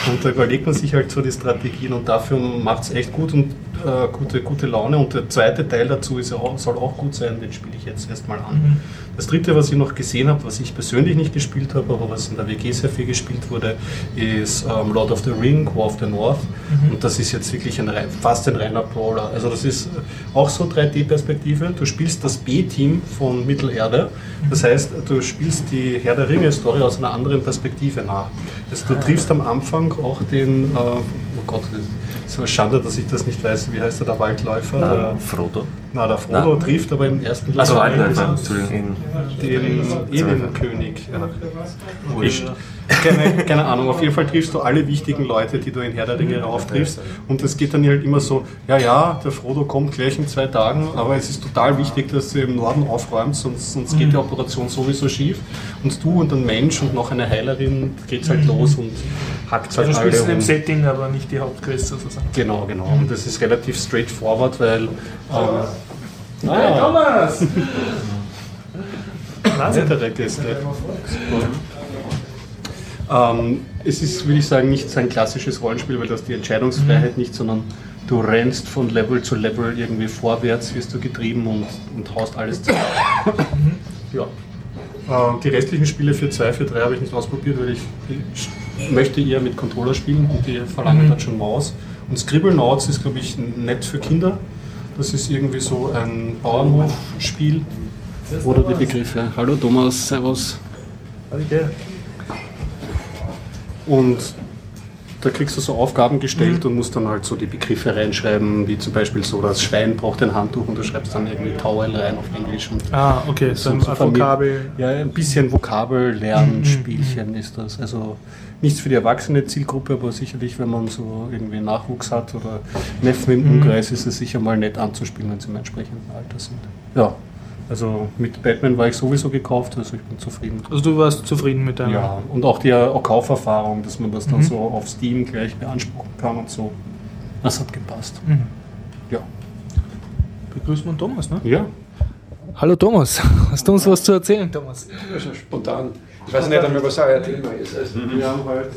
Und da überlegt man sich halt so die Strategien und dafür macht es echt gut und äh, gute, gute Laune. Und der zweite Teil dazu ist auch, soll auch gut sein, den spiele ich jetzt erstmal an. Das dritte, was ich noch gesehen habe, was ich persönlich nicht gespielt habe, aber was in der WG sehr viel gespielt wurde, ist ähm, Lord of the Ring, War of the North. Und das ist jetzt wirklich ein, fast ein reiner Brawler. Also das ist äh, auch so 3D-Perspektive. Du spielst das B-Team von Mittelerde. Das heißt, du spielst die Herr der Ringe-Story aus einer anderen Perspektive nach. Also du triffst am Anfang auch den, äh, oh Gott, es ist eine Schande, dass ich das nicht weiß, wie heißt der, der Waldläufer? Der, Frodo. Na, der Frodo Na. trifft aber im ersten Also Level Waldläufer, Entschuldigung. den Elenkönig. Ja. Wurscht. Keine, keine Ahnung, auf jeden Fall triffst du alle wichtigen Leute, die du in Herr der Ringe rauftriffst. Und es geht dann halt immer so, ja, ja, der Frodo kommt gleich in zwei Tagen, aber es ist total wichtig, dass du im Norden aufräumst, sonst, sonst geht die Operation sowieso schief. Und du und ein Mensch und noch eine Heilerin geht's halt los und hackt halt Also du alle um. Setting, aber nicht die Hauptquest sozusagen. Genau, genau. Und das ist relativ straightforward, weil... Ähm, ah, Thomas! weitere Gäste. Ähm, es ist, würde ich sagen, nicht so ein klassisches Rollenspiel, weil du hast die Entscheidungsfreiheit nicht, sondern du rennst von Level zu Level irgendwie vorwärts, wirst du getrieben und, und haust alles zu. ja. Ähm, die restlichen Spiele für 2, für 3 habe ich nicht ausprobiert, weil ich, ich möchte eher mit Controller spielen und die verlangen dann schon Maus. Und Scribblenauts ist, glaube ich, nett für Kinder. Das ist irgendwie so ein Bauernhofspiel. Oder die Begriffe. Hallo Thomas, Servus. Und da kriegst du so Aufgaben gestellt und musst dann halt so die Begriffe reinschreiben, wie zum Beispiel so, das Schwein braucht ein Handtuch und du schreibst dann irgendwie Towel rein auf Englisch. Und Ah, okay, so ein Vokabel. ja, ein bisschen Vokabel-Lernspielchen ist das. Also nichts für die erwachsene Zielgruppe, aber sicherlich, wenn man so irgendwie Nachwuchs hat oder Neffen im Umkreis, ist es sicher mal nett anzuspielen, wenn sie im entsprechenden Alter sind. Ja, also mit Batman war ich sowieso gekauft, also ich bin zufrieden. Also du warst zufrieden mit deiner. Ja, und auch die äh, Kauferfahrung, dass man das dann so auf Steam gleich beanspruchen kann und so. Das hat gepasst. Mhm. Ja. Begrüßt man Thomas, ne? Ja. Hallo Thomas, hast du uns was zu erzählen, Thomas? Ist spontan. Ich weiß nicht einmal, was euer Thema ist. Also, Wir haben heute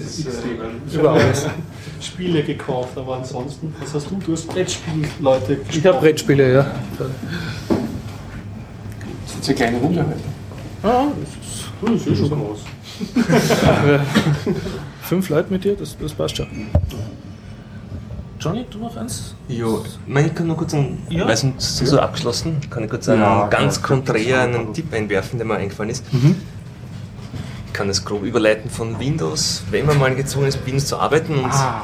Über alles. Spiele gekauft, aber ansonsten, was hast du? Du hast Brettspiel, Leute. Ich habe Brettspiele, ja. sind eine kleine Runde heute. Ah, Das ist eh schon groß. fünf Leute mit dir, das, das passt schon. Johnny, du noch eins? Jo, ich kann nur kurz einen, Ja. weil sonst ist so abgeschlossen, kann ich kurz einen Ja, ganz ja, konträr das einen Tipp einwerfen, der mir eingefallen ist. Mhm. Ich kann das grob überleiten von Windows, wenn man mal gezwungen ist, mit Windows zu arbeiten. Und Ah.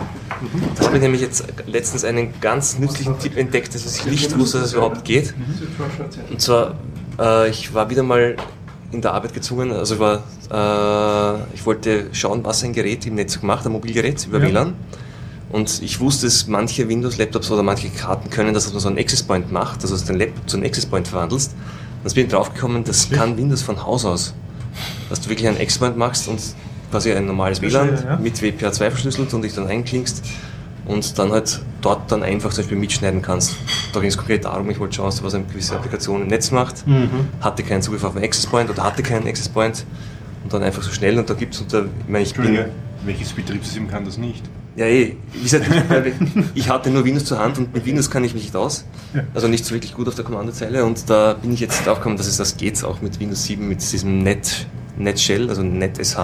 da habe ich nämlich jetzt letztens einen ganz nützlichen Tipp entdeckt, dass ich nicht wusste, dass es überhaupt geht. Und zwar, äh, ich war wieder mal in der Arbeit gezwungen, also ich, war, äh, ich wollte schauen, was ein Gerät im Netz macht, ein Mobilgerät über Ja. WLAN. Und ich wusste, dass manche Windows-Laptops oder manche Karten können, dass man so einen Access Point macht, also dass du den Laptop zu einem Access Point verwandelst. Und bin ich draufgekommen, das kann Windows von Haus aus. Dass du wirklich einen Access Point machst und quasi ein normales WLAN ja. mit WPA2 verschlüsselt und dich dann einklingst und dann halt dort dann einfach zum Beispiel mitschneiden kannst. Da ging es konkret darum, ich wollte schauen, was eine gewisse Applikation im Netz macht, Mhm. hatte keinen Zugriff auf einen Access Point oder hatte keinen Access Point und dann einfach so schnell und da gibt es unter, ich meine, ich bin, welches Betriebssystem kann das nicht? Ja eh, wie gesagt, ich, hatte nur Windows zur Hand und mit Windows kann ich mich nicht aus, also nicht so wirklich gut auf der Kommandozeile und da bin ich jetzt draufgekommen, dass es das geht, auch mit Windows 7, mit diesem Net, Net Shell, also NetSH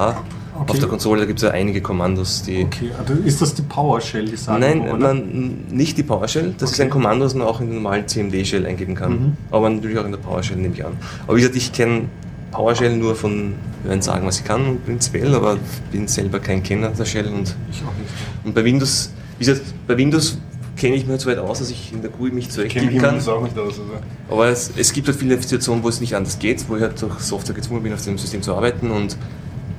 auf Okay. der Konsole, da gibt es ja einige Kommandos, die... Okay, also ist das die PowerShell, die sagen Nein, oder? man, nicht die PowerShell. Das ist ein Kommando, das man auch in den normalen CMD-Shell eingeben kann. Mhm. Aber natürlich auch in der PowerShell, nehme ich an. Aber wie gesagt, ich kenne PowerShell nur von Hören sagen, was ich kann, prinzipiell, aber bin selber kein Kenner der Shell. Und, Ich auch nicht. Und bei Windows, wie gesagt, bei Windows kenne ich mich halt so weit aus, dass ich in der GUI mich ich kann. Windows auch nicht aus. Also. Aber es, es gibt halt viele Situationen, wo es nicht anders geht, wo ich halt durch Software gezwungen bin, auf dem System zu arbeiten und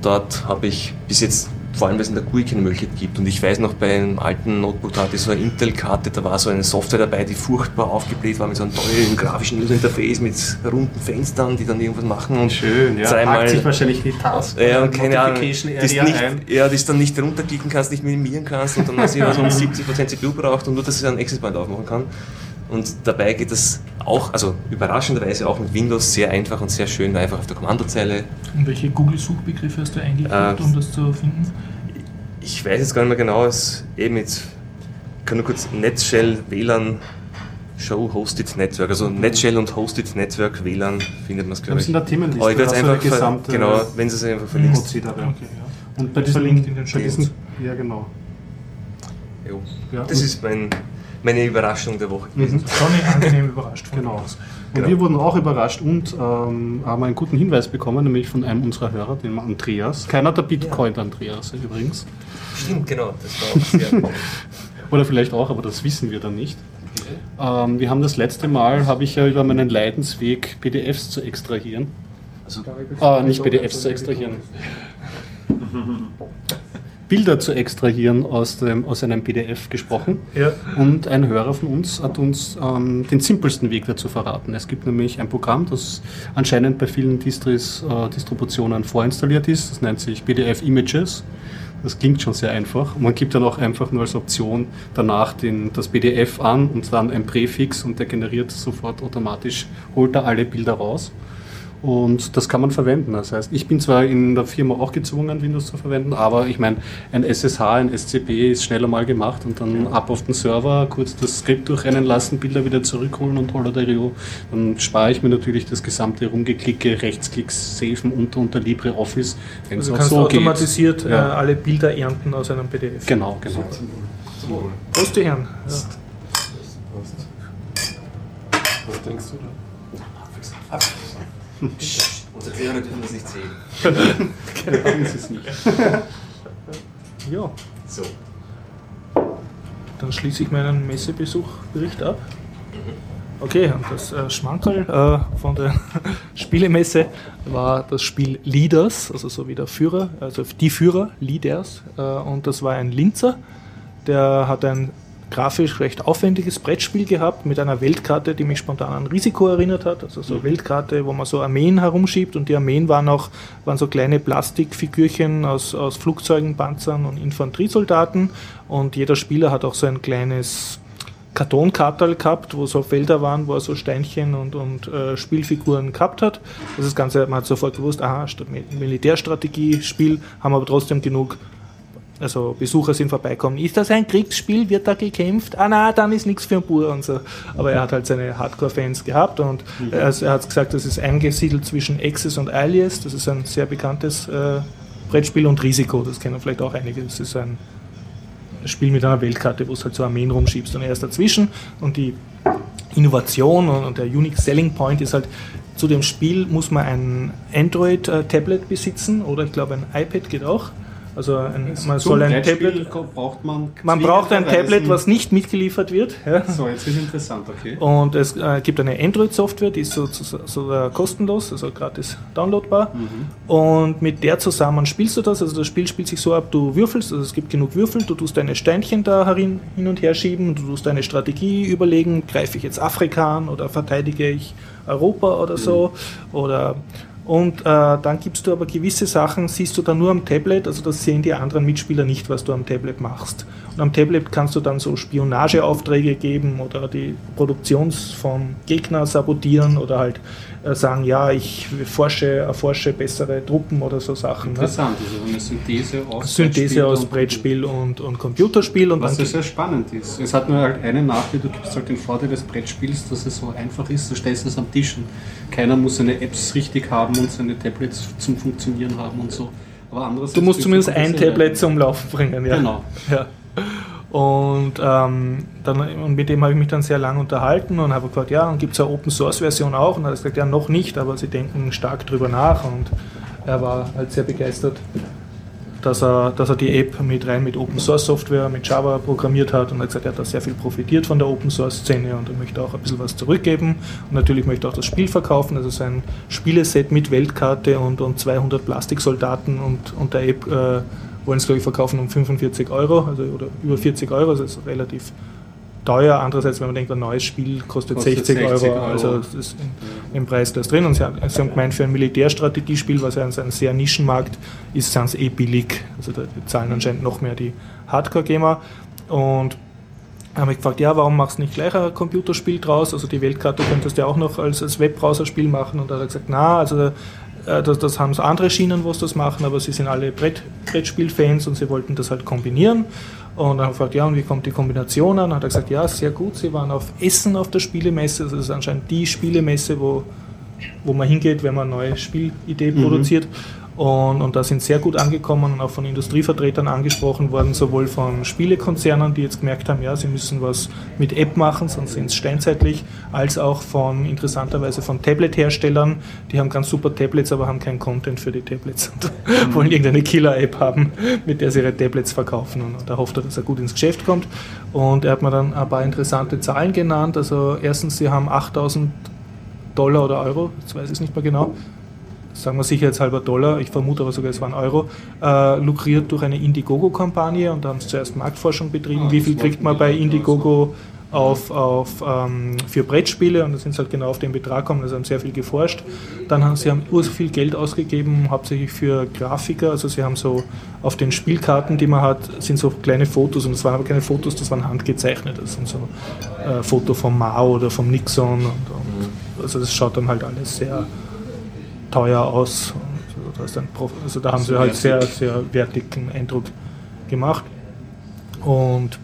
dort habe ich bis jetzt, vor allem weil es in der GUI keine Möglichkeit gibt und ich weiß noch, bei einem alten Notebook, da hatte ich so eine Intel-Karte, da war so eine Software dabei, die furchtbar aufgebläht war mit so einem tollen grafischen User-Interface mit runden Fenstern, die dann irgendwas machen und Schön, ja. dreimal... Sich wahrscheinlich die Taste. Ja, und keine Ahnung, das ja, das dann nicht runterklicken kannst, nicht minimieren kannst und dann hast du immer so um 70% CPU braucht und nur, dass es einen Access Point aufmachen kann. Und dabei geht das auch, also überraschenderweise auch mit Windows sehr einfach und sehr schön, einfach auf der Kommandozeile. Und welche Google-Suchbegriffe hast du eingegeben, Äh, um das zu finden? Ich weiß jetzt gar nicht mehr genau, es eben mit, ich kann nur kurz Netshell WLAN Show Hosted Network, also Netshell und Hosted Network WLAN findet man es, glaube es ich. in der Themenliste. Aber ich werde es einfach, gesamte genau, wenn Sie es einfach verlinkt. Mozi dabei. Okay, ja. Und bei diesen, Verlinkt in den bei diesen ja genau. Jo. Ja, Das ist mein, meine Überraschung der Woche gewesen. Mhm. Johnny angenehm überrascht. von Genau. uns. Und Genau. wir wurden auch überrascht und ähm, haben einen guten Hinweis bekommen, nämlich von einem unserer Hörer, dem Andreas. Keiner der Bitcoin-Andreas übrigens. Stimmt, genau. Das war auch sehr. Oder vielleicht auch, aber das wissen wir dann nicht. Ähm, wir haben das letzte Mal, habe ich ja über meinen Leidensweg PDFs zu extrahieren. Ah, nicht PDFs zu extrahieren. Bilder zu extrahieren aus, dem, aus einem PDF gesprochen. Ja. Und ein Hörer von uns hat uns ähm, den simpelsten Weg dazu verraten. Es gibt nämlich ein Programm, das anscheinend bei vielen Distris, äh, Distributionen vorinstalliert ist. Das nennt sich PDF Images. Das klingt schon sehr einfach. Und man gibt dann auch einfach nur als Option danach den, das PDF an und dann ein Präfix und der generiert sofort automatisch, holt er alle Bilder raus. Und das kann man verwenden. Das heißt, ich bin zwar in der Firma auch gezwungen, Windows zu verwenden, aber ich meine, ein SSH, ein SCP ist schneller mal gemacht und dann ab auf den Server, kurz das Skript durchrennen lassen, Bilder wieder zurückholen und Holodario. Dann spare ich mir natürlich das gesamte Rumgeklicke, Rechtsklicks, Safen unter unter LibreOffice, wenn Also kannst so du geht. automatisiert Ja. äh, alle Bilder ernten aus einem PDF. Genau, genau. Prost, die Herren. Ja. Was denkst du da? Unsere Hörer dürfen das nicht sehen. Sagen Sie es nicht. ja, So. dann schließe ich meinen Messebesuchbericht ab. Okay, und das äh, Schmankerl äh, von der Spielemesse war das Spiel Leaders, also so wie der Führer, also die Führer, Leaders. Äh, und das war ein Linzer, der hat ein grafisch recht aufwendiges Brettspiel gehabt mit einer Weltkarte, die mich spontan an Risiko erinnert hat. Also so eine Weltkarte, wo man so Armeen herumschiebt und die Armeen waren auch waren so kleine Plastikfigürchen aus, aus Flugzeugen, Panzern und Infanteriesoldaten. Und jeder Spieler hat auch so ein kleines Kartonkartal gehabt, wo so Felder waren, wo er so Steinchen und, und äh, Spielfiguren gehabt hat. Das, ist das Ganze, man hat sofort gewusst, aha, St- Militärstrategie-Spiel, haben aber trotzdem genug, also Besucher sind vorbeikommen. Ist das ein Kriegsspiel? Wird da gekämpft? Ah na, dann ist nichts für ein Bur und so. Aber er hat halt seine Hardcore-Fans gehabt und er, er hat gesagt, das ist eingesiedelt zwischen Axis und Alias. Das ist ein sehr bekanntes äh, Brettspiel und Risiko, das kennen vielleicht auch einige. Das ist ein Spiel mit einer Weltkarte, wo du halt so Armeen rumschiebst und er ist dazwischen und die Innovation und und der Unique Selling Point ist halt, zu dem Spiel muss man ein Android-Tablet besitzen oder ich glaube ein iPad geht auch. Also ein, man Zum soll ein Brettspiel Tablet, braucht man. man braucht ein Tablet, was nicht mitgeliefert wird. Ja. So, jetzt ist interessant, okay. Und es äh, gibt eine Android-Software, die ist so, so, so äh, kostenlos, also gratis downloadbar. Und mit der zusammen spielst du das. Also das Spiel spielt sich so ab, du würfelst, also es gibt genug Würfel, du tust deine Steinchen da herin, hin und her schieben, du tust deine Strategie überlegen, greife ich jetzt Afrika an oder verteidige ich Europa oder so. Oder und äh, dann gibst du aber gewisse Sachen, siehst du dann nur am Tablet, also das sehen die anderen Mitspieler nicht, was du am Tablet machst. Und am Tablet kannst du dann so Spionageaufträge geben oder die Produktions vom Gegner sabotieren oder halt sagen, ja, ich forsche, erforsche bessere Truppen oder so Sachen. Ne? Interessant, also eine Synthese aus Synthese aus Brettspiel und, und Computerspiel. Und Was dann sehr spannend ist. Es hat nur halt einen Nachteil, du gibst halt den Vorteil des Brettspiels, dass es so einfach ist, du stellst es am Tisch und keiner muss seine Apps richtig haben und seine Tablets zum Funktionieren haben und so. Aber andererseits Du musst zumindest ein. Tablet zum Laufen bringen. Ja. Genau. Ja. Und, ähm, dann, und mit dem habe ich mich dann sehr lange unterhalten und habe gefragt, ja, und gibt es eine Open Source Version auch? Und er hat gesagt, ja, noch nicht, aber sie denken stark drüber nach. Und er war halt sehr begeistert, dass er, dass er die App mit rein mit Open Source Software, mit Java programmiert hat. Und er hat gesagt, er hat da sehr viel profitiert von der Open Source Szene und er möchte auch ein bisschen was zurückgeben. Und natürlich möchte er auch das Spiel verkaufen, also sein Spieleset mit Weltkarte und, und 200 Plastiksoldaten und, und der App äh, wollen es glaube ich verkaufen um 45 Euro, also oder über 40 Euro, also das ist relativ teuer. Andererseits, wenn man denkt, ein neues Spiel kostet, Kostet 60, 60 Euro, Euro. also das ist im, Preis das drin. Und sie haben, sie haben gemeint, für ein Militärstrategiespiel, was ja ein, sehr Nischenmarkt ist, sind es eh billig. Also da zahlen anscheinend noch mehr die Hardcore-Gamer. Und haben mich gefragt, ja, warum machst du nicht gleich ein Computerspiel draus? Also die Weltkarte könntest du ja auch noch als, als Webbrowserspiel machen. Und da hat er gesagt, na, also das, das haben so andere Schienen, wo sie das machen, aber sie sind alle Brett, Brettspielfans und sie wollten das halt kombinieren. Und dann habe ich gefragt, ja, und wie kommt die Kombination an? Hat er gesagt, ja, sehr gut. Sie waren auf Essen auf der Spielemesse. Das ist anscheinend die Spielemesse, wo, wo man hingeht, wenn man eine neue Spielidee produziert. Und, und da sind sehr gut angekommen und auch von Industrievertretern angesprochen worden, sowohl von Spielekonzernen, die jetzt gemerkt haben, ja, sie müssen was mit App machen, sonst sind es steinzeitlich, als auch von interessanterweise von Tablet-Herstellern, die haben ganz super Tablets, aber haben keinen Content für die Tablets und wollen irgendeine Killer-App haben, mit der sie ihre Tablets verkaufen. Und da hofft er, dass er gut ins Geschäft kommt. Und er hat mir dann ein paar interessante Zahlen genannt. Also erstens, sie haben 8000 Dollar oder Euro, jetzt weiß ich es nicht mehr genau, sagen wir sicherheitshalber Dollar, ich vermute aber sogar es waren Euro, äh, lukriert durch eine Indiegogo-Kampagne und da haben sie zuerst Marktforschung betrieben. Ah, Wie viel kriegt man bei Indiegogo auf, auf, ähm, für Brettspiele? Und da sind sie halt genau auf den Betrag gekommen, also haben sehr viel geforscht. Dann haben sie haben ur viel Geld ausgegeben, hauptsächlich für Grafiker, also sie haben so auf den Spielkarten, die man hat, sind so kleine Fotos und das waren aber keine Fotos, das waren handgezeichnet, das sind so äh, Foto vom Mao oder vom Nixon und, und also das schaut dann halt alles sehr teuer aus. Also, da also haben sie halt sehr, sehr wertigen Eindruck gemacht. Und,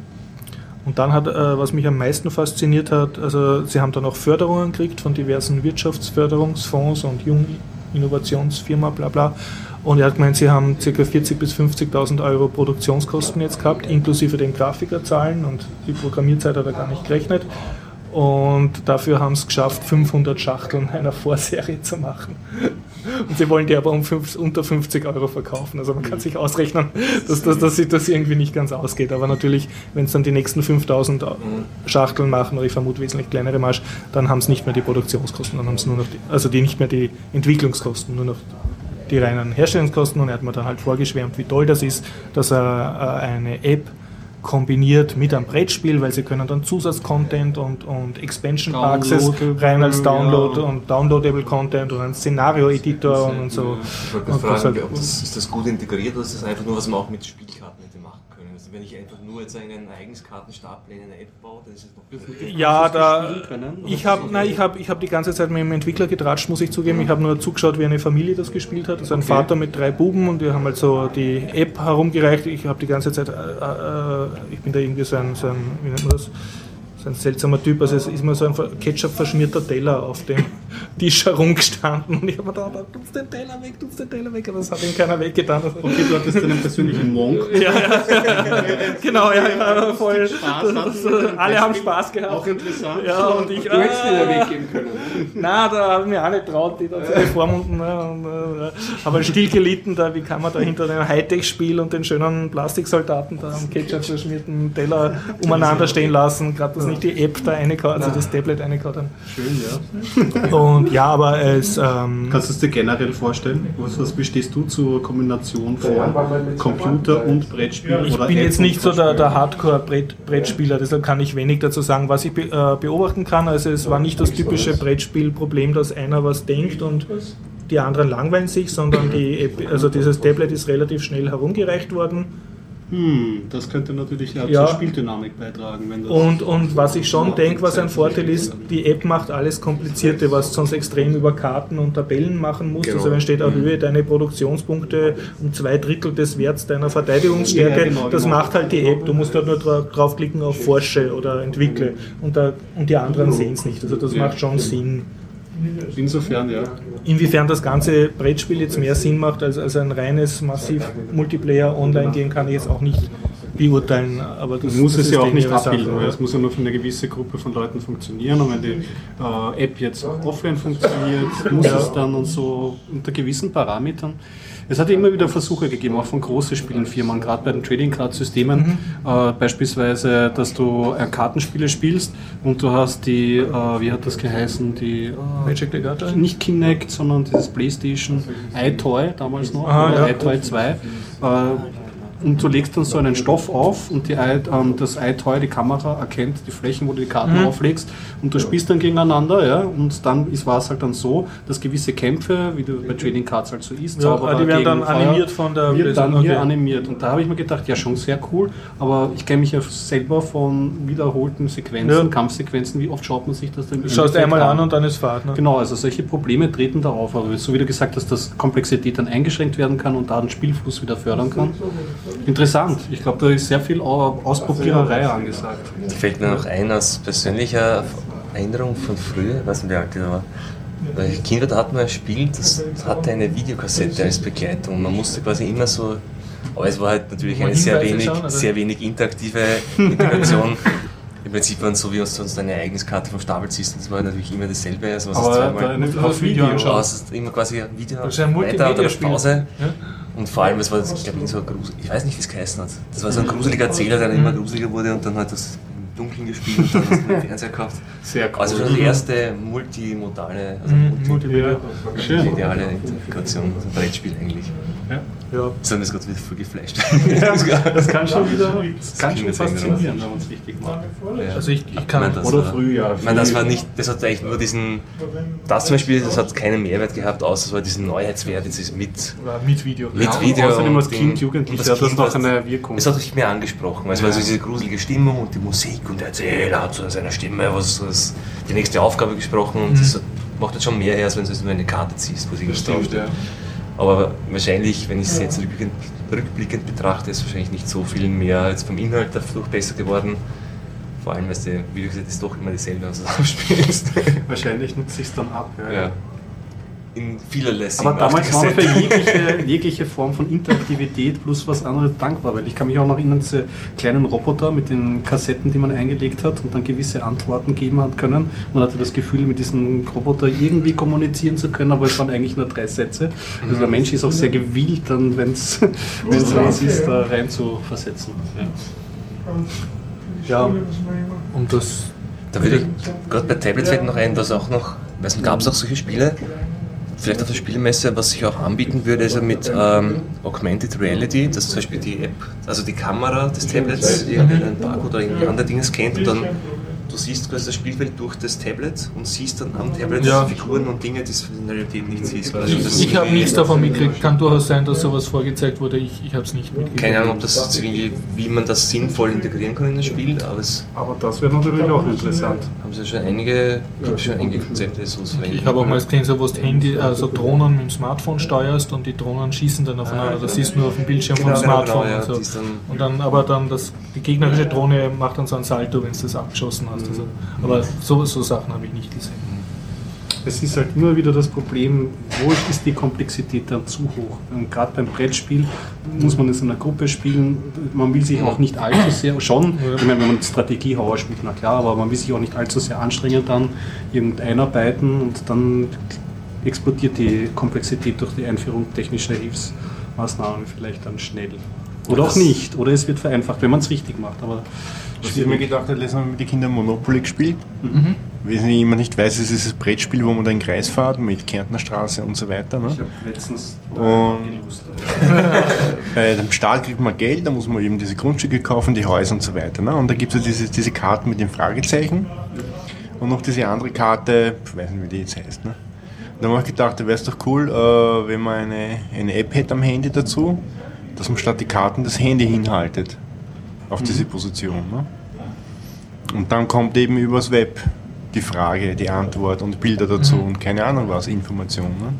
und dann hat, äh, was mich am meisten fasziniert hat, also sie haben dann auch Förderungen gekriegt von diversen Wirtschaftsförderungsfonds und Jung, Innovationsfirma, bla bla. Und er hat gemeint, sie haben ca. 40.000 bis 50.000 Euro Produktionskosten jetzt gehabt, inklusive den Grafikerzahlen und die Programmierzeit hat er gar nicht gerechnet. Und dafür haben sie es geschafft, 500 Schachteln einer Vorserie zu machen. Und sie wollen die aber um fünf, unter 50 Euro verkaufen. Also man kann sich ausrechnen, dass, dass, dass sich das irgendwie nicht ganz ausgeht. Aber natürlich, wenn es dann die nächsten 5000 Schachteln machen, oder ich vermute wesentlich kleinere Marsch, dann haben sie nicht mehr die Produktionskosten, dann haben sie nur noch die, also die nicht mehr die Entwicklungskosten, nur noch die reinen Herstellungskosten. Und er hat mir dann halt vorgeschwärmt, wie toll das ist, dass er äh, eine App kombiniert mit einem Brettspiel, weil sie können dann Zusatzcontent und, und Expansion Access rein als Download ja. und Downloadable Content und einen Szenario-Editor und, so. Ich wollte fragen, das ob das, ist das gut integriert oder ist das einfach nur, was man auch mit Spielkarten machen können? Also wenn ich einfach nur jetzt einen eigens Kartenstapel in eine App baue, dann ist es noch Ja, da, spielen können? ich habe ich hab, ich hab die ganze Zeit mit dem Entwickler getratscht, muss ich zugeben. Ich habe nur zugeschaut, wie eine Familie das gespielt hat. Also ein Vater mit drei Buben und wir haben halt so die App herumgereicht. Ich habe die ganze Zeit, äh, äh, ich bin da irgendwie so ein, so ein wie nennt man das? So ein seltsamer Typ. Also es ist mal so ein Ketchup verschmierter Teller auf dem Tisch herumgestanden und ich habe mir gedacht, tut's den Teller weg, tut's den Teller weg, aber das hat ihm keiner weggetan. Okay, du hattest einen persönlichen Monk. ja, ja. genau, ja, ja, voll. Spaß Das, mit äh, alle haben. Spaß gehabt. Auch interessant. Ja, und ich. Du hättest ja äh, weggeben können. na, da habe ich mich auch nicht traut, die da zu bevormunden. Ne, äh, halt still gelitten, da, wie kann man da hinter dem Hightech-Spiel und den schönen Plastiksoldaten da am Ketchup verschmierten Teller umeinander stehen lassen, gerade dass nicht die App da reingehauen, also das Tablet reingehauen haben. Schön, ja. Und ja, aber es. Ähm, Kannst du es dir generell vorstellen? Was, was bestehst du zur Kombination von Computer und Brettspiel? Ich bin App jetzt nicht so der, der Hardcore-Brettspieler, deshalb kann ich wenig dazu sagen. Was ich be äh, beobachten kann, also es war nicht das typische Brettspielproblem, dass einer was denkt und die anderen langweilen sich, sondern die also dieses Tablet ist relativ schnell herumgereicht worden. Hm, das könnte natürlich ja, Ja. zur Spieldynamik beitragen. Wenn das Und, und was ich schon denke, was ein Vorteil ist, die App macht alles Komplizierte, was sonst extrem über Karten und Tabellen machen musst. Genau. Also wenn steht, erhöhe deine Produktionspunkte um zwei Drittel des Werts deiner Verteidigungsstärke, Ja, genau, das genau. macht halt die App. Du musst halt nur dra draufklicken auf Forsche oder entwickle und, da, und die anderen sehen es nicht. Also das macht schon Sinn. Insofern, ja. Inwiefern das ganze Brettspiel jetzt mehr Sinn macht als, als ein reines massiv Multiplayer-Online-Game, kann ich jetzt auch nicht beurteilen. Aber das Du musst das es ja auch nicht abbilden, weil es muss ja nur für eine gewisse Gruppe von Leuten funktionieren. Und wenn die äh, App jetzt offline funktioniert, muss es dann und so unter gewissen Parametern. Es hat immer wieder Versuche gegeben, auch von großen Spielenfirmen, gerade bei den Trading Card Systemen, äh, beispielsweise, dass du äh, Kartenspiele spielst und du hast die, äh, wie hat das geheißen, die äh, Magic the Gathering? nicht Kinect, sondern dieses PlayStation iToy damals noch, Aha, oder ja. iToy 2. Und du legst dann so einen Stoff auf und die, i- ähm, das iToy, die Kamera, erkennt die Flächen, wo du die Karten Mhm. auflegst und du spielst dann gegeneinander. Ja? Und dann ist- war es halt dann so, dass gewisse Kämpfe, wie du bei Trading Cards halt so ist, Ja, die werden dann Feuer, animiert von der wird dann Okay. hier animiert. Und da habe ich mir gedacht, ja schon sehr cool, aber ich kenne mich ja selber von wiederholten Sequenzen, Ja. Kampfsequenzen, wie oft schaut man sich das denn Du schaust einmal an und dann ist Fahrt. Ne? Genau, also solche Probleme treten da auf, aber so wie du gesagt hast, dass Komplexität dann eingeschränkt werden kann und da den Spielfluss wieder fördern kann. Interessant. Ich glaube, da ist sehr viel Au- Ausprobiererei angesagt. Da fällt mir noch ein aus persönlicher Erinnerung von früher, ich weiß nicht wie alt ich da war. Weil ich Kind war, da hatten wir ein Spiel, das hatte eine Videokassette als Begleitung. Man musste quasi immer so, aber es war halt natürlich eine sehr wenig, oder? sehr wenig interaktive Integration. Im Prinzip waren es so, wie uns sonst eine Ereignungskarte vom Stapel ziehst, und das war natürlich immer dasselbe. Also was Aber es da das auf Video anschauen. aus, immer quasi ein Video Das ist ein weiter. Pause. Ja? Und vor allem, es war, ich glaube, so ein Grusel, ich weiß nicht, wie es geheißen hat. Das war so ein gruseliger Erzähler, der dann immer gruseliger wurde und dann hat das im Dunkeln gespielt und dann hast du den Fernseher gehabt. Sehr cool. Also schon die erste multimodale, also Mhm, multi Multimedia. Schön. ideale Identifikation, also ein Brettspiel eigentlich. Ja. Das hat mir jetzt gerade wieder voll geflasht. Das kann schon wieder das kann schon faszinieren, wenn man es richtig macht. Ja. Also ich, ich Ich kann meine, das Oder war, früh, ja. Ich meine, das war nicht, das hat eigentlich nur diesen, das zum Beispiel, das hat keinen Mehrwert gehabt, außer es war diesen Neuheitswert, dieses mit, war mit Video. mit Ja, Video. außerdem als. Kind, Jugendlicher das hat das noch hat- eine Wirkung. Es hat sich mehr angesprochen, weil es war so diese gruselige Stimmung und die Musik und der Erzähler hat so in seiner Stimme was, was die nächste Aufgabe gesprochen und das macht halt schon mehr her, als wenn du jetzt nur eine Karte ziehst, wo sie Stimmt, ja. Aber wahrscheinlich, wenn ich es jetzt rückblickend, rückblickend betrachte, ist wahrscheinlich nicht so viel mehr jetzt vom Inhalt dadurch besser geworden. Vor allem, weil du, wie du gesagt hast, ist doch immer dieselbe, was du spielst. Wahrscheinlich nutzt sich dann ab. ja. In vielerlei Sinn Aber damals war aufgesetzt. für jegliche, jegliche Form von Interaktivität plus was anderes dankbar, weil ich kann mich auch noch erinnern, diese kleinen Roboter mit den Kassetten, die man eingelegt hat und dann gewisse Antworten geben hat können. Man hatte das Gefühl, mit diesem Roboter irgendwie kommunizieren zu können, aber es waren eigentlich nur drei Sätze. Also der Mensch ist auch sehr gewillt, dann, wenn es was ist, da rein zu versetzen. Ja. ja. Und das Da würde ich, gerade bei Tablets fällt noch ein, was auch noch, weiß nicht, gab es auch solche Spiele, vielleicht auf der Spielmesse, was sich auch anbieten würde, ist ja mit ähm, Augmented Reality, dass zum Beispiel die App, also die Kamera des Tablets irgendeinen Barcode oder irgendwie andere Dinge scannt und dann du siehst quasi das Spielfeld durch das Tablet und siehst dann am Tablet Ja. Figuren und Dinge, die du in der Realität nicht siehst. Also ich habe nichts davon mitgekriegt. Kann durchaus sein, dass sowas vorgezeigt wurde. Ich, ich habe es nicht mitgekriegt. keine Ahnung, ob das wie man das sinnvoll integrieren kann in das Spiel, aber es Aber das wäre natürlich auch interessant. haben sie schon einige, gibt schon einige Konzepte, die sowas verwenden. Ich habe auch mal gesehen, so, wo du Handy, also Drohnen mit dem Smartphone steuerst und die Drohnen schießen dann aufeinander. Das siehst du nur auf dem Bildschirm vom Genau, genau, Smartphone. genau, ja, und, so. dann- und dann aber dann das, die gegnerische Drohne macht dann so ein Salto, wenn du das abgeschossen hast. Also, aber so, so Sachen habe ich nicht gesehen. Es ist halt immer wieder das Problem, wo ist die Komplexität dann zu hoch? Und gerade beim Brettspiel muss man es in einer Gruppe spielen. Man will sich auch nicht allzu sehr, schon, ich meine, wenn man Strategie-Horror spielt, na klar, aber man will sich auch nicht allzu sehr anstrengen, dann irgend einarbeiten und dann explodiert die Komplexität durch die Einführung technischer Hilfsmaßnahmen vielleicht dann schnell. Oder auch Das- nicht. Oder es wird vereinfacht, wenn man es richtig macht. Aber Was ich mir gedacht habe, letztes Mal mit den Kindern Monopoly gespielt. Wenn jemand nicht weiß, es ist das Brettspiel, wo man da in Kreis fährt mit Kärntner Straße und so weiter. Ne? ich habe letztens Und bei dem Start kriegt man Geld, da muss man eben diese Grundstücke kaufen, die Häuser und so weiter. Ne? Und da gibt es ja diese, diese Karten mit den Fragezeichen und noch diese andere Karte, ich weiß nicht, wie die jetzt heißt. Ne? Und da habe ich gedacht, da wäre es doch cool, äh, wenn man eine, eine App hätte am Handy dazu, dass man statt die Karten das Handy hinhaltet auf diese Position. Ne? Und dann kommt eben übers Web die Frage, die Antwort und Bilder dazu und keine Ahnung was, Information. Ne?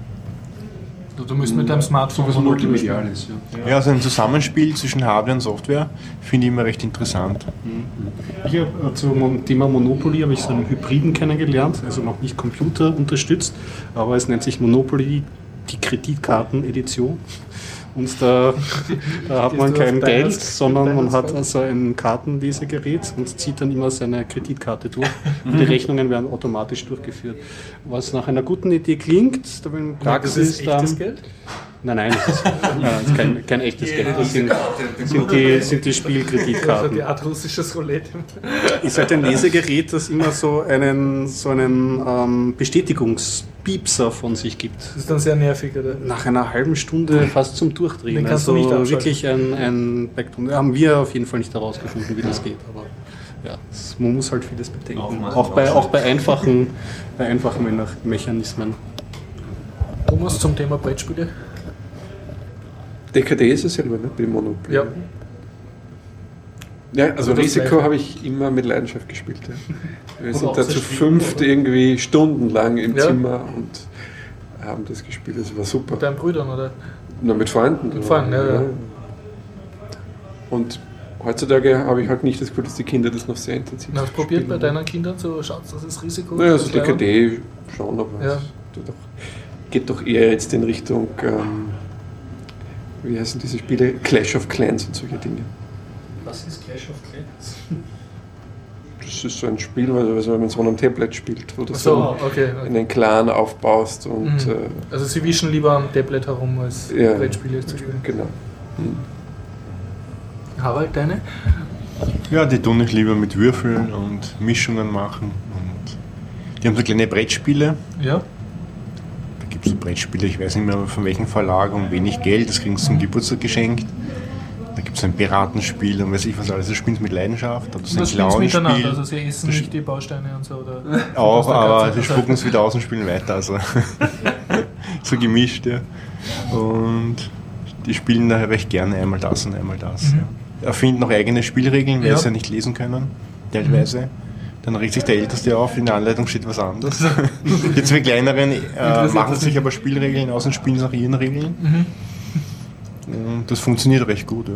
Du, du musst mit deinem Smartphone Was Monopoly spielen. Multimediales, ja. Ja, also ein Zusammenspiel zwischen Hardware und Software finde ich immer recht interessant. Ich habe äh, zum Thema Monopoly habe ich so einen Hybriden kennengelernt, also noch nicht Computer unterstützt, aber es nennt sich Monopoly die Kreditkartenedition. Und da, da hat man kein Geld, sondern man hat also ein Kartenlesegerät und zieht dann immer seine Kreditkarte durch. Und die Rechnungen werden automatisch durchgeführt. Was nach einer guten Idee klingt, da in Das Praxis ist echtes dann, Geld? Nein, nein, das ist, nein, das ist kein, kein echtes Geld. Das sind, sind, die, sind die Also Spielkreditkarten. die Art russisches Roulette. ist halt ein Lesegerät, das immer so einen, so einen ähm, Bestätigungspiepser von sich gibt. Das ist dann sehr nervig, oder? Nach einer halben Stunde fast zum Durchdrehen. Den kannst du also nicht abschalten. wirklich ein, ein Backdown. Haben wir auf jeden Fall nicht herausgefunden, wie das geht. Aber ja, man muss halt vieles bedenken. Aufmachen, Auch bei, auch bei einfachen, bei einfachen Me- Mechanismen. Thomas zum Thema Brettspiele. DKD ist es selber, ne? Bei dem Monopoly. Ja. Ja, also das Risiko habe ich immer mit Leidenschaft gespielt. Ja. Wir sind da zu fünft irgendwie stundenlang im Ja. Zimmer und haben das gespielt. Das war super. Mit deinen Brüdern, oder? Nur mit Freunden. Mit Freunden, ja, ja. Und heutzutage habe ich halt nicht das Gefühl, dass die Kinder das noch sehr intensiv Na, hast du probiert bei spielen. deinen Kindern so, schaut das ist Risiko? Naja, also? DKD schon, aber Ja. geht doch eher jetzt in Richtung, ähm, wie heißen diese Spiele? Clash of Clans und solche Dinge. Was ist Clash of Clans? Das ist so ein Spiel, was was man so einem Tablet spielt, wo du so, so okay. okay. einen Clan aufbaust und Mhm. äh, Also sie wischen lieber am Tablet herum, als Ja. Brettspiele zu spielen. genau. Harald, deine? Ja, die tun ich lieber mit Würfeln und Mischungen machen. Und die haben so kleine Brettspiele. Ja. Es so Brettspiele, ich weiß nicht mehr von welchem Verlag, um wenig Geld, das kriegen sie zum Geburtstag geschenkt. Da gibt es ein Piratenspiel und weiß ich was alles. Das spielt mit Leidenschaft. Ist ein das spielen sie miteinander, also Clownspiel. sie essen Das- nicht die Bausteine und so, oder? Auch, aber sie spucken es wieder aus und spielen weiter. Also so gemischt, ja. Und die spielen daher recht gerne einmal das und einmal das. Mhm. Ja. Erfinden noch eigene Spielregeln, weil Ja. sie ja nicht lesen können, teilweise. Dann regt sich der Älteste auf, in der Anleitung steht was anderes. Die zwei kleineren äh, machen sich aber Spielregeln aus und spielen nach ihren Regeln. Mhm. Das funktioniert recht gut. Ja.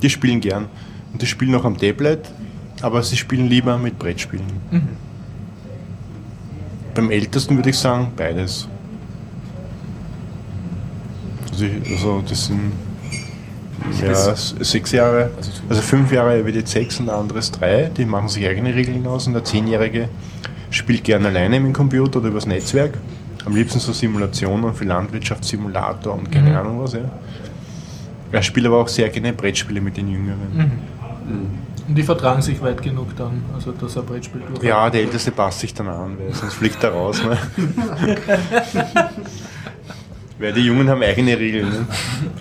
Die spielen gern. Und die spielen auch am Tablet, aber sie spielen lieber mit Brettspielen. Mhm. Beim Ältesten würde ich sagen, beides. Also, also das sind ja, sechs Jahre, also fünf Jahre wird jetzt sechs und der andere ist drei, die machen sich eigene Regeln aus und der Zehnjährige spielt gerne alleine mit dem Computer oder übers Netzwerk. Am liebsten so Simulationen für Landwirtschaftssimulator und keine Ahnung was, ja. Er spielt aber auch sehr gerne Brettspiele mit den Jüngeren. Und die vertragen sich weit genug dann, also dass ein Brettspiel durch. Ja, der Älteste passt sich dann an, weil sonst fliegt er raus. Ne? weil die Jungen haben eigene Regeln. Ne?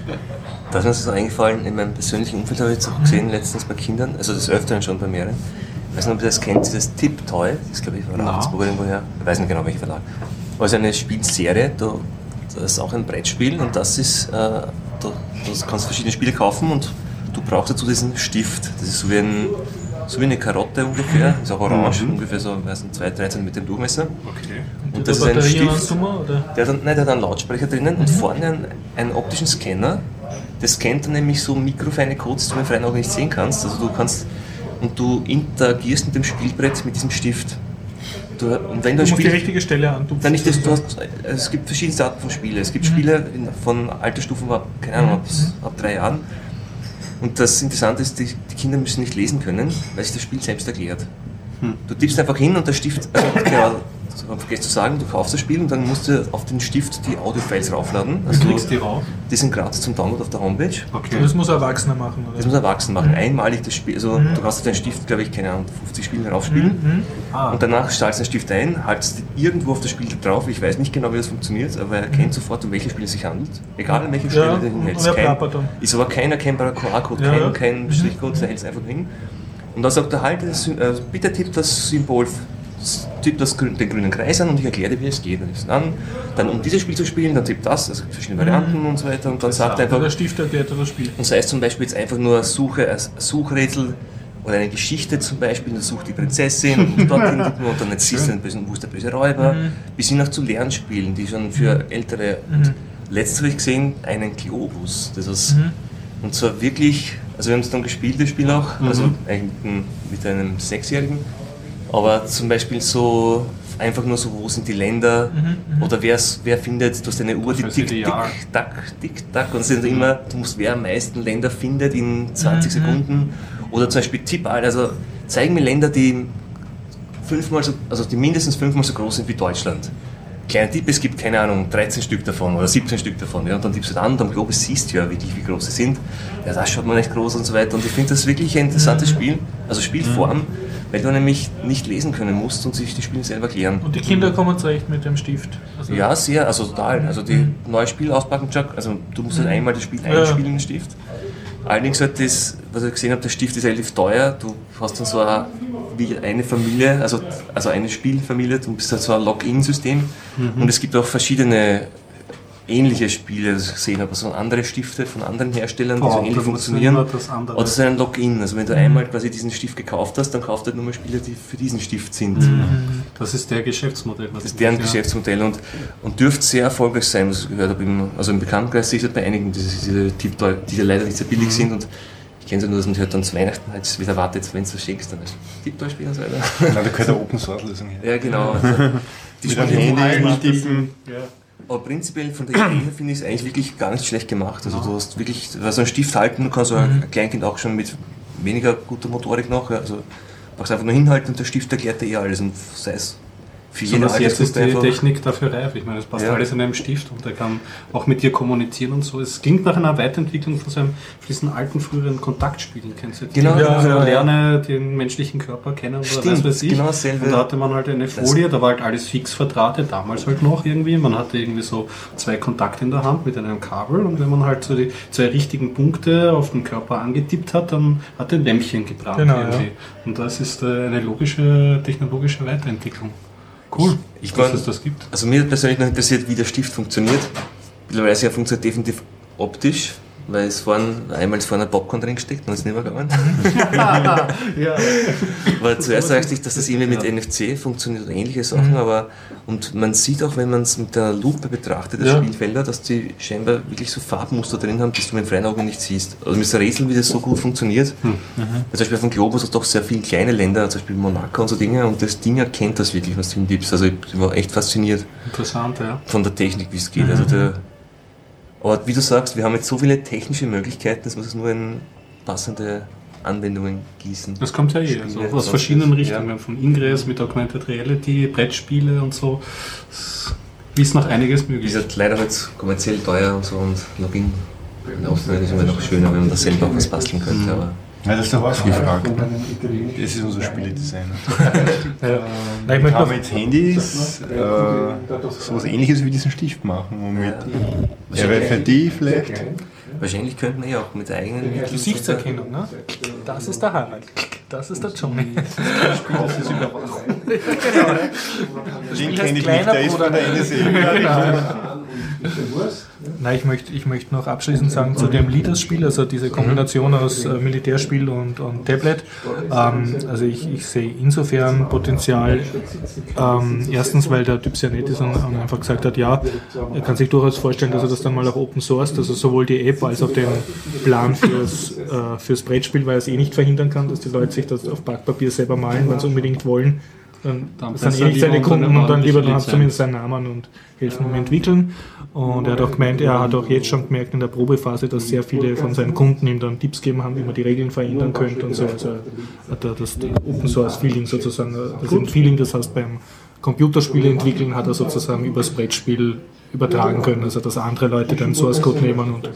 Da ist mir so eingefallen, in meinem persönlichen Umfeld habe ich jetzt auch gesehen, letztens bei Kindern, also das Öfteren schon bei mehreren. Ich weiß nicht, ob ihr das kennt, dieses Tip-Toy, das glaube ich von Ravensburg irgendwoher, ich weiß nicht genau welcher Verlag. Ist eine Spielserie, da, das ist auch ein Brettspiel und das ist, äh, da, kannst du verschiedene Spiele kaufen und du brauchst dazu diesen Stift. Das ist so wie, ein, so wie eine Karotte ungefähr, ist auch orange, ungefähr so, weiß nicht, 2, 3 cm im Durchmesser. Okay. Und das ist ein Stift. Summer, oder? Der hat, einen- nein, der hat einen Lautsprecher drinnen und vorne einen, einen optischen Scanner. Der scannt dann nämlich so mikrofeine Codes, die du mit freien Augen nicht sehen kannst. Also du kannst und du interagierst mit dem Spielbrett mit diesem Stift. Du, und wenn du Du ein musst die Spiel, richtige Stelle antupfen. dann nicht das, du hast, es gibt verschiedene Arten von Spielen. Es gibt Spiele in, von Altersstufen ab, keine Ahnung, ab, ab drei Jahren. Und das Interessante ist, die, die Kinder müssen nicht lesen können, weil sich das Spiel selbst erklärt. Du tippst einfach hin und der Stift, also, genau, so, vergesst zu sagen, du kaufst das Spiel und dann musst du auf den Stift die Audiofiles raufladen. Also Du kriegst die rauf. die sind gratis zum Download auf der Homepage. Okay. Das muss ein Erwachsener machen, oder? Das muss ein Erwachsen machen. Einmalig das Spiel, also du kannst auf deinen Stift, glaube ich, keine Ahnung, 50 Spiele raufspielen. Ah, Und danach stellst du den Stift ein, haltest irgendwo auf das Spiel drauf. Ich weiß nicht genau, wie das funktioniert, aber er erkennt sofort, um welche Spiele es sich handelt. Egal an welchem Spiel Ja, du hinhältst. und Kein, ist aber kein erkennbarer QR-Code, Ja, kein, ja. kein Strichcode, der hält es einfach hin. Und dann sagt er, Sym- äh, bitte tipp das Symbol, tipp das, den grünen Kreis an und ich erkläre dir, wie es geht. Dann ist es an, dann um dieses Spiel zu spielen, dann tipp das, also verschiedene Varianten und so weiter. Und dann sagt er Der einfach, Stift erklärt das Spiel. und sei es zum Beispiel jetzt einfach nur Suche, ein Suchrätsel oder eine Geschichte zum Beispiel, dann sucht die Prinzessin und muss dorthin tippen und dann jetzt siehst du den bösen, wo ist der böse Räuber, bis hin auch zu Lernspielen, die schon für ältere. Und letztens habe ich gesehen, einen Globus. Das ist, Und zwar wirklich, also wir haben es dann gespielt, das Spiel auch, also eigentlich mit einem- mit einem Sechsjährigen, aber zum Beispiel so einfach nur so, wo sind die Länder oder wer's, wer findet, du hast eine Uhr, die tick, tick, tack, tick, tack und es sind immer, du musst wer am meisten Länder findet in 20 Sekunden oder zum Beispiel Tipp, also zeig mir Länder, die fünfmal so, also die mindestens fünfmal so groß sind wie Deutschland. Kleiner Tipp, es gibt keine Ahnung, 13 Stück davon oder 17 Stück davon. Ja, und dann tippst du an und am Globus siehst du ja wirklich, wie groß sie sind. Ja, das schaut man nicht groß und so weiter. Und ich finde das wirklich ein interessantes Spiel, also Spielform, weil du nämlich nicht lesen können musst und sich die Spiele selber klären. Und die Kinder kommen zurecht mit dem Stift. Also Ja, sehr, also total. Also die neue Spiel auspacken, also du musst halt einmal das Spiel Ja. einspielen, den Stift. Allerdings halt das, was ich gesehen habe, der Stift ist relativ teuer. Du hast dann so eine, wie eine Familie, also, also eine Spielfamilie, du bist halt so ein Login-System. Und es gibt auch verschiedene ähnliche Spiele, gesehen habe, also andere Stifte von anderen Herstellern, die so Oh, ähnlich da funktionieren. Oder so ein Login. Also wenn du einmal quasi diesen Stift gekauft hast, dann kaufst du halt nur mal Spiele, die für diesen Stift sind. Das ist der Geschäftsmodell. was Das ist deren ja. Geschäftsmodell und, und dürfte sehr erfolgreich sein, was ich gehört habe. Im, also im Bekanntenkreis sehe ich das bei einigen, diese, diese die ja leider nicht sehr billig sind und ich kenne es ja nur, dass man hört dann zu Weihnachten halt wieder wartet, wenn du was schenkst, dann ist Tipptoy spielen und so weiter. Nein, da gehört eine Open Source Lösung her. Ja, genau. Also, die Mit einem spielen Handy hintippen. Ja. Aber prinzipiell von der Idee her finde ich es eigentlich wirklich gar nicht schlecht gemacht. Also du hast wirklich, also einen Stift halten, du kannst auch Mhm. ein Kleinkind auch schon mit weniger guter Motorik noch, also machst einfach nur hinhalten und der Stift erklärt dir eh alles und sei es für So jede dass jetzt ist die einfach- Technik dafür reif. Ich meine, das passt Ja. alles in einem Stift und der kann auch mit dir kommunizieren und so. Es klingt nach einer Weiterentwicklung von so einem, von diesen alten früheren Kontaktspielen. Kennst du die? Genau, Ja, also ja, ja. lerne den menschlichen Körper kennen oder Stimmt, was weiß ich. genau dasselbe. Und da hatte man halt eine Folie, da war halt alles fix verdrahtet, damals halt noch irgendwie. Man hatte irgendwie so zwei Kontakte in der Hand mit einem Kabel und wenn man halt so die zwei richtigen Punkte auf den Körper angetippt hat, dann hat ein Lämpchen gebrannt Genau, irgendwie. Und das ist äh, eine logische, technologische Weiterentwicklung. Cool, Ich dass mein- es das gibt. Also mir persönlich noch interessiert, wie der Stift funktioniert. Mittlerweile funktioniert definitiv optisch, weil es vorhin, einmal ist vorne ein Popcorn drin gesteckt und ist nicht mehr gegangen. ja. Aber zuerst sagte ich, dass das irgendwie mit NFC funktioniert oder ähnliche Sachen, aber und man sieht auch, wenn man es mit der Lupe betrachtet, die Ja. Spielfelder, dass die scheinbar wirklich so Farbmuster drin haben, die du mit freien Augen nicht siehst. Also mit Rätsel, wie das so gut funktioniert. Weil Zum Beispiel auf dem Globus hast du doch sehr viele kleine Länder, zum Beispiel Monaco und so Dinge, und das Ding erkennt das wirklich, was du ihm gibst. Also ich war echt fasziniert Interessant, ja. von der Technik, wie es geht. Also der, Aber wie du sagst, wir haben jetzt so viele technische Möglichkeiten, dass wir es nur in passende Anwendungen gießen. Das kommt ja eh Spiele, also aus verschiedenen Richtungen. ja. Von Ingress mit Augmented Reality, Brettspiele und so. Es ist noch einiges Wie möglich. gesagt, leider halt kommerziell teuer und so und Login. Ist immer noch schöner, wenn man da selber auch was basteln könnte. Aber Ja, das ist der Horst gefragt. Das ist unser Spieledesigner. Nein, ich noch, jetzt Handys, äh, sowas ähnliches wie diesen Stift machen. Und mit RFID vielleicht. wahrscheinlich könnten wir ja auch mit eigenen Mitteln. Gesichtserkennung, ne? Das ist der Harald. Das ist der Johnny. Den heißt kenne ich nicht, kleiner der ist von der NSA. Nein, ich möchte, ich möchte noch abschließend sagen zu dem Leaders-Spiel, also diese Kombination aus äh, Militärspiel und, und Tablet. Ähm, also ich, ich sehe insofern Potenzial, ähm, erstens, weil der Typ sehr nett ist und, und einfach gesagt hat, ja, er kann sich durchaus vorstellen, dass er das dann mal auch open sourced, also sowohl die App als auch den Plan fürs, äh, fürs Brettspiel, weil er es eh nicht verhindern kann, dass die Leute sich das auf Backpapier selber malen, wenn sie unbedingt wollen. Dann, Dann das sind eh nicht seine Kunden und dann lieber dann ordentlichen hat zumindest seinen Namen und helfen ihm entwickeln. Und er hat auch gemeint, er hat auch jetzt schon gemerkt in der Probephase, dass sehr viele von seinen Kunden ihm dann Tipps gegeben haben, wie man die Regeln verändern könnte und so. Also hat er das Open Source Feeling sozusagen, das ein Feeling, das heißt beim Computerspiele entwickeln, hat er sozusagen übers Brettspiel übertragen können. Also dass andere Leute den Source Code nehmen und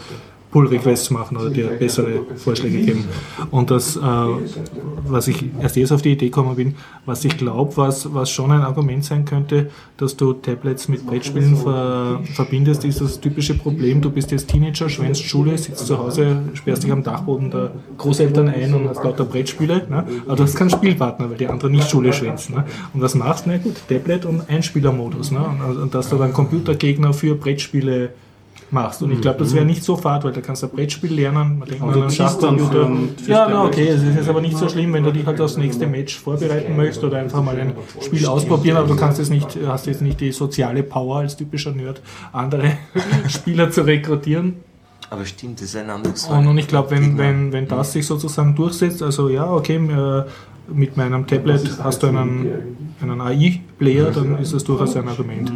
Pull Requests machen oder dir bessere Vorschläge geben. Und das, äh, was ich erst jetzt auf die Idee gekommen bin, was ich glaube, was, was schon ein Argument sein könnte, dass du Tablets mit Brettspielen ver, verbindest, ist das typische Problem, du bist jetzt Teenager, schwänzt Schule, sitzt zu Hause, sperrst dich am Dachboden der Großeltern ein und hast lauter Brettspiele, ne? aber du hast keinen Spielpartner, weil die anderen nicht Schule schwänzen. Ne? Und was machst du? Na gut, Tablet und Einspielermodus. Ne? Und, und dass du dann Computergegner für Brettspiele machst. Und ich glaube, das wäre nicht so fad, weil da kannst du ein Brettspiel lernen, man denkt Aber an Schachcomputer. Ja, na okay, es ist jetzt aber nicht so schlimm, wenn du dich halt aufs nächste Match vorbereiten möchtest oder einfach mal ein Spiel ausprobieren, aber du kannst jetzt nicht, hast jetzt nicht die soziale Power als typischer Nerd, andere Spieler zu rekrutieren. Aber stimmt, das ist ein anderes Und, und ich glaube, wenn, wenn, wenn das sich sozusagen durchsetzt, also ja, okay, äh, mit meinem Tablet hast du einen, einen AI-Player, dann ist das durchaus ein Argument.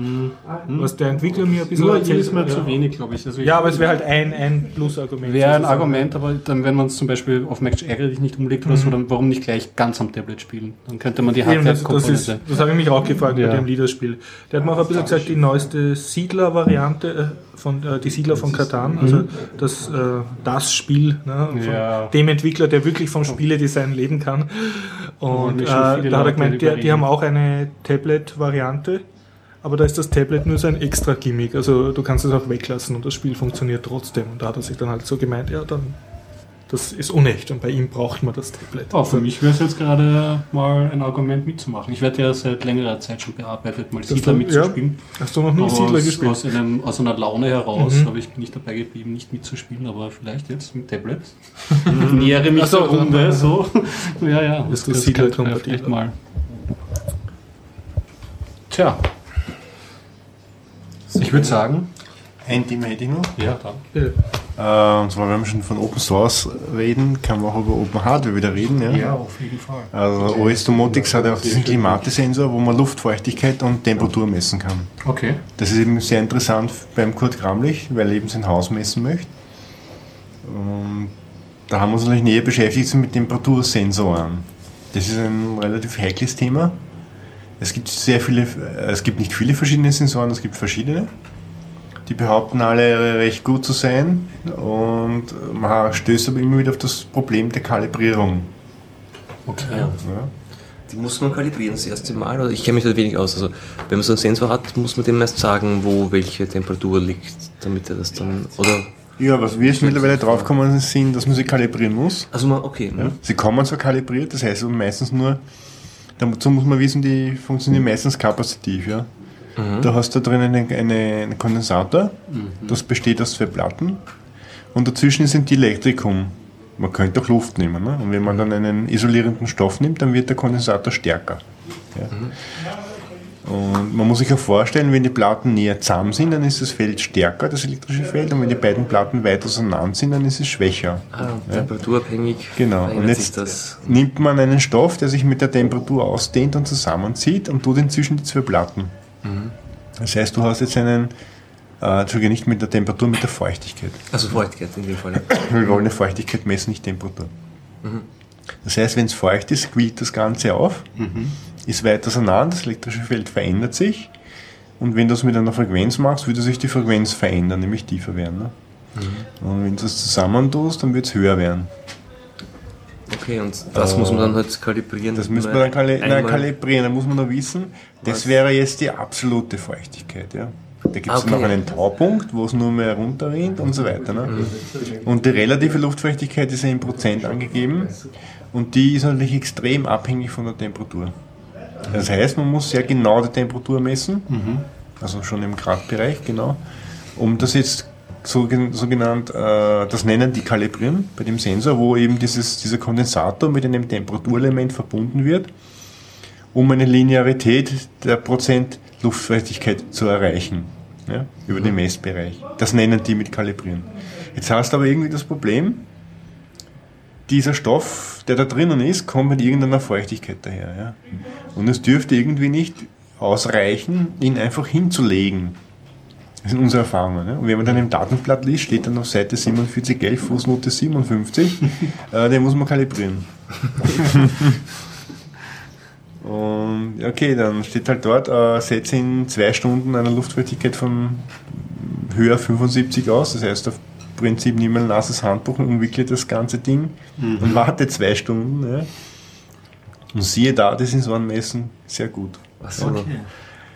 Was der Entwickler mir ein bisschen Nur erzählt ist mir ja. zu wenig, glaube ich. Also ich Ja, aber es wäre halt ein, ein Plus-Argument. Wäre ein sozusagen. Argument, aber dann, wenn man es zum Beispiel auf Mac ärgere dich nicht umlegt oder so, dann warum nicht gleich ganz am Tablet spielen? Dann könnte man die Eben, das, das, Hardware-Komponente. das habe ich mich auch gefragt Ja. bei dem Leaderspiel. Der hat mir auch ein bisschen gesagt, die neueste Siedler-Variante äh, von äh, die Siedler von Katan, also das, äh, das Spiel ne, von Ja. dem Entwickler, der wirklich vom Spieledesign leben kann. Und äh, da hat er gemeint, die, die haben auch eine Tablet-Variante. Aber da ist das Tablet nur so ein extra Gimmick. Also du kannst es auch weglassen und das Spiel funktioniert trotzdem. Und da hat er sich dann halt so gemeint, ja, dann das ist unecht und bei ihm braucht man das Tablet. Oh, für mich wäre es jetzt gerade mal ein Argument mitzumachen. Ich werde ja seit längerer Zeit schon bearbeitet, mal Siedler du- mitzuspielen. Hast du noch nie Aber Siedler aus, gespielt? Aus, einem, aus einer Laune heraus Mhm. habe ich bin ich dabei geblieben, nicht mitzuspielen, aber vielleicht jetzt mit Tablet. Nähere mich so, der Runde, so. Ja, ja. Ist das könnte Siedler-kompatibel? vielleicht mal. Tja. Ich würde sagen, Ein Thema hätte ich noch. ja, dann. Äh, und zwar, wenn wir schon von Open Source reden, kann man auch über Open Hardware wieder reden. Ja? auf jeden Fall. Also OS Domotics hat auch diesen Klimatesensor, wo man Luftfeuchtigkeit und Temperatur messen kann. Okay. Das ist eben sehr interessant beim Kurt Gramlich, weil er eben sein Haus messen möchte. Und da haben wir uns natürlich näher beschäftigt mit Temperatursensoren. Das ist ein relativ heikles Thema. Es gibt sehr viele, äh, es gibt nicht viele verschiedene Sensoren, es gibt verschiedene. Die behaupten alle recht gut zu sein und man stößt aber immer wieder auf das Problem der Kalibrierung. Okay. Ja. Ja. Die muss man kalibrieren das erste Mal. Oder ich kenne mich da wenig aus. Also, wenn man so einen Sensor hat, muss man dem erst sagen, wo welche Temperatur liegt, damit er das dann. Oder. Ja, was wir jetzt mittlerweile draufgekommen sind, dass man sie kalibrieren muss. Also, man, okay. Ja. Sie kommen zwar kalibriert, das heißt meistens nur, dazu muss man wissen, die funktionieren meistens kapazitiv. Ja. Da hast du drinnen einen, einen, Kondensator, das besteht aus zwei Platten und dazwischen ist ein Dielektrikum. Man könnte auch Luft nehmen. Ne? Und wenn man dann einen isolierenden Stoff nimmt, dann wird der Kondensator stärker. Ja. Und man muss sich auch vorstellen, wenn die Platten näher zusammen sind, dann ist das Feld stärker, das elektrische Feld, und wenn die beiden Platten weit auseinander sind, dann ist es schwächer. Ah, temperaturabhängig. Genau. Und jetzt nimmt man einen Stoff, der sich mit der Temperatur ausdehnt und zusammenzieht und tut ihn zwischen die zwei Platten. Das heißt, du hast jetzt einen Äh, Entschuldige, nicht mit der Temperatur, mit der Feuchtigkeit. Also Feuchtigkeit in dem Fall. ja. Wir wollen eine Feuchtigkeit messen, nicht Temperatur. Das heißt, wenn es feucht ist, quillt das Ganze auf, ist weit auseinander, das elektrische Feld verändert sich. Und wenn du das mit einer Frequenz machst, würde sich die Frequenz verändern, nämlich tiefer werden. Ne? Und wenn du das zusammentust, dann wird es höher werden. Okay, und das muss man dann halt kalibrieren. Das müssen wir dann kali nein, kalibrieren. Da muss man noch wissen, das wäre jetzt die absolute Feuchtigkeit. Ja? Da gibt es Okay. noch einen Taupunkt, wo es nur mehr runterrinnt und so weiter. Ne? Und die relative Luftfeuchtigkeit ist ja in Prozent angegeben und die ist natürlich extrem abhängig von der Temperatur. Das heißt, man muss sehr genau die Temperatur messen, also schon im Gradbereich, genau, um das jetzt so, gen- so genannt, äh, das nennen die kalibrieren bei dem Sensor, wo eben dieses, dieser Kondensator mit einem Temperaturelement verbunden wird, um eine Linearität der Prozent Luftfeuchtigkeit zu erreichen, ja, über den Messbereich. Das nennen die mit kalibrieren. Jetzt hast du aber irgendwie das Problem, dieser Stoff, der da drinnen ist, kommt mit irgendeiner Feuchtigkeit daher. Ja? Und es dürfte irgendwie nicht ausreichen, ihn einfach hinzulegen. Das sind unsere Erfahrungen. Ne? Und wenn man dann im Datenblatt liest, steht dann auf Seite 4711, Fußnote 57, äh, den muss man kalibrieren. Und okay, dann steht halt dort, äh, setze in zwei Stunden eine Luftfeuchtigkeit von höher 75 aus. Das heißt, auf Prinzip nimm ein nasses Handtuch und umwickle das ganze Ding und warte zwei Stunden. Ja. Und siehe da, das ist so ein Messen sehr gut. So.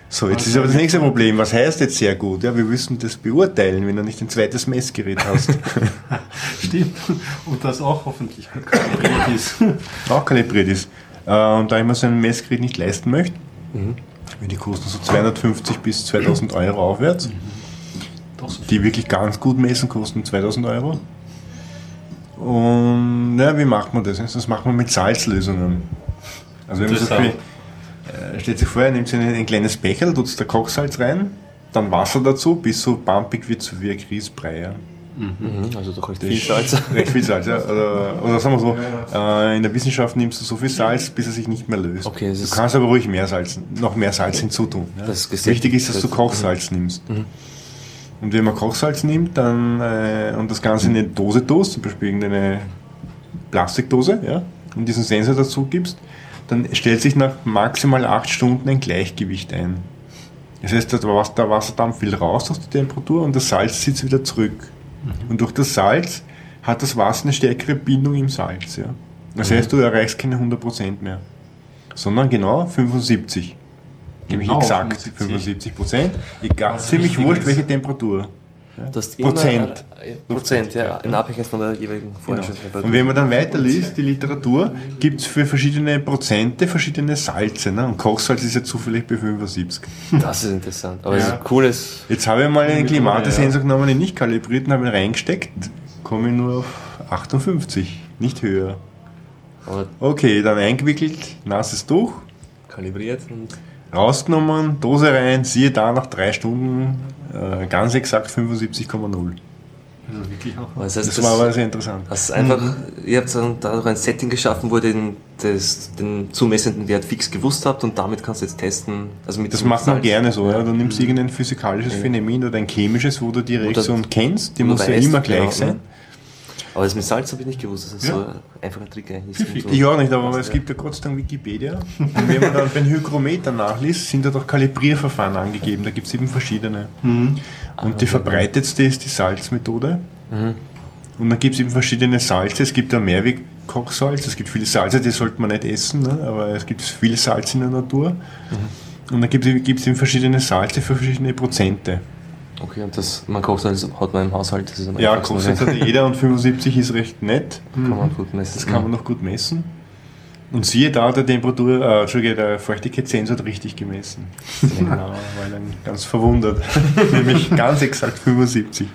So, jetzt ist aber das nächste Problem. Was heißt jetzt sehr gut? Ja, wir müssen das beurteilen, wenn du nicht ein zweites Messgerät hast. Stimmt. Und das auch hoffentlich kalibriert ist. auch kalibriert ist. Äh, Und da ich mir so ein Messgerät nicht leisten möchte, weil die kosten so 250 bis 2000 Euro aufwärts, Doch so viel. die wirklich ganz gut messen, kosten 2000 Euro. Und ja, wie macht man das? Das macht man mit Salzlösungen. Also wenn man so viel, äh, stellt sich vor, ihr nehmt ein, ein kleines Becherl, tut da Kochsalz rein, dann Wasser dazu, bis so pumpig wird, so wie ein Grießbrei. Ja. Mhm, also doch recht Das viel Salz. Recht viel Salz, ja. Oder, oder sagen wir so, äh, in der Wissenschaft nimmst du so viel Salz, bis er sich nicht mehr löst. Okay, du kannst aber ruhig mehr Salz, noch mehr Salz hinzutun. Ja. Das ist. Wichtig ist, dass du Kochsalz nimmst. Und wenn man Kochsalz nimmt dann, äh, und das Ganze in eine Dose tust, zum Beispiel irgendeine Plastikdose, ja, und diesen Sensor dazu gibst, dann stellt sich nach maximal acht Stunden ein Gleichgewicht ein. Das heißt, der Wasser- der Wasserdampf will raus aus der Temperatur und das Salz sitzt wieder zurück. Und durch das Salz hat das Wasser eine stärkere Bindung im Salz. Ja. Das heißt, du erreichst keine 100% mehr, sondern genau 75. Nämlich Genau exakt 75. 75%. Egal, ziemlich wurscht, welche Temperatur. Hast Prozent. Äh, Prozent, ja, in Abhängigkeit von der jeweiligen Feuerstofftemperatur. Genau. Und wenn man dann weiterliest, die Literatur, gibt es für verschiedene Prozente verschiedene Salze. Ne? Und Kochsalz ist ja zufällig bei 75. Das ist interessant. Aber es Ja. ist ein cooles. Jetzt habe ich mal einen Ja. Klimatesensor genommen, den nicht kalibriert und habe ihn reingesteckt. Komme ich nur auf 58, nicht höher. Okay, dann eingewickelt, nasses Tuch, kalibriert und rausgenommen, Dose rein, siehe da nach drei Stunden äh, ganz exakt 75,0. Also wirklich auch. das heißt, Das war aber sehr interessant. Das einfach, ihr habt dann dadurch ein Setting geschaffen, wo ihr den, das, den zumessenden Wert fix gewusst habt und damit kannst du jetzt testen. Also mit Das macht man Salz. gerne so. Ja. Du nimmst irgendein physikalisches Phänomen oder ein chemisches, wo du die Reaktion kennst, die muss ja immer genau, gleich sein. Aber das mit Salz habe ich nicht gewusst, dass es Ja. so einfach ein Trick eigentlich ist. so- Ich auch nicht, aber es gibt ja Gott sei Dank Wikipedia. Und wenn man dann beim Hygrometer nachliest, sind da doch Kalibrierverfahren angegeben. Da gibt es eben verschiedene. Und die verbreitetste ist die Salzmethode. Und dann gibt es eben verschiedene Salze. Es gibt ja Mehrwegkochsalz, es gibt viele Salze, die sollte man nicht essen, ne? aber es gibt viel Salz in der Natur. Und dann gibt es eben verschiedene Salze für verschiedene Prozente. Okay, und das, man kocht Salz hat man im Haushalt, das ist am Ja, Kochsalz hat jeder und 75 ist recht nett. Kann man gut messen. Das kann man noch gut messen. Und siehe da, der Temperatur, äh, Entschuldige, der Feuchtigkeitssensor hat richtig gemessen. genau, war dann ganz verwundert. Nämlich ganz exakt 75.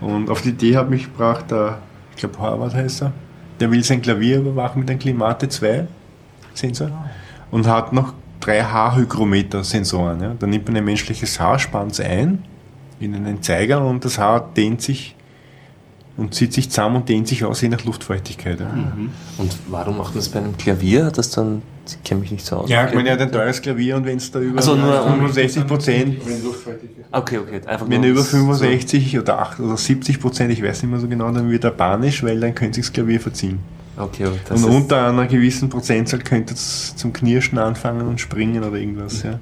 Und auf die Idee hat mich gebracht, der, ich glaube Horvath heißt er, der will sein Klavier überwachen mit einem Klimate 2 Sensor und hat noch drei Haarhygrometer-Sensoren. Ja. Da nimmt man ein menschliches Haar, spannt es ein in einen Zeiger und das Haar dehnt sich und zieht sich zusammen und dehnt sich aus, je nach Luftfeuchtigkeit. Ja. Und warum macht man das bei einem Klavier? Hat das dann, ich kenne mich nicht so aus. Ja, ich meine, er hat ein teures Klavier und wenn es da über Also nur um- 65 Prozent, Okay, okay. Einfach wenn er über das- 65 oder 8 oder 70 Prozent, ich weiß nicht mehr so genau, dann wird er panisch, weil dann könnte sich das Klavier verziehen. Okay, das und unter einer gewissen Prozentzahl könnte es zum Knirschen anfangen und springen oder irgendwas. Ja.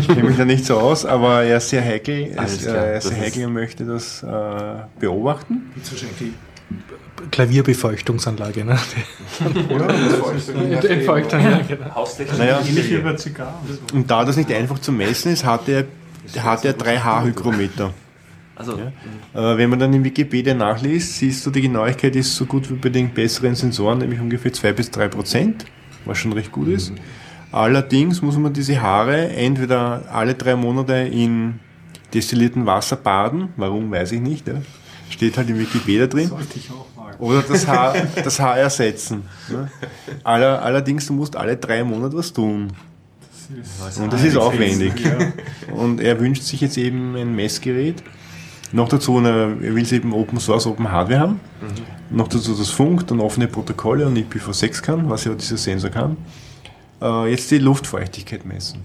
Ich kenne mich da nicht so aus, aber er ist sehr heikel, er ist, äh, er ist sehr heikel ist- und möchte das äh, beobachten. Klavierbefeuchtungsanlage, ne? Entfeuchtung, ja, genau. Haustechnik. Naja, Ähnlich wie bei Zigarren. und da das nicht einfach zu messen ist, hat er, hat er drei Haarhygrometer. Also, Äh, wenn man dann in Wikipedia nachliest, siehst du, die Genauigkeit ist so gut wie bei den besseren Sensoren, nämlich ungefähr 2 bis 3 Prozent, was schon recht gut ist. Allerdings muss man diese Haare entweder alle drei Monate in destilliertem Wasser baden, warum weiß ich nicht, ja. steht halt in Wikipedia drin, Sollte ich auch mal. oder das Haar, das Haar ersetzen. Ne? Aller, allerdings, du musst alle drei Monate was tun. Und das ist aufwendig. Und er wünscht sich jetzt eben ein Messgerät. Noch dazu, eine, er will es eben Open Source, Open Hardware haben. Noch dazu das Funk, dann offene Protokolle und IPv6 kann, was ja dieser Sensor kann. Äh, jetzt die Luftfeuchtigkeit messen.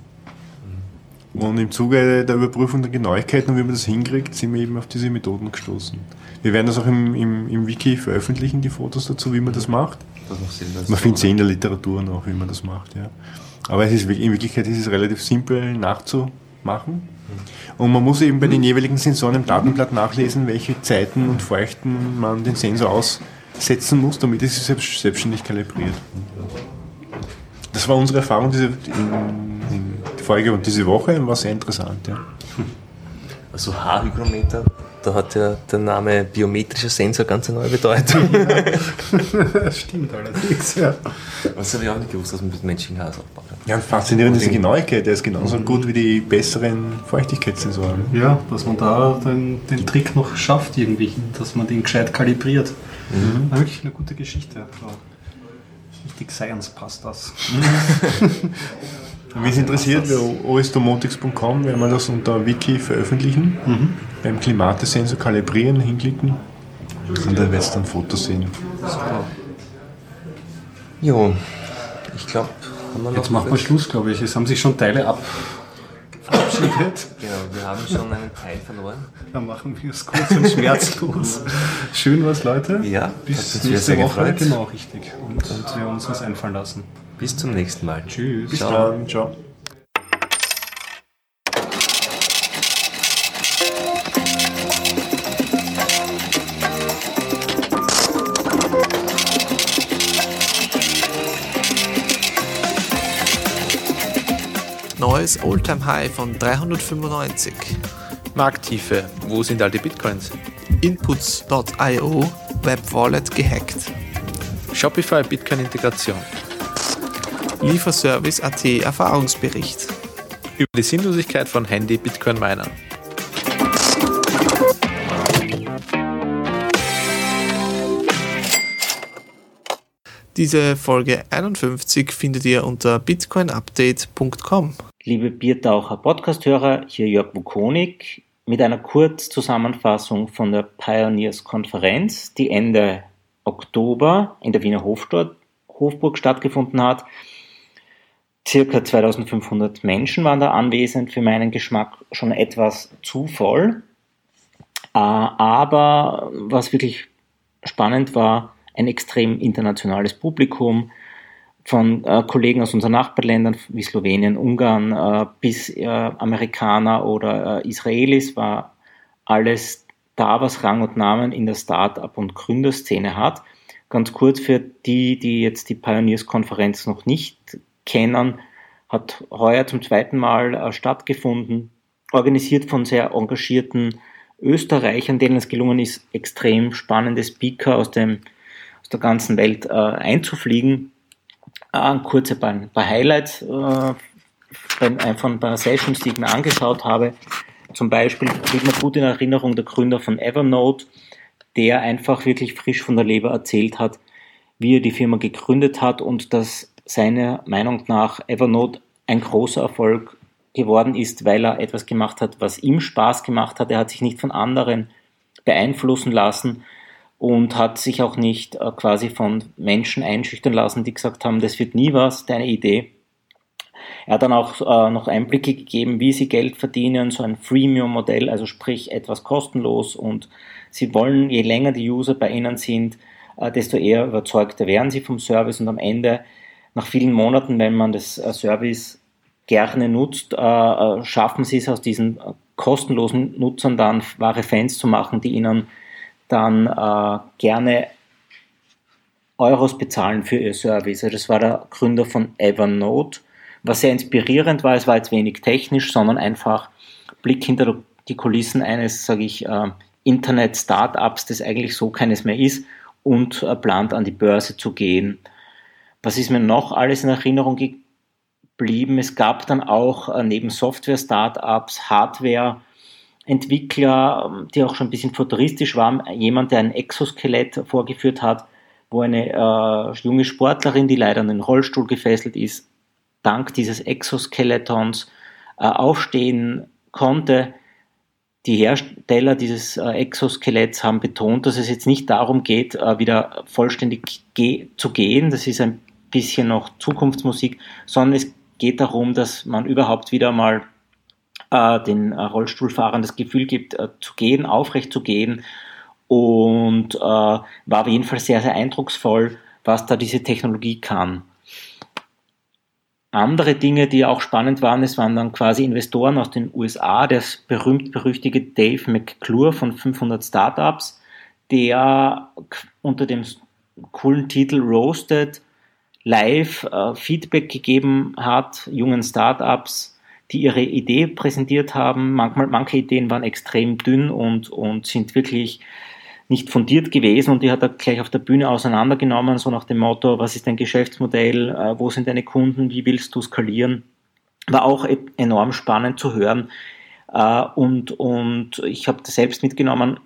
Und im Zuge der Überprüfung der Genauigkeit und wie man das hinkriegt, sind wir eben auf diese Methoden gestoßen. Wir werden das auch im, im, im Wiki veröffentlichen, die Fotos dazu, wie man das macht. das das Man findet sie in der Literatur noch, wie man das macht. Ja. Aber es ist, in Wirklichkeit ist es relativ simpel nachzumachen. Und man muss eben bei den jeweiligen Sensoren im Datenblatt nachlesen, welche Zeiten und Feuchten man den Sensor aussetzen muss, damit es sich selbst, selbstständig kalibriert. Das war unsere Erfahrung diese, in, in die Folge und diese Woche und war sehr interessant. Ja. Also Haarhygrometer, da hat ja der Name biometrischer Sensor ganz eine neue Bedeutung. Das stimmt allerdings, ja. Das habe ich auch nicht gewusst, dass man mit menschlichen Haar aufbaut. Ja, faszinierend ist die Genauigkeit, der ist genauso gut wie die besseren Feuchtigkeitssensoren. Ja, dass man da den, den Trick noch schafft, irgendwie, dass man den gescheit kalibriert. War wirklich eine gute Geschichte. Richtig Science passt das. Wenn es interessiert, osdomotics.com werden wir das unter Wiki veröffentlichen. Beim Klimatesensor kalibrieren, hinklicken. Und dann wird es dann Fotos sehen. Jo, ich glaube, haben wir noch Jetzt machen wir Schluss, glaube ich. Es haben sich schon Teile ab verabschiedet. Genau, wir haben schon einen Teil verloren. Dann machen wir es kurz und schmerzlos. Schön was, Leute. Ja, Bis nächste Woche. gefreut. Genau, richtig. Und, und wir uns was einfallen lassen. Bis zum nächsten Mal. Tschüss. Bis Ciao. dann, ciao. Neues Alltime High von 395. Markttiefe. Wo sind all die Bitcoins? Inputs.io Web Wallet gehackt. Shopify Bitcoin Integration. Lieferservice AT Erfahrungsbericht. Über die Sinnlosigkeit von Handy Bitcoin Minern. Diese Folge 51 findet ihr unter bitcoinupdate.com. Liebe Biertaucher Podcast-Hörer, hier Jörg Wukonik mit einer Kurzzusammenfassung von der Pioneers-Konferenz, die Ende Oktober in der Wiener Hofstadt, Hofburg stattgefunden hat. Circa 2500 Menschen waren da anwesend, für meinen Geschmack schon etwas zu voll. Äh, Aber was wirklich spannend war, ein extrem internationales Publikum, von äh, Kollegen aus unseren Nachbarländern wie Slowenien, Ungarn äh, bis äh, Amerikaner oder äh, Israelis war alles da, was Rang und Namen in der Start-up- und Gründerszene hat. Ganz kurz für die, die jetzt die Pioneers-Konferenz noch nicht kennen, hat heuer zum zweiten Mal äh, stattgefunden, organisiert von sehr engagierten Österreichern, denen es gelungen ist, extrem spannende Speaker aus, dem, aus der ganzen Welt äh, einzufliegen äh, kurze paar, paar Highlights äh, von, von ein paar Sessions, die ich mir angeschaut habe. Zum Beispiel kriegt man gut in Erinnerung der Gründer von Evernote, der einfach wirklich frisch von der Leber erzählt hat, wie er die Firma gegründet hat und dass seiner Meinung nach Evernote ein großer Erfolg geworden ist, weil er etwas gemacht hat, was ihm Spaß gemacht hat. Er hat sich nicht von anderen beeinflussen lassen und hat sich auch nicht äh, quasi von Menschen einschüchtern lassen, die gesagt haben, das wird nie was, deine Idee. Er hat dann auch äh, noch Einblicke gegeben, wie sie Geld verdienen, so ein Freemium-Modell, also sprich etwas kostenlos und sie wollen, je länger die User bei ihnen sind, äh, desto eher überzeugter werden sie vom Service und am Ende, nach vielen Monaten, wenn man das äh, Service gerne nutzt, äh, äh, schaffen sie es aus diesen kostenlosen Nutzern dann wahre Fans zu machen, die ihnen dann äh, gerne Euros bezahlen für ihr Service. Also das war der Gründer von Evernote, was sehr inspirierend war. Es war jetzt wenig technisch, sondern einfach Blick hinter die Kulissen eines, sage ich, äh, Internet-Startups, das eigentlich so keines mehr ist und äh, plant an die Börse zu gehen. Was ist mir noch alles in Erinnerung geblieben? Es gab dann auch äh, neben Software-Startups, Hardware, Entwickler, ähm, die auch schon ein bisschen futuristisch waren, jemand, der ein Exoskelett vorgeführt hat, wo eine äh, junge Sportlerin, die leider an den Rollstuhl gefesselt ist, dank dieses Exoskeletons äh, aufstehen konnte. Die Hersteller dieses äh, Exoskeletts haben betont, dass es jetzt nicht darum geht, äh, wieder vollständig ge zu gehen, das ist ein bisschen noch Zukunftsmusik, sondern es geht darum, dass man überhaupt wieder mal den äh, Rollstuhlfahrern das Gefühl gibt, äh, zu gehen, aufrecht zu gehen. Und äh, war auf jeden Fall sehr, sehr eindrucksvoll, was da diese Technologie kann. Andere Dinge, die auch spannend waren, es waren dann quasi Investoren aus den USA, das berühmt-berüchtigte Dave McClure von 500 Startups, der unter dem coolen Titel Roasted live äh, Feedback gegeben hat, jungen Startups, die ihre Idee präsentiert haben. Manchmal, manche Ideen waren extrem dünn und, und sind wirklich nicht fundiert gewesen und die hat er gleich auf der Bühne auseinandergenommen, so nach dem Motto, was ist dein Geschäftsmodell, äh, wo sind deine Kunden, wie willst du skalieren. War auch e-, enorm spannend zu hören äh, und, und ich habe selbst mitgenommen,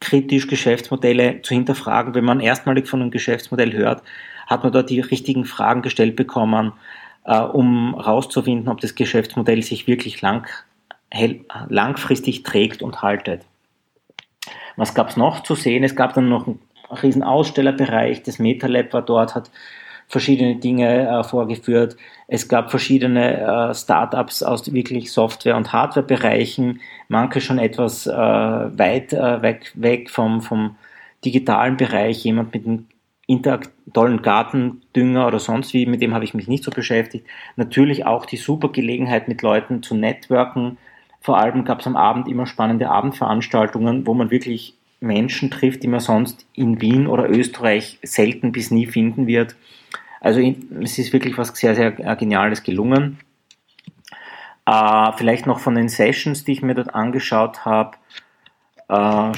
kritisch Geschäftsmodelle zu hinterfragen. Wenn man erstmalig von einem Geschäftsmodell hört, hat man dort die richtigen Fragen gestellt bekommen um herauszufinden, ob das Geschäftsmodell sich wirklich lang, langfristig trägt und haltet. Was gab es noch zu sehen? Es gab dann noch einen riesen Ausstellerbereich, das MetaLab war dort, hat verschiedene Dinge äh, vorgeführt. Es gab verschiedene äh, Startups aus wirklich Software- und Hardwarebereichen, manche schon etwas äh, weit äh, weg, weg vom, vom digitalen Bereich, jemand mit einem tollen Gartendünger oder sonst wie, mit dem habe ich mich nicht so beschäftigt. Natürlich auch die super Gelegenheit, mit Leuten zu networken. Vor allem gab es am Abend immer spannende Abendveranstaltungen, wo man wirklich Menschen trifft, die man sonst in Wien oder Österreich selten bis nie finden wird. Also es ist wirklich was sehr, sehr Geniales gelungen. Äh, vielleicht noch von den Sessions, die ich mir dort angeschaut habe. Äh,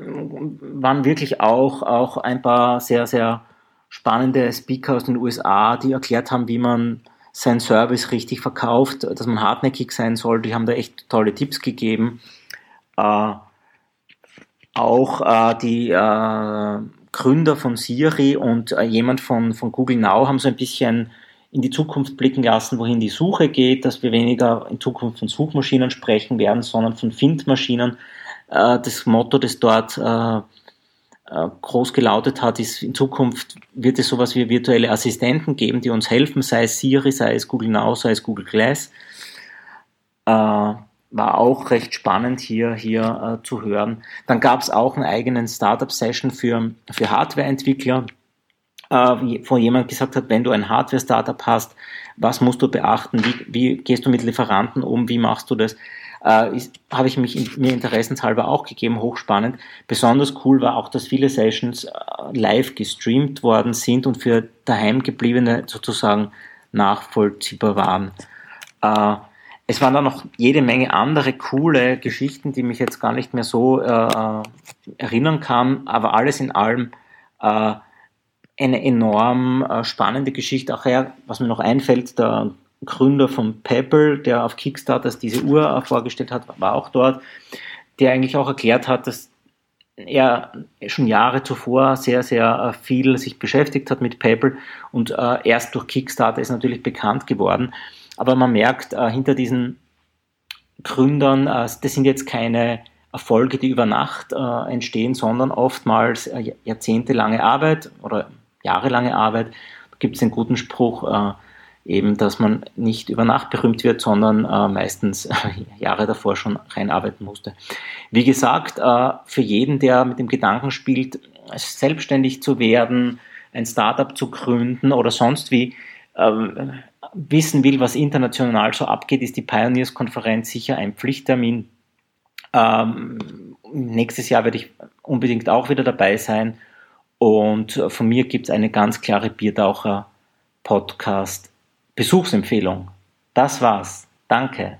waren wirklich auch, auch ein paar sehr, sehr spannende Speaker aus den USA, die erklärt haben, wie man seinen Service richtig verkauft, dass man hartnäckig sein soll. Die haben da echt tolle Tipps gegeben. Äh, auch äh, die äh, Gründer von Siri und äh, jemand von, von Google Now haben so ein bisschen in die Zukunft blicken lassen, wohin die Suche geht, dass wir weniger in Zukunft von Suchmaschinen sprechen werden, sondern von Findmaschinen. Äh, das Motto, das dort äh, äh, groß gelautet hat, ist, in Zukunft wird es sowas wie virtuelle Assistenten geben, die uns helfen, sei es Siri, sei es Google Now, sei es Google Glass. war auch recht spannend hier, hier zu hören. Dann gab es auch einen eigenen Startup-Session für, für Hardware-Entwickler, wo jemand gesagt hat, wenn du ein Hardware-Startup hast, was musst du beachten, wie, wie gehst du mit Lieferanten um, wie machst du das? Äh, habe ich mich in, mir interessenshalber auch gegeben, hochspannend. Besonders cool war auch, dass viele Sessions äh, live gestreamt worden sind und für daheimgebliebene sozusagen nachvollziehbar waren. Äh, es waren dann noch jede Menge andere coole Geschichten, die mich jetzt gar nicht mehr so äh, erinnern kann, aber alles in allem äh, eine enorm äh, spannende Geschichte. Auch her, was mir noch einfällt, der Gründer von Pebble, der auf Kickstarter diese Uhr vorgestellt hat, war auch dort, der eigentlich auch erklärt hat, dass er schon Jahre zuvor sehr, sehr äh, viel sich beschäftigt hat mit Pebble und äh, erst durch Kickstarter ist natürlich bekannt geworden. Aber man merkt äh, hinter diesen Gründern, das sind jetzt keine Erfolge, die über Nacht entstehen, sondern oftmals jahrzehntelange Arbeit oder jahrelange Arbeit. Da gibt es einen guten Spruch, eben, dass man nicht über Nacht berühmt wird, sondern äh, meistens Jahre davor schon reinarbeiten musste. Wie gesagt, äh, für jeden, der mit dem Gedanken spielt, selbstständig zu werden, ein Startup zu gründen oder sonst wie, äh, wissen will, was international so abgeht, ist die Pioneers-Konferenz sicher ein Pflichttermin. Ähm, nächstes Jahr werde ich unbedingt auch wieder dabei sein. Und von mir gibt es eine ganz klare Biertaucher-Podcast-Besuchsempfehlung. Das war's. Danke.